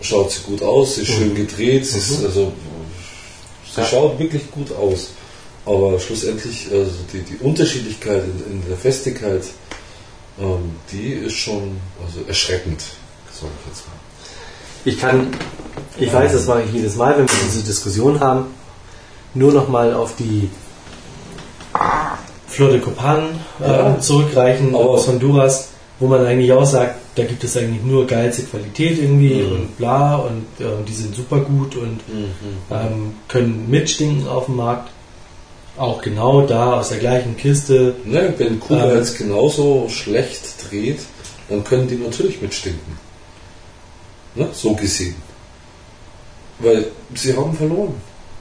schaut sie gut aus, sie ist schön gedreht, sie, ist, Mhm. also, sie Ja. schaut wirklich gut aus. Aber schlussendlich, also die, die Unterschiedlichkeit in, in der Festigkeit, ähm, die ist schon also erschreckend, sage ich jetzt mal. Ich kann, ich weiß, das mache ich jedes Mal, wenn wir diese Diskussion haben, nur noch mal auf die Flor de Copan äh, Ja. zurückreichen aus Honduras, wo man eigentlich auch sagt, da gibt es eigentlich nur geilste Qualität irgendwie Mhm. und bla und äh, die sind super gut und ähm, können mitstinken auf dem Markt. Auch genau da aus der gleichen Kiste. Ne, wenn Kuba Ähm. jetzt genauso schlecht dreht, dann können die natürlich mitstinken. Ne, so gesehen. Weil sie haben verloren.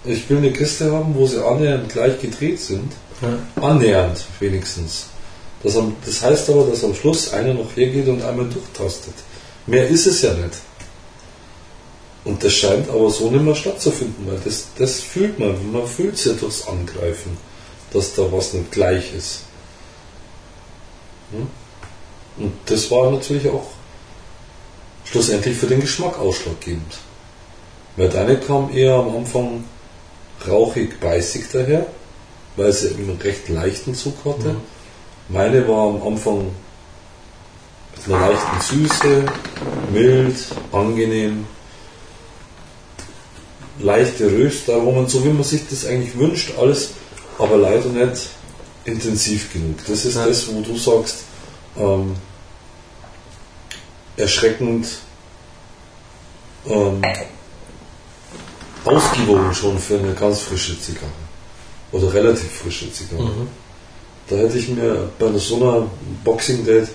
Ich will eine Kiste haben, wo sie annähernd gleich gedreht sind. Ja. Annähernd wenigstens. Das, das heißt aber, dass am Schluss einer noch hergeht und einmal durchtastet. Mehr ist es ja nicht. Und das scheint aber so nicht mehr stattzufinden, weil das, das fühlt man. Man fühlt es ja durchs Angreifen, dass da was nicht gleich ist. Hm? Und das war natürlich auch schlussendlich für den Geschmack ausschlaggebend. Weil deine kam eher am Anfang rauchig beißig daher, weil sie eben einen recht leichten Zug hatte. Mhm. Meine war am Anfang mit einer leichten Süße, mild, angenehm, leichte Röstaromen, so wie man sich das eigentlich wünscht, alles, aber leider nicht intensiv genug. Das ist Ja. das, wo du sagst, ähm, erschreckend ähm, ausgewogen schon für eine ganz frische Zigarre. Oder relativ frische Zigarre. Mhm. Da hätte ich mir bei so einer Boxing Date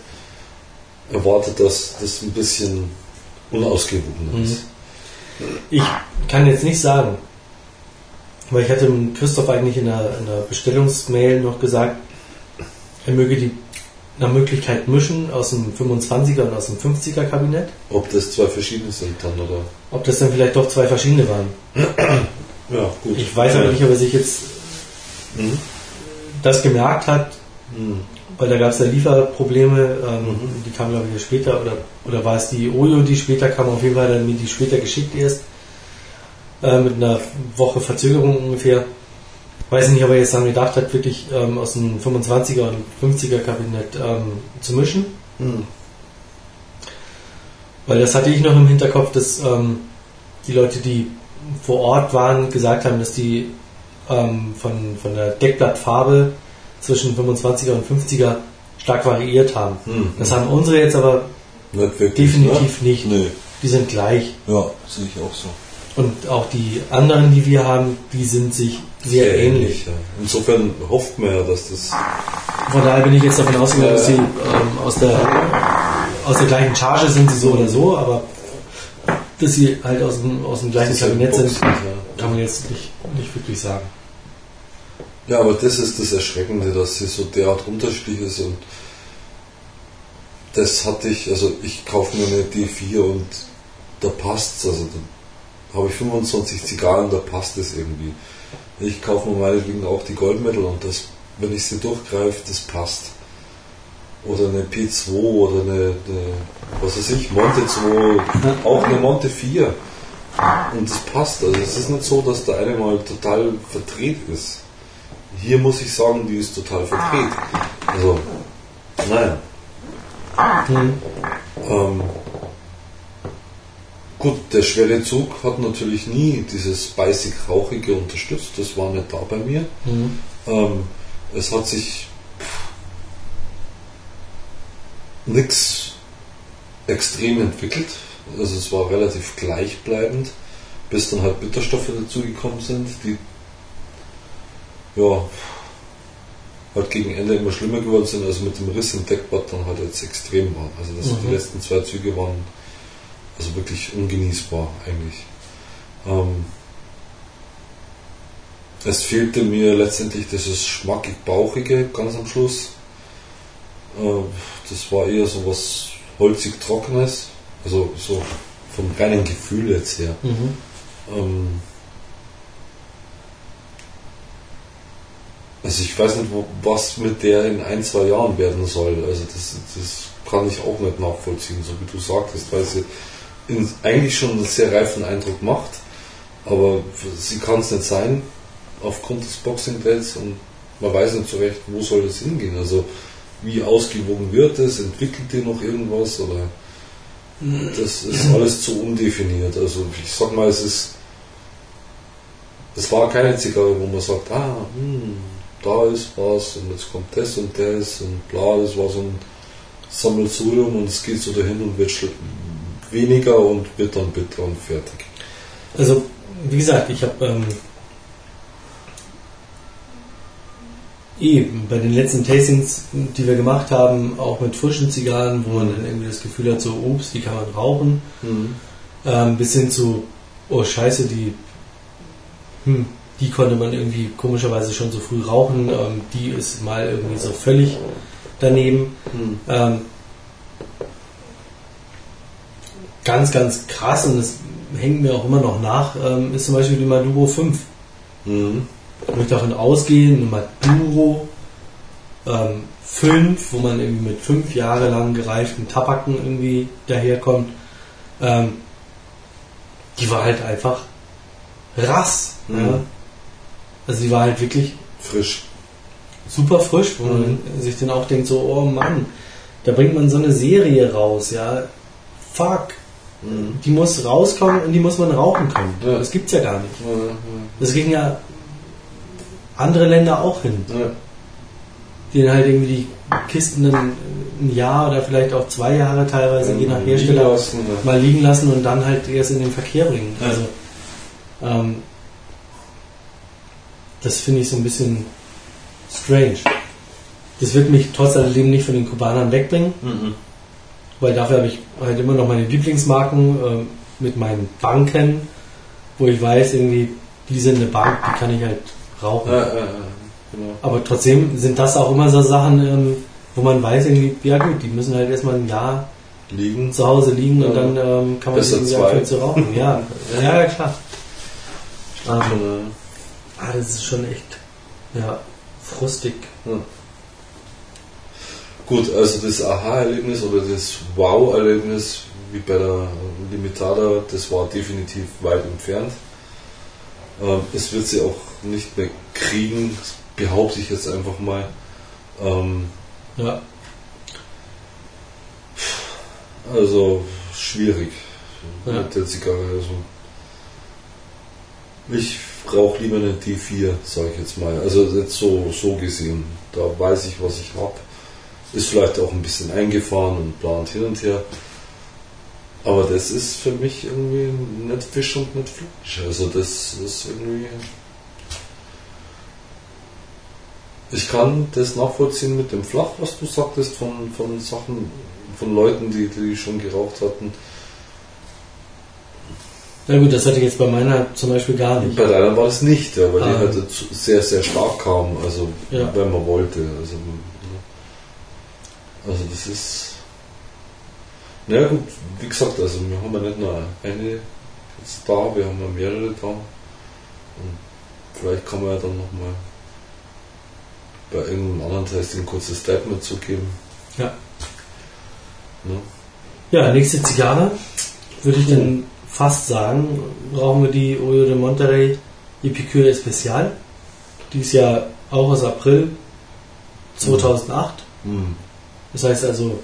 erwartet, dass das ein bisschen unausgewogener Mhm. ist. Ich kann jetzt nicht sagen, weil ich hatte dem Christoph eigentlich in der, in der Bestellungsmail noch gesagt, er möge die nach Möglichkeit mischen aus dem 25er und aus dem 50er Kabinett. Ob das zwei verschiedene sind dann oder. Ob das dann vielleicht doch zwei verschiedene waren. Ja, gut. Ich weiß aber nicht, ob er sich jetzt Mhm. Das gemerkt hat, Mhm. weil da gab es ja Lieferprobleme, ähm, Mhm. die kamen glaube ich später, oder, oder war es die Ojo, die später kam, auf jeden Fall dann mir die später geschickt erst, äh, mit einer Woche Verzögerung ungefähr. Weiß nicht, ob er jetzt dann gedacht hat, wirklich ähm, aus dem 25er und 50er Kabinett ähm, zu mischen. Mhm. Weil das hatte ich noch im Hinterkopf, dass ähm, die Leute, die vor Ort waren, gesagt haben, dass die ähm, von, von der Deckblattfarbe zwischen 25er und 50er stark variiert haben. Mhm. Das haben unsere jetzt aber Nicht wirklich. definitiv ne? nicht. Nee. Die sind gleich. Ja, sehe ich auch so. Und auch die anderen, die wir haben, die sind sich sehr, ähnlich. Ja. Insofern hofft man ja, dass das. Von daher bin ich jetzt davon ausgegangen, dass sie ähm, aus, der, aus der gleichen Charge sind, sie so oder so, aber dass sie halt aus dem, aus dem gleichen Kabinett sind, kann man jetzt nicht, nicht wirklich sagen. ja, aber das ist das Erschreckende, dass sie so derart unterschiedlich ist und das hatte ich, also ich kaufe mir eine D4 und da passt's, also da habe ich 25 Zigarren, da passt es irgendwie. Ich kaufe mir meinetwegen auch die Goldmedal und das, wenn ich sie durchgreife, das passt. Oder eine P2 oder eine, eine was weiß ich, Monte 2, auch eine Monte 4. Und das passt. Also es ist nicht so, dass der eine mal total verdreht ist. hier muss ich sagen, die ist total verdreht. Also, naja. Mhm. Ähm, gut, der schwere Zug hat natürlich nie dieses beißig-rauchige unterstützt, das war nicht da bei mir. Mhm. Ähm, es hat sich nichts extrem entwickelt. Also es war relativ gleichbleibend, bis dann halt Bitterstoffe dazugekommen sind, die ja halt gegen Ende immer schlimmer geworden sind, also mit dem Riss im Deckblatt dann halt jetzt extrem war. Also das, Mhm. die letzten zwei Züge waren also wirklich ungenießbar eigentlich. Ähm, es fehlte mir letztendlich dieses schmackig-bauchige ganz am Schluss. Äh, das war eher so was holzig-trockenes, also so vom reinen Gefühl jetzt her. Mhm. Ähm, also ich weiß nicht, wo, was mit der in ein, zwei Jahren werden soll. Also das, das kann ich auch nicht nachvollziehen, so wie du sagtest, weil sie in, eigentlich schon einen sehr reifen Eindruck macht, aber sie kann es nicht sein aufgrund des Boxing Dates und man weiß nicht so recht, wo soll das hingehen. Also wie ausgewogen wird es, entwickelt die noch irgendwas oder das ist alles zu undefiniert. Also ich sag mal, es ist es war keine Zigarre, wo man sagt, ah, hm, da ist was und jetzt kommt das und das und bla, das war so ein Sammelsurium und es geht so dahin und wird weniger und wird dann bitter und fertig. Also, wie gesagt, ich habe ähm, eh bei den letzten Tastings, die wir gemacht haben, auch mit frischen Zigarren, wo man dann irgendwie das Gefühl hat, so, ups, die kann man rauchen, ähm, bis hin zu, oh scheiße, die, hm, die konnte man irgendwie komischerweise schon so früh rauchen, ähm, die ist mal irgendwie so völlig daneben. Hm. Ähm, ganz, ganz krass und das hängt mir auch immer noch nach, ähm, ist zum Beispiel die Maduro 5. Mhm. Ich möchte davon ausgehen, eine Maduro ähm, 5, wo man irgendwie mit fünf Jahre lang gereiften Tabaken irgendwie daherkommt, ähm, die war halt einfach rass. Mhm. Ja? Also die war halt wirklich Frisch. super frisch, wo man sich dann auch denkt, so, oh Mann, da bringt man so eine Serie raus, ja. Fuck, Mhm. die muss rauskommen und die muss man rauchen können. Ja. Das gibt's ja gar nicht. Das kriegen ja andere Länder auch hin. ja, ja. Die dann halt irgendwie die Kisten dann ein Jahr oder vielleicht auch zwei Jahre teilweise, je nach Liegen Hersteller, lassen, ja. mal liegen lassen und dann halt erst in den Verkehr bringen. Ja. Also, ähm, das finde ich so ein bisschen strange. Das wird mich trotz alledem nicht von den Kubanern wegbringen, Mhm. weil dafür habe ich halt immer noch meine Lieblingsmarken ähm, mit meinen Banken, wo ich weiß, irgendwie, die sind eine Bank, die kann ich halt rauchen. Ja, ja, ja, genau. Aber trotzdem sind das auch immer so Sachen, ähm, wo man weiß, irgendwie, ja gut, die müssen halt erstmal ein Jahr Liegen. zu Hause liegen und dann ähm, kann man zwei. anfangen zu rauchen. Ja, ja, klar. Ähm, Äh, ah, das ist schon echt ja, frustig. Gut, also das Aha-Erlebnis oder das Wow-Erlebnis, wie bei der Limitada, das war definitiv weit entfernt. Es wird sie auch nicht mehr kriegen, das behaupte ich jetzt einfach mal. Ähm, Ja, also schwierig Ja. mit der Zigarre. Also ich rauche lieber eine D4, sage ich jetzt mal. Also jetzt so, so gesehen. Da weiß ich, was ich habe. Ist vielleicht auch ein bisschen eingefahren und plant hin und her. Aber das ist für mich irgendwie nicht Fisch und nicht Fleisch. Also das ist irgendwie. Ich kann das nachvollziehen mit dem Flach, was du sagtest, von, von Sachen, von Leuten, die, die schon geraucht hatten. na gut, das hatte ich jetzt bei meiner zum Beispiel gar nicht. Bei deiner war das nicht, ja, weil die Ah. halt zu- sehr, sehr stark kam, also Ja. wenn man wollte. Also, also das ist. Na ja, gut, wie gesagt, also wir haben ja nicht nur eine jetzt da, wir haben ja mehrere da. Und vielleicht kann man ja dann nochmal bei irgendeinem anderen Testing ein kurzes Statement zugeben. Ja. Ne? Ja, nächste Zigarre würde ich dann fast sagen, brauchen wir die Oyo de Monterrey Epicure Especial. Die ist ja auch aus April 2008. Hm. Das heißt also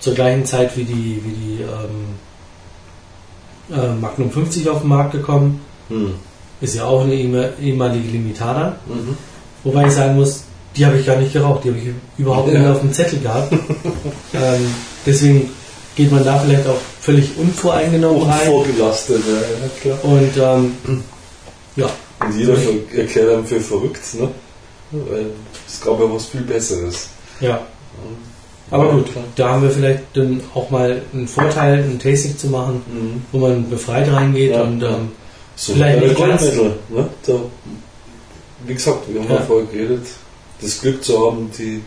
zur gleichen Zeit wie die, wie die ähm, äh, Magnum 50 auf den Markt gekommen. Hm. Ist ja auch eine ehema- ehemalige Limitada. Mhm. Wobei ich sagen muss, die habe ich gar nicht geraucht. Die habe ich überhaupt Ja. nicht auf dem Zettel gehabt. ähm, deswegen geht man da vielleicht auch völlig unvoreingenommen rein. Unvorgelastet, ja, klar. Und ähm, ja, Und jeder erklärt einem für verrückt, ne? Weil es gab ja was viel Besseres. ja. Aber gut, da haben wir vielleicht dann auch mal einen Vorteil, ein Tasting zu machen, Mhm. wo man befreit reingeht Ja, und ähm, So Vielleicht nicht ganz. Ne? Da, wie gesagt, wir haben Ja. vorher geredet, das Glück zu haben, die,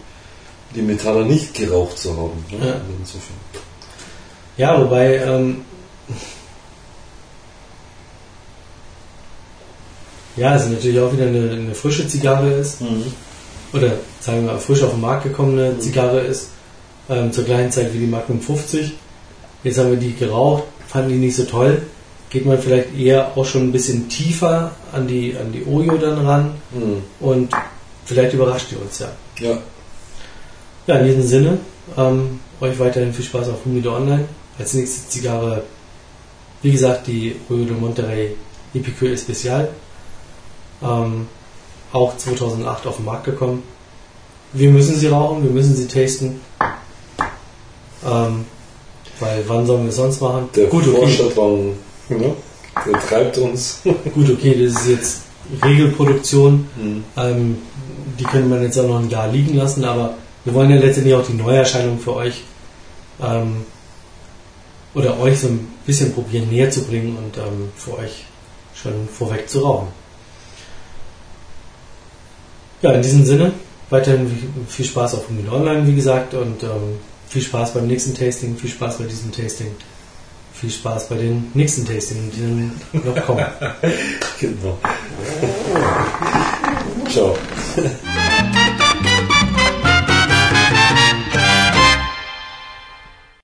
die Metaller nicht geraucht zu haben. Ne? Ja. Insofern. ja, wobei ähm, ja, es natürlich auch wieder eine, eine frische Zigarre ist. oder sagen wir mal frisch auf den Markt gekommene Mhm. Zigarre ist, ähm, zur gleichen Zeit wie die Magnum 50. Jetzt haben wir die geraucht, fanden die nicht so toll. Geht man vielleicht eher auch schon ein bisschen tiefer an die, an die Ojo dann ran Mhm. und vielleicht überrascht die uns ja. Ja, Ja, in diesem Sinne, ähm, euch weiterhin viel Spaß auf Humide Online. Als nächste Zigarre, wie gesagt, die Oyo de Monterrey Epicure Especial. Ähm, auch 2008 auf den Markt gekommen. Wir müssen sie rauchen, wir müssen sie tasten. Ähm, weil wann sollen wir es sonst machen? der Gut, okay. Forscherdrang, ne? der treibt uns. Gut, okay, das ist jetzt Regelproduktion. Mhm. Ähm, die könnte man jetzt auch noch ein Jahr liegen lassen, aber wir wollen ja letztendlich auch die Neuerscheinung für euch ähm, oder euch so ein bisschen probieren näher zu bringen und ähm, für euch schon vorweg zu rauchen. Ja, in diesem Sinne, weiterhin viel Spaß auf Humid Online, wie gesagt, und ähm, viel Spaß beim nächsten Tasting, viel Spaß bei diesem Tasting, viel Spaß bei den nächsten Tasting, die dann noch kommen. Genau. Ciao.